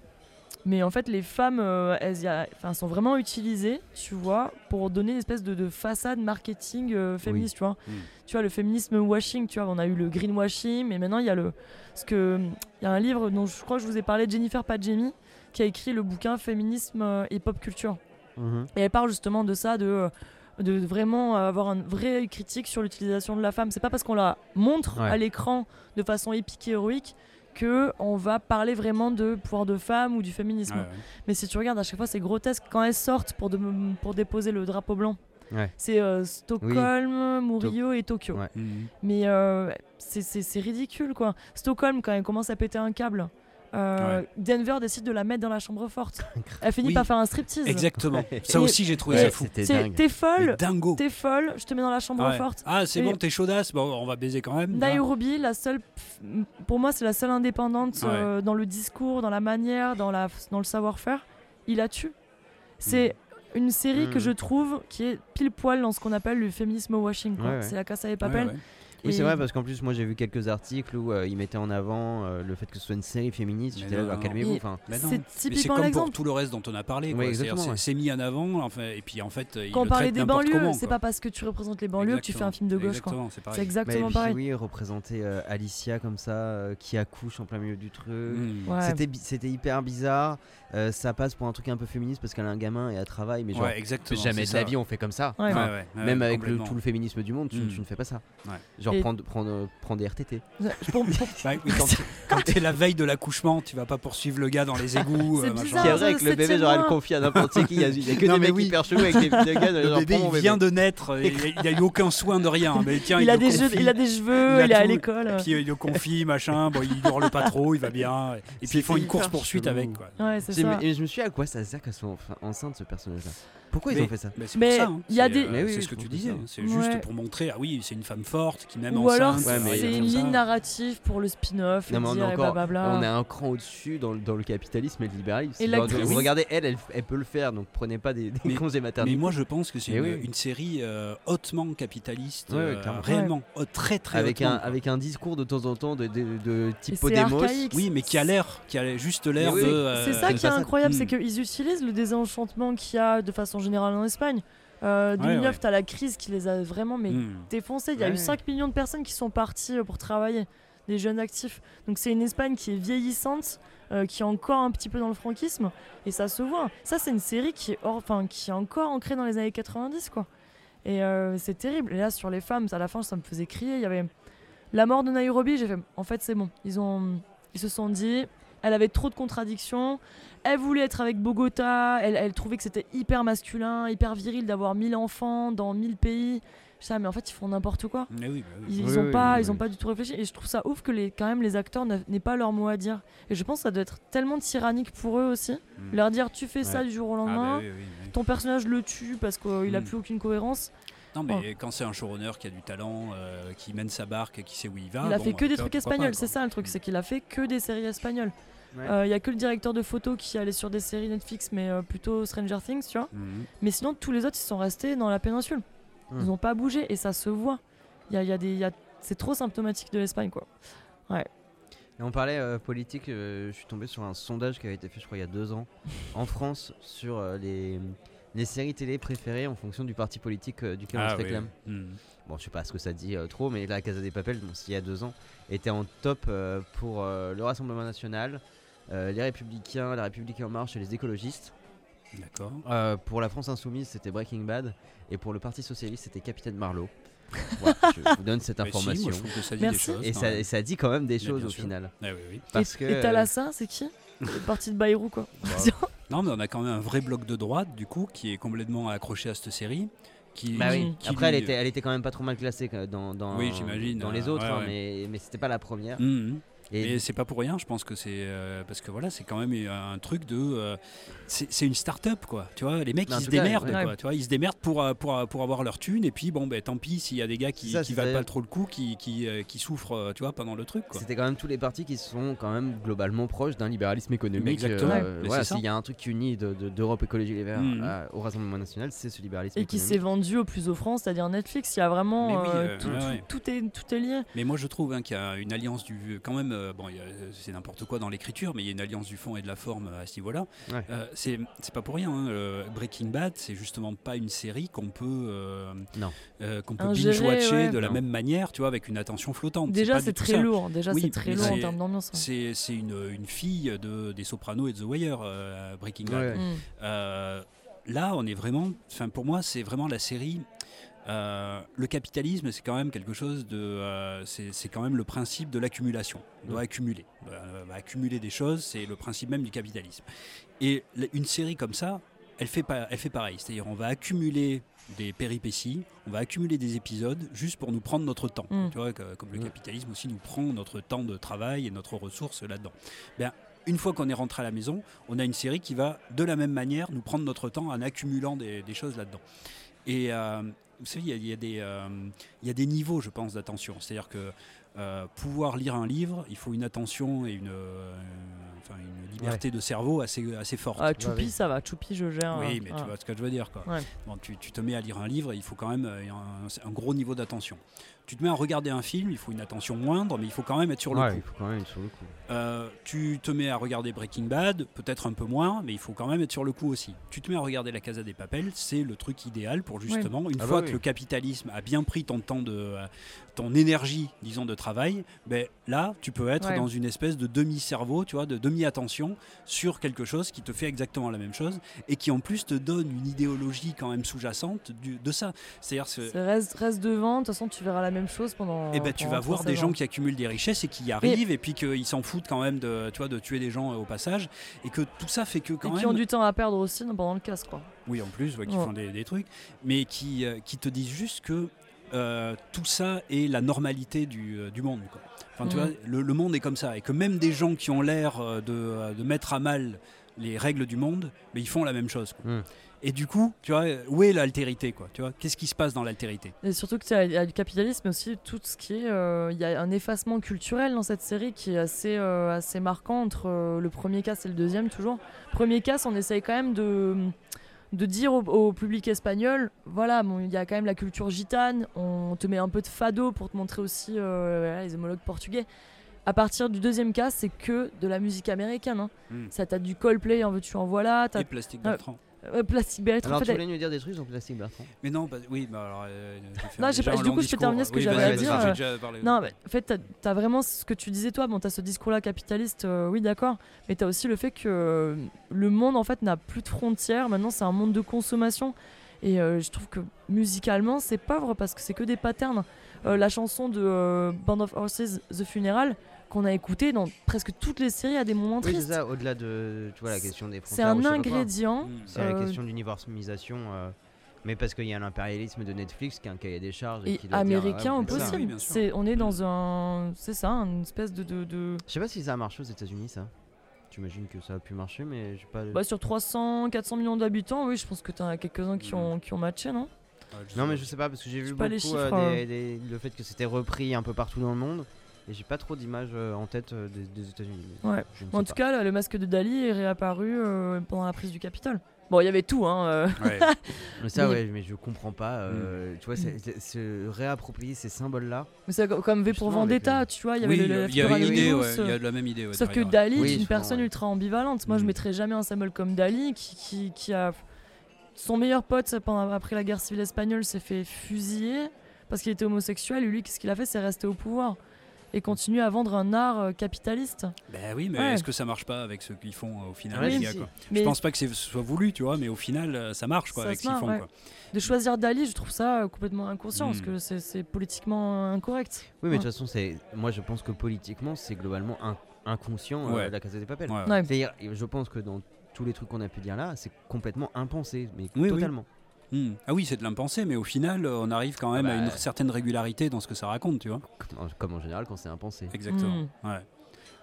[SPEAKER 2] Mais en fait, les femmes, euh, elles, y a- sont vraiment utilisées, tu vois, pour donner une espèce de, de façade marketing euh, féministe, tu vois.
[SPEAKER 3] Mm.
[SPEAKER 2] Tu vois, le féminisme washing, tu vois, on a eu le greenwashing, mais maintenant il y a le, parce que il y a un livre dont je crois que je vous ai parlé, Jennifer Padjemi, qui a écrit le bouquin Féminisme euh, et pop culture.
[SPEAKER 1] Mhm.
[SPEAKER 2] Et elle parle justement de ça, de, de vraiment avoir une vraie critique sur l'utilisation de la femme. C'est pas parce qu'on la montre
[SPEAKER 1] Ouais.
[SPEAKER 2] à l'écran de façon épique et héroïque que on va parler vraiment de pouvoir de femme ou du féminisme.
[SPEAKER 3] Ouais, ouais.
[SPEAKER 2] Mais si tu regardes à chaque fois, c'est grotesque quand elles sortent pour, de- pour déposer le drapeau blanc.
[SPEAKER 1] Ouais.
[SPEAKER 2] C'est euh, Stockholm, Murillo et Tokyo.
[SPEAKER 1] Ouais.
[SPEAKER 3] Mmh.
[SPEAKER 2] Mais euh, c'est- c'est c'est ridicule quoi. Stockholm, quand elle commence à péter un câble, euh,
[SPEAKER 3] Ouais.
[SPEAKER 2] Denver décide de la mettre dans la chambre forte. Elle finit
[SPEAKER 3] Oui.
[SPEAKER 2] par faire un striptease.
[SPEAKER 3] Exactement. Ça
[SPEAKER 2] Et-
[SPEAKER 3] aussi, j'ai trouvé ça fou.
[SPEAKER 1] C'était
[SPEAKER 2] C'est-
[SPEAKER 1] dingue.
[SPEAKER 2] T'es folle,
[SPEAKER 3] dingo.
[SPEAKER 2] t'es folle, je te mets dans la chambre
[SPEAKER 3] Ouais.
[SPEAKER 2] forte.
[SPEAKER 3] Ah, c'est bon, t'es chaudasse. Bon, on va baiser quand même.
[SPEAKER 2] Nairobi, la seule, pour moi, c'est la seule indépendante
[SPEAKER 3] Ouais.
[SPEAKER 2] euh, dans le discours, dans la manière, dans, la, dans le savoir-faire. Il la tue. C'est une série que
[SPEAKER 1] Mm.
[SPEAKER 2] je trouve qui est pile poil dans ce qu'on appelle le féminisme washing. quoi.
[SPEAKER 1] Ouais, ouais.
[SPEAKER 2] C'est la casse à papel.
[SPEAKER 1] Oui, c'est
[SPEAKER 2] Et-
[SPEAKER 1] vrai parce qu'en plus, moi j'ai vu quelques articles où euh, ils mettaient en avant euh, le fait que ce soit une série féministe. J'étais là, bah, calmez-vous. Enfin.
[SPEAKER 3] Non.
[SPEAKER 2] C'est
[SPEAKER 3] Mais
[SPEAKER 2] typiquement
[SPEAKER 3] comme
[SPEAKER 2] l'exemple.
[SPEAKER 3] pour tout le reste dont on a parlé.
[SPEAKER 1] Oui,
[SPEAKER 3] c'est
[SPEAKER 1] ouais.
[SPEAKER 3] mis en avant, enfin, et puis en fait, ils
[SPEAKER 2] Quand on parlait des banlieues, c'est pas parce que tu représentes les banlieues que tu fais un film de gauche.
[SPEAKER 3] c'est pareil.
[SPEAKER 2] C'est exactement
[SPEAKER 1] Bah, puis,
[SPEAKER 2] pareil.
[SPEAKER 1] oui, représenter euh, Alicia comme ça, euh, qui accouche en plein milieu du truc.
[SPEAKER 3] Mm.
[SPEAKER 2] Ouais.
[SPEAKER 1] C'était hyper bizarre. Euh, ça passe pour un truc un peu féministe parce qu'elle a un gamin et elle travaille, mais genre
[SPEAKER 3] Ouais, exactement.
[SPEAKER 1] jamais de la vie on fait comme ça. Même avec tout le féminisme du monde, tu,
[SPEAKER 3] Mm.
[SPEAKER 1] tu ne fais pas ça.
[SPEAKER 3] Ouais.
[SPEAKER 1] Genre
[SPEAKER 2] Et-
[SPEAKER 1] prendre, prendre, prendre des RTT.
[SPEAKER 2] Pour- pour-
[SPEAKER 3] Bah oui, quand quand t'es la veille de l'accouchement, tu vas pas poursuivre le gars dans les égouts.
[SPEAKER 2] C'est
[SPEAKER 3] euh, machin.
[SPEAKER 2] bizarre.
[SPEAKER 1] C'est
[SPEAKER 2] ça,
[SPEAKER 1] vrai que le
[SPEAKER 2] le
[SPEAKER 1] bébé, genre, elle
[SPEAKER 2] mois.
[SPEAKER 1] confie à n'importe qui. Il y a, il y a que
[SPEAKER 3] Non,
[SPEAKER 1] des
[SPEAKER 3] mais
[SPEAKER 1] mecs
[SPEAKER 3] oui.
[SPEAKER 1] hyper chelous avec des vidéos guns.
[SPEAKER 3] Le bébé, il vient de naître, et il a eu aucun soin de rien. Mais tiens,
[SPEAKER 2] il, a
[SPEAKER 3] le
[SPEAKER 2] des jeux-
[SPEAKER 3] confie,
[SPEAKER 2] il a des cheveux,
[SPEAKER 3] il
[SPEAKER 2] est à
[SPEAKER 3] tout.
[SPEAKER 2] l'école.
[SPEAKER 3] Et puis euh, il le confie, machin. Bon, il hurle pas trop, il va bien. Et puis ils font une
[SPEAKER 1] hyper
[SPEAKER 3] course poursuite
[SPEAKER 1] chelou.
[SPEAKER 3] avec. Quoi.
[SPEAKER 2] Ouais, c'est ça.
[SPEAKER 1] Et je me suis dit à quoi ça sert qu'elle soit enfin enceinte ce personnage-là? Pourquoi ils
[SPEAKER 3] Mais-
[SPEAKER 1] ont fait ça?
[SPEAKER 3] Mais c'est
[SPEAKER 2] Mais
[SPEAKER 3] pour ça. hein.
[SPEAKER 2] il y a
[SPEAKER 3] C'est,
[SPEAKER 2] des-
[SPEAKER 3] euh,
[SPEAKER 1] Mais oui,
[SPEAKER 3] c'est
[SPEAKER 1] oui,
[SPEAKER 3] ce que
[SPEAKER 1] je
[SPEAKER 3] tu
[SPEAKER 1] pense
[SPEAKER 3] disais.
[SPEAKER 1] ça.
[SPEAKER 3] C'est
[SPEAKER 2] Ouais.
[SPEAKER 3] juste pour montrer, ah oui, c'est une femme forte qui même
[SPEAKER 2] Ou alors.
[SPEAKER 1] Ouais, mais
[SPEAKER 2] c'est une ligne narrative pour le spin-off,
[SPEAKER 1] Non, mais on est
[SPEAKER 2] dire et
[SPEAKER 1] encore,
[SPEAKER 2] blablabla.
[SPEAKER 1] on est un cran au-dessus dans, le- dans le capitalisme et le libéralisme.
[SPEAKER 2] Et l'actrice-
[SPEAKER 1] vous regardez, elle, elle, elle peut le faire, donc prenez pas des, des
[SPEAKER 3] Mais-
[SPEAKER 1] congés
[SPEAKER 3] Mais
[SPEAKER 1] maternité.
[SPEAKER 3] moi, je pense que c'est
[SPEAKER 1] Mais
[SPEAKER 3] une,
[SPEAKER 1] oui.
[SPEAKER 3] une série euh, hautement capitaliste,
[SPEAKER 1] Ouais, ouais,
[SPEAKER 3] euh, réellement, haut- très très
[SPEAKER 1] avec
[SPEAKER 3] hautement,
[SPEAKER 1] un,
[SPEAKER 3] quoi.
[SPEAKER 1] avec un discours de temps en temps de, de, de type Podemos.
[SPEAKER 2] archaïque.
[SPEAKER 3] Oui, mais qui a l'air, qui a juste l'air
[SPEAKER 1] Mais oui,
[SPEAKER 3] de. euh,
[SPEAKER 2] C'est ça qui est incroyable,
[SPEAKER 3] Hmm.
[SPEAKER 2] c'est qu'ils utilisent le désenchantement qu'il y a de façon générale en Espagne. Euh, 2009,
[SPEAKER 3] ouais.
[SPEAKER 2] t'as la crise qui les a vraiment mais
[SPEAKER 3] hmm.
[SPEAKER 2] défoncés. Il y a
[SPEAKER 1] Ouais.
[SPEAKER 2] eu 5 millions de personnes qui sont parties euh, pour travailler, des jeunes actifs. Donc c'est une Espagne qui est vieillissante, euh, qui est encore un petit peu dans le franquisme, et ça se voit. Ça, c'est une série qui est, enfin, qui est encore ancrée dans les années 90, quoi. Et euh, c'est terrible. Et là, sur les femmes, à la fin, ça me faisait crier. Il y avait la mort de Nairobi. J'ai fait, en fait, c'est bon. Ils ont, ils se sont dit, elle avait trop de contradictions. Elle voulait être avec Bogota. Elle, elle trouvait que c'était hyper masculin, hyper viril d'avoir 1000 enfants dans 1000 pays. Je sais, mais en fait, ils font n'importe quoi.
[SPEAKER 3] Mais oui, bah oui.
[SPEAKER 2] Ils,
[SPEAKER 1] Oui,
[SPEAKER 2] ils ont
[SPEAKER 1] oui,
[SPEAKER 2] pas, ils ont pas du tout réfléchi. Et je trouve ça ouf que les, quand même les acteurs n'a- n'aient pas leur mot à dire. Et je pense que ça doit être tellement tyrannique pour eux aussi.
[SPEAKER 3] Hmm.
[SPEAKER 2] Leur dire, tu fais ça du jour au
[SPEAKER 3] Ah,
[SPEAKER 2] lendemain.
[SPEAKER 3] bah oui, oui, oui.
[SPEAKER 2] Ton personnage le tue parce qu'il a
[SPEAKER 3] Hmm.
[SPEAKER 2] plus aucune cohérence.
[SPEAKER 3] Non, mais quand c'est un showrunner qui a du talent, euh, qui mène sa barque, qui sait où il va.
[SPEAKER 2] il a
[SPEAKER 3] bon,
[SPEAKER 2] fait que des trucs espagnols, c'est ça le truc, c'est qu'il a fait que des séries espagnoles.
[SPEAKER 1] Ouais.
[SPEAKER 2] Euh, Il y a que le directeur de photo qui allait sur des séries Netflix, mais euh, plutôt Stranger Things, tu vois.
[SPEAKER 3] Mhm.
[SPEAKER 2] Mais sinon, tous les autres, ils sont restés dans la péninsule.
[SPEAKER 1] Hmm.
[SPEAKER 2] Ils n'ont pas bougé et ça se voit. Il y a, y a des, il y a- C'est trop symptomatique de l'Espagne, quoi.
[SPEAKER 1] Et on parlait euh, politique, euh, je suis tombé sur un sondage qui avait été fait, je crois, il y a deux ans, en France, sur euh, les, les séries télé préférées en fonction du parti politique euh, duquel on
[SPEAKER 3] Ah,
[SPEAKER 1] se
[SPEAKER 3] oui,
[SPEAKER 1] réclame.
[SPEAKER 3] oui. Mhm.
[SPEAKER 1] Bon, je sais pas ce que ça dit euh, trop, mais la Casa des Papel, bon, s'il y a deux ans, était en top euh, pour euh, le Rassemblement National, euh, les Républicains, la République En Marche et les écologistes.
[SPEAKER 3] D'accord.
[SPEAKER 1] Euh, pour la France Insoumise, c'était Breaking Bad, et pour le Parti Socialiste, c'était Capitaine Marlowe. Voilà, je vous donne cette
[SPEAKER 3] Mais si, moi,
[SPEAKER 1] information.
[SPEAKER 3] je trouve que ça dit
[SPEAKER 2] Merci.
[SPEAKER 3] des choses.
[SPEAKER 1] et, ça,
[SPEAKER 3] même.
[SPEAKER 1] et ça dit quand même des
[SPEAKER 3] Mais
[SPEAKER 1] choses au
[SPEAKER 3] sûr.
[SPEAKER 1] final.
[SPEAKER 3] Ah oui, oui.
[SPEAKER 1] Parce
[SPEAKER 2] et
[SPEAKER 1] que,
[SPEAKER 2] et Thalassa, c'est qui? Le parti de Bayrou, quoi.
[SPEAKER 3] Non, mais on a quand même un vrai bloc de droite, du coup, qui est complètement accroché à cette série. Qui,
[SPEAKER 1] Bah oui.
[SPEAKER 3] qui
[SPEAKER 1] Après, elle était, elle était quand même pas trop mal classée dans, dans,
[SPEAKER 3] Oui, j'imagine,
[SPEAKER 1] dans les
[SPEAKER 3] euh,
[SPEAKER 1] autres,
[SPEAKER 3] ouais,
[SPEAKER 1] hein,
[SPEAKER 3] ouais.
[SPEAKER 1] mais, mais c'était pas la première.
[SPEAKER 3] Mhm.
[SPEAKER 1] Et
[SPEAKER 3] Mais c'est pas pour rien, je pense que c'est euh, parce que voilà, c'est quand même un truc de, euh, c'est une start-up quoi. Tu vois, les mecs ils se
[SPEAKER 1] cas,
[SPEAKER 3] démerdent
[SPEAKER 1] ouais.
[SPEAKER 3] quoi. Tu vois, ils se démerdent pour euh, pour, pour avoir leur thune et puis bon ben tant pis s'il y a des gars qui,
[SPEAKER 1] ça,
[SPEAKER 3] qui valent pas trop le coup, qui qui, euh, qui souffrent, tu vois, pendant le truc.
[SPEAKER 1] C'était quand même tous les partis qui sont quand même globalement proches d'un libéralisme économique.
[SPEAKER 3] Exactement.
[SPEAKER 1] euh, voilà, s'il y a un truc qui unit de- de- d'Europe Écologie Les Verts
[SPEAKER 3] Mhm.
[SPEAKER 1] à- au Rassemblement National, c'est ce libéralisme
[SPEAKER 2] Et qui s'est vendu au plus offrant, c'est-à-dire Netflix. Il y a vraiment.
[SPEAKER 3] Oui,
[SPEAKER 2] euh,
[SPEAKER 3] euh,
[SPEAKER 2] tout,
[SPEAKER 3] ouais,
[SPEAKER 2] tout-
[SPEAKER 3] ouais.
[SPEAKER 2] tout est, tout est lié.
[SPEAKER 3] Mais moi je trouve hein, qu'il y a une alliance du quand même euh, bon a- c'est n'importe quoi dans l'écriture mais il y a une alliance du fond et de la forme euh, à ce niveau-là.
[SPEAKER 1] Ouais.
[SPEAKER 3] Euh, c'est c'est pas pour rien. hein, euh, Breaking Bad c'est justement pas une série qu'on peut euh,
[SPEAKER 1] Non.
[SPEAKER 3] euh, qu'on peut binge-watcher
[SPEAKER 2] ouais.
[SPEAKER 3] de la
[SPEAKER 1] Non.
[SPEAKER 3] même manière, tu vois, avec une attention flottante.
[SPEAKER 2] Déjà, c'est très
[SPEAKER 3] ça.
[SPEAKER 2] lourd. Déjà,
[SPEAKER 3] Oui,
[SPEAKER 2] c'est très lourd en termes d'ambiance.
[SPEAKER 3] C'est c'est une, une fille de, des Sopranos et de The Wire, euh, Breaking Bad.
[SPEAKER 1] Ouais.
[SPEAKER 2] Mm.
[SPEAKER 3] Euh, là, on est vraiment. Enfin, pour moi, c'est vraiment la série. Euh, le capitalisme, c'est quand même quelque chose de. euh, c'est c'est quand même le principe de l'accumulation. On doit accumuler. On doit, euh, accumuler des choses, c'est le principe même du capitalisme. Et une série comme ça, elle fait, pas, elle fait pareil. C'est-à-dire, on va accumuler des péripéties, on va accumuler des épisodes juste pour nous prendre notre temps.
[SPEAKER 2] Mm.
[SPEAKER 3] Tu vois, que- comme le
[SPEAKER 1] Mm.
[SPEAKER 3] capitalisme aussi nous prend notre temps de travail et notre ressource là-dedans. Ben, une fois qu'on est rentré à la maison, on a une série qui va de la même manière nous prendre notre temps en accumulant des, des choses là-dedans. Et euh, vous savez, il y a- il y, a des, euh, il y a des niveaux, je pense, d'attention. C'est-à-dire que euh, pouvoir lire un livre, il faut une attention et une, euh, enfin, une liberté de cerveau assez, assez forte.
[SPEAKER 2] Ah, Choupi, ça va. Choupi, je gère.
[SPEAKER 3] Oui,
[SPEAKER 2] euh,
[SPEAKER 3] mais
[SPEAKER 2] ah.
[SPEAKER 3] tu vois ce que je veux dire. Quoi.
[SPEAKER 2] Ouais.
[SPEAKER 3] Bon, tu, tu te mets à lire un livre, il faut quand même euh, un, un gros niveau d'attention. Tu te mets à regarder un film, il faut une attention moindre, mais il faut quand même être sur le
[SPEAKER 1] Ouais,
[SPEAKER 3] coup.
[SPEAKER 1] il faut quand même être sur le coup.
[SPEAKER 3] Euh, tu te mets à regarder Breaking Bad, peut-être un peu moins, mais il faut quand même être sur le coup aussi. Tu te mets à regarder La Casa des Papel, c'est le truc idéal pour justement, une
[SPEAKER 1] Ah
[SPEAKER 3] fois
[SPEAKER 1] bah
[SPEAKER 3] que
[SPEAKER 1] oui.
[SPEAKER 3] le capitalisme a bien pris ton temps de, euh, ton énergie, disons, de travail, ben là, tu peux être
[SPEAKER 2] Ouais.
[SPEAKER 3] dans une espèce de demi-cerveau, tu vois, de demi-attention sur quelque chose qui te fait exactement la même chose et qui en plus te donne une idéologie quand même sous-jacente de ça. C'est-à-dire que
[SPEAKER 2] reste devant, de toute façon tu verras la même chose pendant.
[SPEAKER 3] et ben tu vas voir des gens qui accumulent des richesses et qui y arrivent et puis qu'ils s'en foutent quand même de, tu vois, de tuer des gens euh, au passage et que tout ça fait que quand
[SPEAKER 2] Et
[SPEAKER 3] même
[SPEAKER 2] qui ont du temps à perdre aussi pendant le casse quoi.
[SPEAKER 3] oui en plus ouais, qui
[SPEAKER 2] Ouais.
[SPEAKER 3] font des, des trucs mais qui, euh, qui te disent juste que euh, tout ça est la normalité du, euh, du monde quoi. Enfin tu vois le, le monde est comme ça et que même des gens qui ont l'air de, de mettre à mal les règles du monde mais ils font la même chose quoi.
[SPEAKER 1] Mhm.
[SPEAKER 3] Et du coup tu vois où est l'altérité quoi tu vois? Qu'est-ce qui se passe dans l'altérité?
[SPEAKER 2] Et surtout que tu as, il y a du capitalisme, mais aussi tout ce qui est. euh, Il y a un effacement culturel dans cette série qui est assez, euh, assez marquant entre euh, le premier casse et le deuxième, toujours. Premier casse, on essaye quand même de, de dire au, au public espagnol voilà, bon, il y a quand même la culture gitane, on te met un peu de fado pour te montrer aussi voilà, les homologues portugais. À partir du deuxième cas, c'est que de la musique américaine. hein.
[SPEAKER 3] Mm.
[SPEAKER 2] Ça, t'as du Coldplay, en veux-tu, en voilà. t'as-
[SPEAKER 3] et Plastic
[SPEAKER 2] euh,
[SPEAKER 3] Bertrand
[SPEAKER 2] euh, Plastic Bertrand,
[SPEAKER 1] Alors
[SPEAKER 2] en
[SPEAKER 1] tu
[SPEAKER 2] fait,
[SPEAKER 1] voulais nous dire des trucs sur Plastic Bertrand?
[SPEAKER 3] Mais non, bah, oui, bah alors. euh,
[SPEAKER 2] Non, j'ai pas- du coup, je peux terminer ce que
[SPEAKER 3] Oui,
[SPEAKER 2] j'avais à dire, euh,
[SPEAKER 3] déjà parlé.
[SPEAKER 2] Non, mais en fait, t'as as vraiment ce que tu disais toi. Bon, t'as ce discours-là capitaliste, euh, oui, d'accord. Mais t'as aussi le fait que le monde, en fait, n'a plus de frontières. Maintenant, c'est un monde de consommation. Et euh, je trouve que musicalement, c'est pauvre parce que c'est que des patterns. Euh, la chanson de euh, Band of Horses, The Funeral, qu'on a écouté dans presque toutes les séries à des moments
[SPEAKER 1] Oui, c'est
[SPEAKER 2] tristes.
[SPEAKER 1] ça, au-delà de tu vois, la question des
[SPEAKER 2] C'est
[SPEAKER 1] frontières.
[SPEAKER 2] un
[SPEAKER 1] pas quoi.
[SPEAKER 2] ingrédient.
[SPEAKER 1] C'est
[SPEAKER 2] euh,
[SPEAKER 1] la question de l'uniformisation. euh, mais parce qu'il y a l'impérialisme de Netflix qui a un cahier des charges.
[SPEAKER 2] et
[SPEAKER 1] qui doit dire,
[SPEAKER 2] américain
[SPEAKER 1] ah,
[SPEAKER 2] au possible. C'est, on est dans un, c'est ça, une espèce de, de, de-
[SPEAKER 1] Je sais pas si ça a marché aux États-Unis, ça. J'imagine que ça a pu marcher, mais j'ai pas.
[SPEAKER 2] Bah, sur 300, 400 millions d'habitants, oui, je pense que t'en as quelques-uns qui ont, qui ont matché, non?
[SPEAKER 1] Non, mais je sais pas parce que j'ai vu beaucoup
[SPEAKER 2] pas les
[SPEAKER 1] euh, des- des- le fait que c'était repris un peu partout dans le monde. Et j'ai pas trop d'images euh, en tête euh, des, des États-Unis.
[SPEAKER 2] Ouais.
[SPEAKER 1] Je ne
[SPEAKER 2] En tout
[SPEAKER 1] pas.
[SPEAKER 2] cas, le- le masque de Dali est réapparu euh, pendant la prise du Capitole. Bon, il y avait tout, hein. euh.
[SPEAKER 1] Mais ça,
[SPEAKER 2] Mais-
[SPEAKER 1] ouais, mais je comprends pas. euh, Tu vois, se réapproprier ces symboles-là.
[SPEAKER 2] Mais c'est co- comme V pour Vendetta,
[SPEAKER 1] le-
[SPEAKER 2] tu vois, il y avait
[SPEAKER 3] Oui,
[SPEAKER 2] le,
[SPEAKER 3] y une idée,
[SPEAKER 2] House,
[SPEAKER 3] ouais, il y a de la même idée, ouais,
[SPEAKER 2] Sauf que. Dali
[SPEAKER 1] Oui,
[SPEAKER 2] est une
[SPEAKER 1] souvent,
[SPEAKER 2] personne
[SPEAKER 1] ouais.
[SPEAKER 2] ultra ambivalente. Moi, je mettrais jamais un symbole comme Dali qui, qui, qui a. Son meilleur pote, pendant, après la guerre civile espagnole, s'est fait fusiller parce qu'il était homosexuel. Et lui, qu'est-ce qu'il a fait? C'est rester au pouvoir et continuer à vendre un art euh, capitaliste.
[SPEAKER 3] Ben oui, mais
[SPEAKER 2] Ouais.
[SPEAKER 3] est-ce que ça marche pas avec ce qu'ils font euh, au final
[SPEAKER 2] Oui,
[SPEAKER 3] les gars,
[SPEAKER 2] si.
[SPEAKER 3] quoi?
[SPEAKER 2] Mais-
[SPEAKER 3] Je pense pas que c'est- ce soit voulu, tu vois, mais au final, euh, ça marche quoi,
[SPEAKER 2] Ça
[SPEAKER 3] avec ce qu'ils font.
[SPEAKER 2] ouais.
[SPEAKER 3] Quoi.
[SPEAKER 2] De choisir Dali, je trouve ça complètement inconscient parce
[SPEAKER 3] Mm.
[SPEAKER 2] que c'est politiquement incorrect.
[SPEAKER 1] Oui, mais de toute façon, c'est. Moi, je pense que politiquement, c'est globalement in- inconscient euh,
[SPEAKER 3] Ouais.
[SPEAKER 1] la Casa des Papel.
[SPEAKER 3] Ouais, ouais.
[SPEAKER 1] C'est-à-dire, je pense que dans tous les trucs qu'on a pu dire là, c'est complètement impensé, mais
[SPEAKER 3] Oui, oui. Hmm. Ah oui, c'est de l'impensé, mais au final, euh, on arrive quand même
[SPEAKER 1] Ah
[SPEAKER 3] à
[SPEAKER 1] bah,
[SPEAKER 3] une certaine régularité dans ce que ça raconte, tu vois.
[SPEAKER 1] Comme en, comme en général quand c'est impensé.
[SPEAKER 3] Exactement.
[SPEAKER 2] Mm.
[SPEAKER 3] Ouais.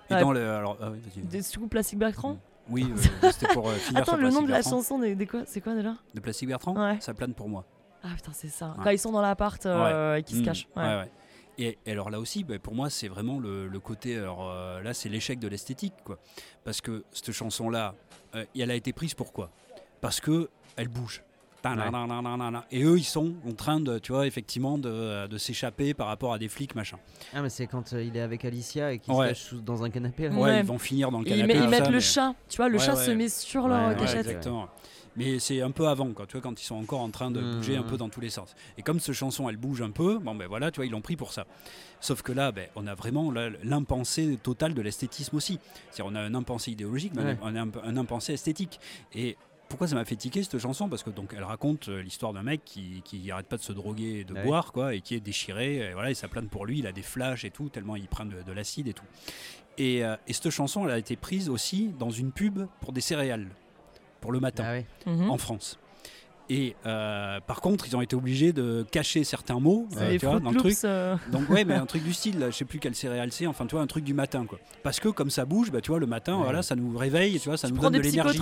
[SPEAKER 3] Et
[SPEAKER 2] Ouais.
[SPEAKER 3] dans le. Alors, ah oui, vas-y.
[SPEAKER 2] Des sous Plastic Bertrand
[SPEAKER 3] Oui, euh, c'était pour euh, finir
[SPEAKER 2] Attends,
[SPEAKER 3] sur
[SPEAKER 2] le nom
[SPEAKER 3] Plastic
[SPEAKER 2] de la
[SPEAKER 3] Bertrand.
[SPEAKER 2] chanson, des, des quoi C'est quoi déjà
[SPEAKER 3] De Plastic Bertrand
[SPEAKER 2] Ouais.
[SPEAKER 3] Ça plane pour moi.
[SPEAKER 2] Ah putain, c'est ça.
[SPEAKER 3] Ouais.
[SPEAKER 2] Quand ils sont dans l'appart euh,
[SPEAKER 3] Ouais.
[SPEAKER 2] et qu'ils se cachent. Ouais.
[SPEAKER 3] Ouais, ouais. Et, et alors là aussi, bah, pour moi, c'est vraiment le, le côté. Alors euh, là, c'est l'échec de l'esthétique, quoi. Parce que cette chanson-là, euh, elle a été prise pourquoi? Parce que elle bouge. Et eux, ils sont en train de, tu vois, effectivement, de, de s'échapper par rapport à des flics, machin.
[SPEAKER 1] Ah, mais c'est quand euh, il est avec Alicia et qu'il
[SPEAKER 3] Ouais.
[SPEAKER 1] se cache dans un canapé. là.
[SPEAKER 3] Ouais,
[SPEAKER 2] Ouais.
[SPEAKER 3] ils vont finir dans le
[SPEAKER 2] ils,
[SPEAKER 3] canapé.
[SPEAKER 2] ils mettent
[SPEAKER 3] ça,
[SPEAKER 2] le
[SPEAKER 3] mais-
[SPEAKER 2] chat. Tu vois, le
[SPEAKER 3] Ouais,
[SPEAKER 2] chat
[SPEAKER 3] ouais.
[SPEAKER 2] se met sur leur
[SPEAKER 1] Ouais,
[SPEAKER 3] Ouais,
[SPEAKER 2] cachette.
[SPEAKER 3] exactement. Mais c'est un peu avant, quoi, tu vois, quand ils sont encore en train de bouger un peu dans tous les sens. Et comme ce chanson, elle bouge un peu, bon ben voilà, tu vois, ils l'ont pris pour ça. Sauf que là, ben, on a vraiment l'impensé total de l'esthétisme aussi. C'est-à-dire, on a un impensé idéologique, mais
[SPEAKER 1] Ouais.
[SPEAKER 3] on a un, un impensé esthétique. Et pourquoi ça m'a fait tiquer cette chanson? Parce que donc, elle raconte euh, l'histoire d'un mec qui, qui arrête pas de se droguer et de
[SPEAKER 1] Ouais.
[SPEAKER 3] boire, quoi, et qui est déchiré. Et voilà, et ça plane pour lui. Il a des flashs et tout, tellement il prend de, de l'acide et tout. Et, euh, et cette chanson, elle a été prise aussi dans une pub pour des céréales, pour le matin
[SPEAKER 1] Ah ouais.
[SPEAKER 2] Mhm.
[SPEAKER 3] en France. Et euh, par contre, ils ont été obligés de cacher certains mots euh, tu vois, dans le truc.
[SPEAKER 2] Euh.
[SPEAKER 3] Donc ouais, mais un truc du style, là, je sais plus quelle céréale c'est, enfin tu vois, un truc du matin quoi. Parce que comme ça bouge, bah tu vois, le matin,
[SPEAKER 1] Ouais.
[SPEAKER 3] voilà, ça nous réveille, tu vois, ça
[SPEAKER 2] Tu
[SPEAKER 3] nous donne
[SPEAKER 2] des
[SPEAKER 3] de l'énergie.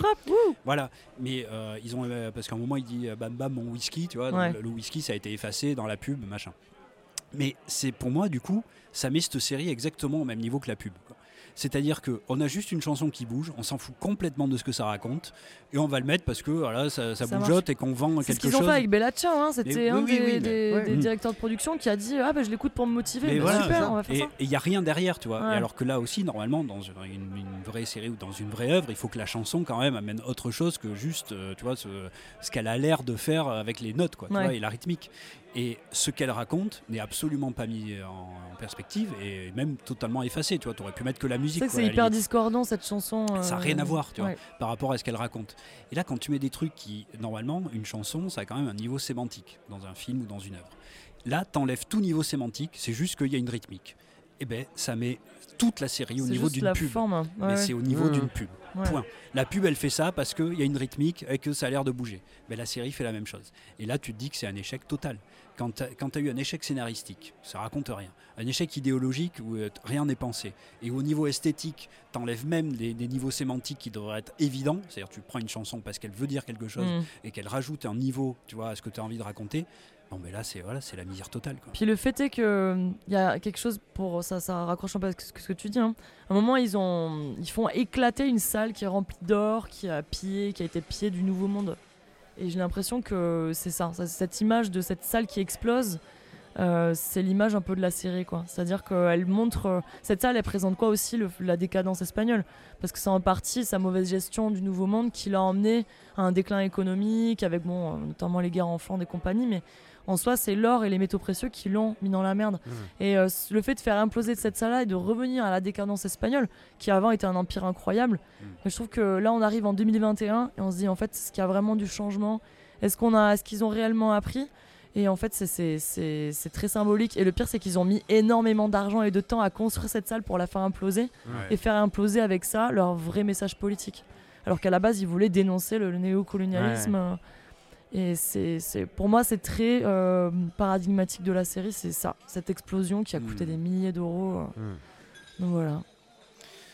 [SPEAKER 3] Voilà, mais euh, ils ont parce qu'à un moment il dit bam bam mon whisky, tu vois,
[SPEAKER 2] Ouais.
[SPEAKER 3] le, le whisky ça a été effacé dans la pub, machin. Mais c'est pour moi du coup, ça met cette série exactement au même niveau que la pub. C'est-à-dire qu'on a juste une chanson qui bouge, on s'en fout complètement de ce que ça raconte, et on va le mettre parce que voilà, ça, ça
[SPEAKER 2] marche.
[SPEAKER 3] et qu'on vend
[SPEAKER 2] C'est ce
[SPEAKER 3] quelque
[SPEAKER 2] qu'ils
[SPEAKER 3] chose.
[SPEAKER 2] ont fait avec Bella Ciao, hein. c'était un
[SPEAKER 3] oui,
[SPEAKER 2] des,
[SPEAKER 3] oui, mais-
[SPEAKER 2] des-
[SPEAKER 3] ouais.
[SPEAKER 2] des directeurs de production qui a dit Ah, bah je l'écoute pour me motiver.
[SPEAKER 3] Mais
[SPEAKER 2] Bah,
[SPEAKER 3] voilà,
[SPEAKER 2] super,
[SPEAKER 3] ça.
[SPEAKER 2] on va faire
[SPEAKER 3] et
[SPEAKER 2] ça.
[SPEAKER 3] il n'y a rien derrière, tu vois.
[SPEAKER 2] Ouais.
[SPEAKER 3] Et alors que là aussi, normalement, dans une, une- une vraie série ou dans une vraie œuvre, il faut que la chanson quand même amène autre chose que juste, euh, tu vois, ce, ce qu'elle a l'air de faire avec les notes, quoi, tu
[SPEAKER 2] Ouais.
[SPEAKER 3] vois, et la rythmique. Et ce qu'elle raconte n'est absolument pas mis en, en perspective et même totalement effacé. Tu vois, aurais pu mettre que la
[SPEAKER 2] C'est
[SPEAKER 3] musique.
[SPEAKER 2] c'est hyper
[SPEAKER 3] limite.
[SPEAKER 2] discordant cette chanson.
[SPEAKER 3] Ça n'a
[SPEAKER 2] euh,
[SPEAKER 3] rien à voir, tu vois,
[SPEAKER 2] ouais.
[SPEAKER 3] par rapport à ce qu'elle raconte. Et là, quand tu mets des trucs qui, normalement, une chanson, ça a quand même un niveau sémantique dans un film ou dans une œuvre. Là, t'enlèves tout niveau sémantique, c'est juste qu'il y a une rythmique. Et ben, ça met toute la série au
[SPEAKER 2] C'est
[SPEAKER 3] niveau d'une pub.
[SPEAKER 2] forme, hein.
[SPEAKER 3] Mais
[SPEAKER 2] Ouais,
[SPEAKER 3] c'est
[SPEAKER 2] ouais.
[SPEAKER 3] au niveau
[SPEAKER 1] Mmh.
[SPEAKER 3] d'une pub.
[SPEAKER 2] Ouais.
[SPEAKER 3] Point. La pub, elle fait ça parce qu'il y a une rythmique et que ça a l'air de bouger. Mais la série fait la même chose. Et là, tu te dis que c'est un échec total. Quand tu as eu un échec scénaristique, ça raconte rien. Un échec idéologique où euh, rien n'est pensé. Et au niveau esthétique, t'enlèves même des, des niveaux sémantiques qui devraient être évidents. C'est-à-dire, tu prends une chanson parce qu'elle veut dire quelque chose
[SPEAKER 2] Mm.
[SPEAKER 3] et qu'elle rajoute un niveau, tu vois, à ce que tu as envie de raconter. Non, mais là, c'est voilà, c'est la misère totale. Quoi.
[SPEAKER 2] Puis le fait est que il y a quelque chose pour ça, ça raccroche un peu ce que, ce que tu dis. hein. À un moment, ils ont, ils font éclater une salle qui est remplie d'or, qui a pillé, qui a été pillée du Nouveau Monde. Et j'ai l'impression que c'est ça, cette image de cette salle qui explose. euh, c'est l'image un peu de la série quoi c'est à dire qu'elle montre euh, cette salle elle présente quoi aussi la décadence espagnole? Parce que c'est en partie sa mauvaise gestion du nouveau monde qui l'a emmené à un déclin économique avec euh, notamment les guerres en Flandre et compagnie mais en soi, c'est l'or et les métaux précieux qui l'ont mis dans la merde. Et euh, le fait de faire imploser de cette salle-là et de revenir à la décadence espagnole, qui avant était un empire incroyable, je trouve que là, on arrive en 2021 et on se dit, en fait, est-ce qu'il y a vraiment du changement? Est-ce qu'on a, est-ce qu'ils ont réellement appris? Et en fait, c'est- très symbolique. Et le pire, c'est qu'ils ont mis énormément d'argent et de temps à construire cette salle pour la faire imploser
[SPEAKER 3] Ouais.
[SPEAKER 2] et faire imploser avec ça leur vrai message politique. Alors qu'à la base, ils voulaient dénoncer le, le néocolonialisme.
[SPEAKER 1] Ouais.
[SPEAKER 2] euh, Et c'est, c'est- pour moi, c'est très euh, paradigmatique de la série, c'est ça, cette explosion qui a coûté
[SPEAKER 3] Mm.
[SPEAKER 2] des milliers d'euros. euh.
[SPEAKER 1] Mm.
[SPEAKER 2] Donc voilà.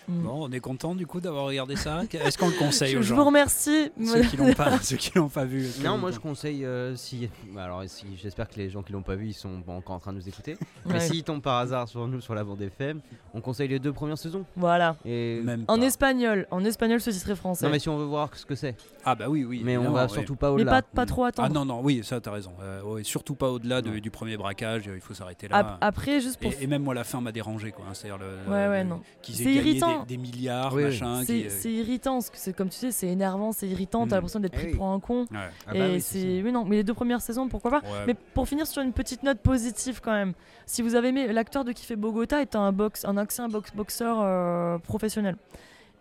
[SPEAKER 2] Mm.
[SPEAKER 3] Bon, on est content du coup d'avoir regardé ça. Est-ce qu'on le conseille
[SPEAKER 2] Je,
[SPEAKER 3] aux
[SPEAKER 2] je vous remercie.
[SPEAKER 3] Ceux qui l'ont pas, ceux qui l'ont pas vu.
[SPEAKER 1] Non, moi je conseille euh, si. Alors, si, j'espère que les gens qui l'ont pas vu, ils sont encore en train de nous écouter. Mais
[SPEAKER 2] Ouais.
[SPEAKER 1] s'ils tombent par hasard sur nous sur la bande FM, on conseille les deux premières saisons.
[SPEAKER 2] Voilà.
[SPEAKER 1] Et
[SPEAKER 3] Même
[SPEAKER 2] En
[SPEAKER 3] pas.
[SPEAKER 2] espagnol, en espagnol sous-titré français.
[SPEAKER 1] non, mais si on veut voir ce que c'est.
[SPEAKER 3] Ah bah oui, oui.
[SPEAKER 1] Mais on va
[SPEAKER 3] ouais.
[SPEAKER 1] surtout pas
[SPEAKER 2] Mais
[SPEAKER 1] au-delà.
[SPEAKER 2] pas, pas trop
[SPEAKER 3] Ah
[SPEAKER 2] attendre.
[SPEAKER 3] non, non, oui, ça t'as raison. Euh, ouais, surtout pas au-delà du premier braquage, il faut s'arrêter là.
[SPEAKER 2] Ap- Après, juste pour.
[SPEAKER 3] Et, et même moi, la fin m'a dérangé, quoi. hein, C'est-à-dire le,
[SPEAKER 2] Ouais,
[SPEAKER 3] le-
[SPEAKER 2] ouais, non. C'est irritant.
[SPEAKER 3] Des, des milliards,
[SPEAKER 1] Oui,
[SPEAKER 3] machin.
[SPEAKER 2] C'est
[SPEAKER 3] qui, euh,
[SPEAKER 2] c'est irritant, parce que c'est comme tu sais, c'est énervant, c'est irritant, t'as
[SPEAKER 3] Mm.
[SPEAKER 2] l'impression d'être
[SPEAKER 1] Eh
[SPEAKER 2] pris pour un con.
[SPEAKER 3] ouais.
[SPEAKER 1] Ah bah
[SPEAKER 2] et
[SPEAKER 1] oui, c'est
[SPEAKER 2] c'est. Oui, non, mais les deux premières saisons, pourquoi pas
[SPEAKER 3] Ouais.
[SPEAKER 2] Mais pour finir sur une petite note positive quand même, si vous avez aimé, l'acteur de qui fait Bogota est un, box, un ancien box, boxeur euh, professionnel.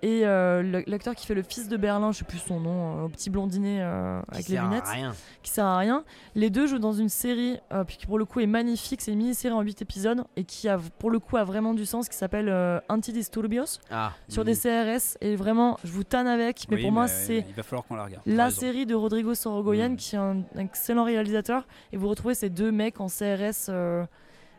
[SPEAKER 2] Et euh, l'acteur qui fait le fils de Berlin, je sais plus son nom, euh, au petit blondinet euh,
[SPEAKER 1] Qui
[SPEAKER 2] avec les lunettes,
[SPEAKER 1] rien.
[SPEAKER 2] qui sert à rien. Les deux jouent dans une série euh, puis qui pour le coup est magnifique, c'est une mini-série en 8 épisodes et qui a pour le coup a vraiment du sens, qui s'appelle euh, Antidisturbios
[SPEAKER 1] Ah,
[SPEAKER 2] sur des CRS. Et vraiment, je vous tanne avec, mais
[SPEAKER 3] Oui,
[SPEAKER 2] pour moi c'est
[SPEAKER 3] la
[SPEAKER 2] série de Rodrigo Sorogoyen
[SPEAKER 3] Mm.
[SPEAKER 2] qui est un, un excellent réalisateur et vous retrouvez ces deux mecs en CRS euh,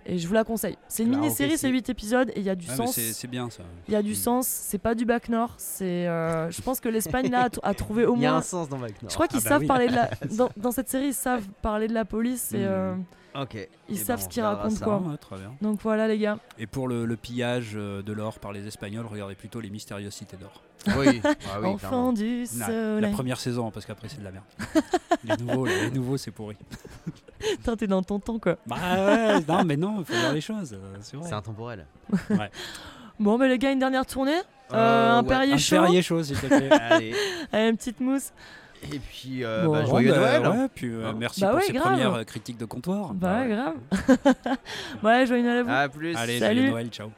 [SPEAKER 2] et je vous la conseille. C'est une mini-série, c'est
[SPEAKER 1] si.
[SPEAKER 2] 8 épisodes et il y a du
[SPEAKER 3] Ouais, mais
[SPEAKER 2] sens.
[SPEAKER 3] c'est c'est bien ça.
[SPEAKER 2] Il y a du
[SPEAKER 3] Mm.
[SPEAKER 2] sens, c'est pas du bac nord, c'est euh, je pense que l'Espagne là a, t- a trouvé au
[SPEAKER 1] il y a
[SPEAKER 2] moins
[SPEAKER 1] un sens dans Bac
[SPEAKER 2] je crois qu'ils
[SPEAKER 3] Ah bah
[SPEAKER 2] savent
[SPEAKER 3] oui.
[SPEAKER 2] parler de la dans, dans cette série, ils savent parler de la police et
[SPEAKER 3] Mm.
[SPEAKER 2] euh,
[SPEAKER 1] Ok.
[SPEAKER 2] ils
[SPEAKER 1] Eh
[SPEAKER 2] savent
[SPEAKER 1] ben,
[SPEAKER 2] ce qu'ils racontent quoi.
[SPEAKER 3] Ouais, très bien.
[SPEAKER 2] Donc voilà les gars.
[SPEAKER 3] Et pour le, le pillage euh, de l'or par les Espagnols, regardez plutôt les mystérieuses cités d'or.
[SPEAKER 1] Oui, ah oui,
[SPEAKER 2] Enfant
[SPEAKER 1] clairement.
[SPEAKER 2] du
[SPEAKER 3] La,
[SPEAKER 2] soleil.
[SPEAKER 3] la première saison, parce qu'après c'est de la merde. les nouveaux, les, les nouveaux c'est pourri.
[SPEAKER 2] Putain, t'es dans ton temps quoi.
[SPEAKER 3] Bah ouais, non mais non, il faut voir les choses. euh,
[SPEAKER 1] C'est intemporel.
[SPEAKER 2] Bon mais les gars, une dernière tournée. Euh,
[SPEAKER 1] Euh,
[SPEAKER 2] un
[SPEAKER 1] ouais,
[SPEAKER 2] Perrier
[SPEAKER 3] Un
[SPEAKER 2] chaud.
[SPEAKER 3] Perrier chaud s'il te plaît.
[SPEAKER 1] Allez.
[SPEAKER 2] Allez, une petite mousse.
[SPEAKER 1] Et puis, euh,
[SPEAKER 2] Bon.
[SPEAKER 1] bah,
[SPEAKER 2] Bon,
[SPEAKER 1] joyeux
[SPEAKER 3] bah,
[SPEAKER 1] Noël.
[SPEAKER 3] ouais, puis euh,
[SPEAKER 1] Hein
[SPEAKER 3] merci
[SPEAKER 2] Bah
[SPEAKER 3] pour
[SPEAKER 2] ouais,
[SPEAKER 3] ces
[SPEAKER 2] grave.
[SPEAKER 3] premières euh, critiques de comptoir.
[SPEAKER 2] Bah ouais, grave. ouais, joyeux Noël à vous.
[SPEAKER 1] À plus.
[SPEAKER 3] Allez,
[SPEAKER 2] Salut.
[SPEAKER 3] joyeux Noël, ciao.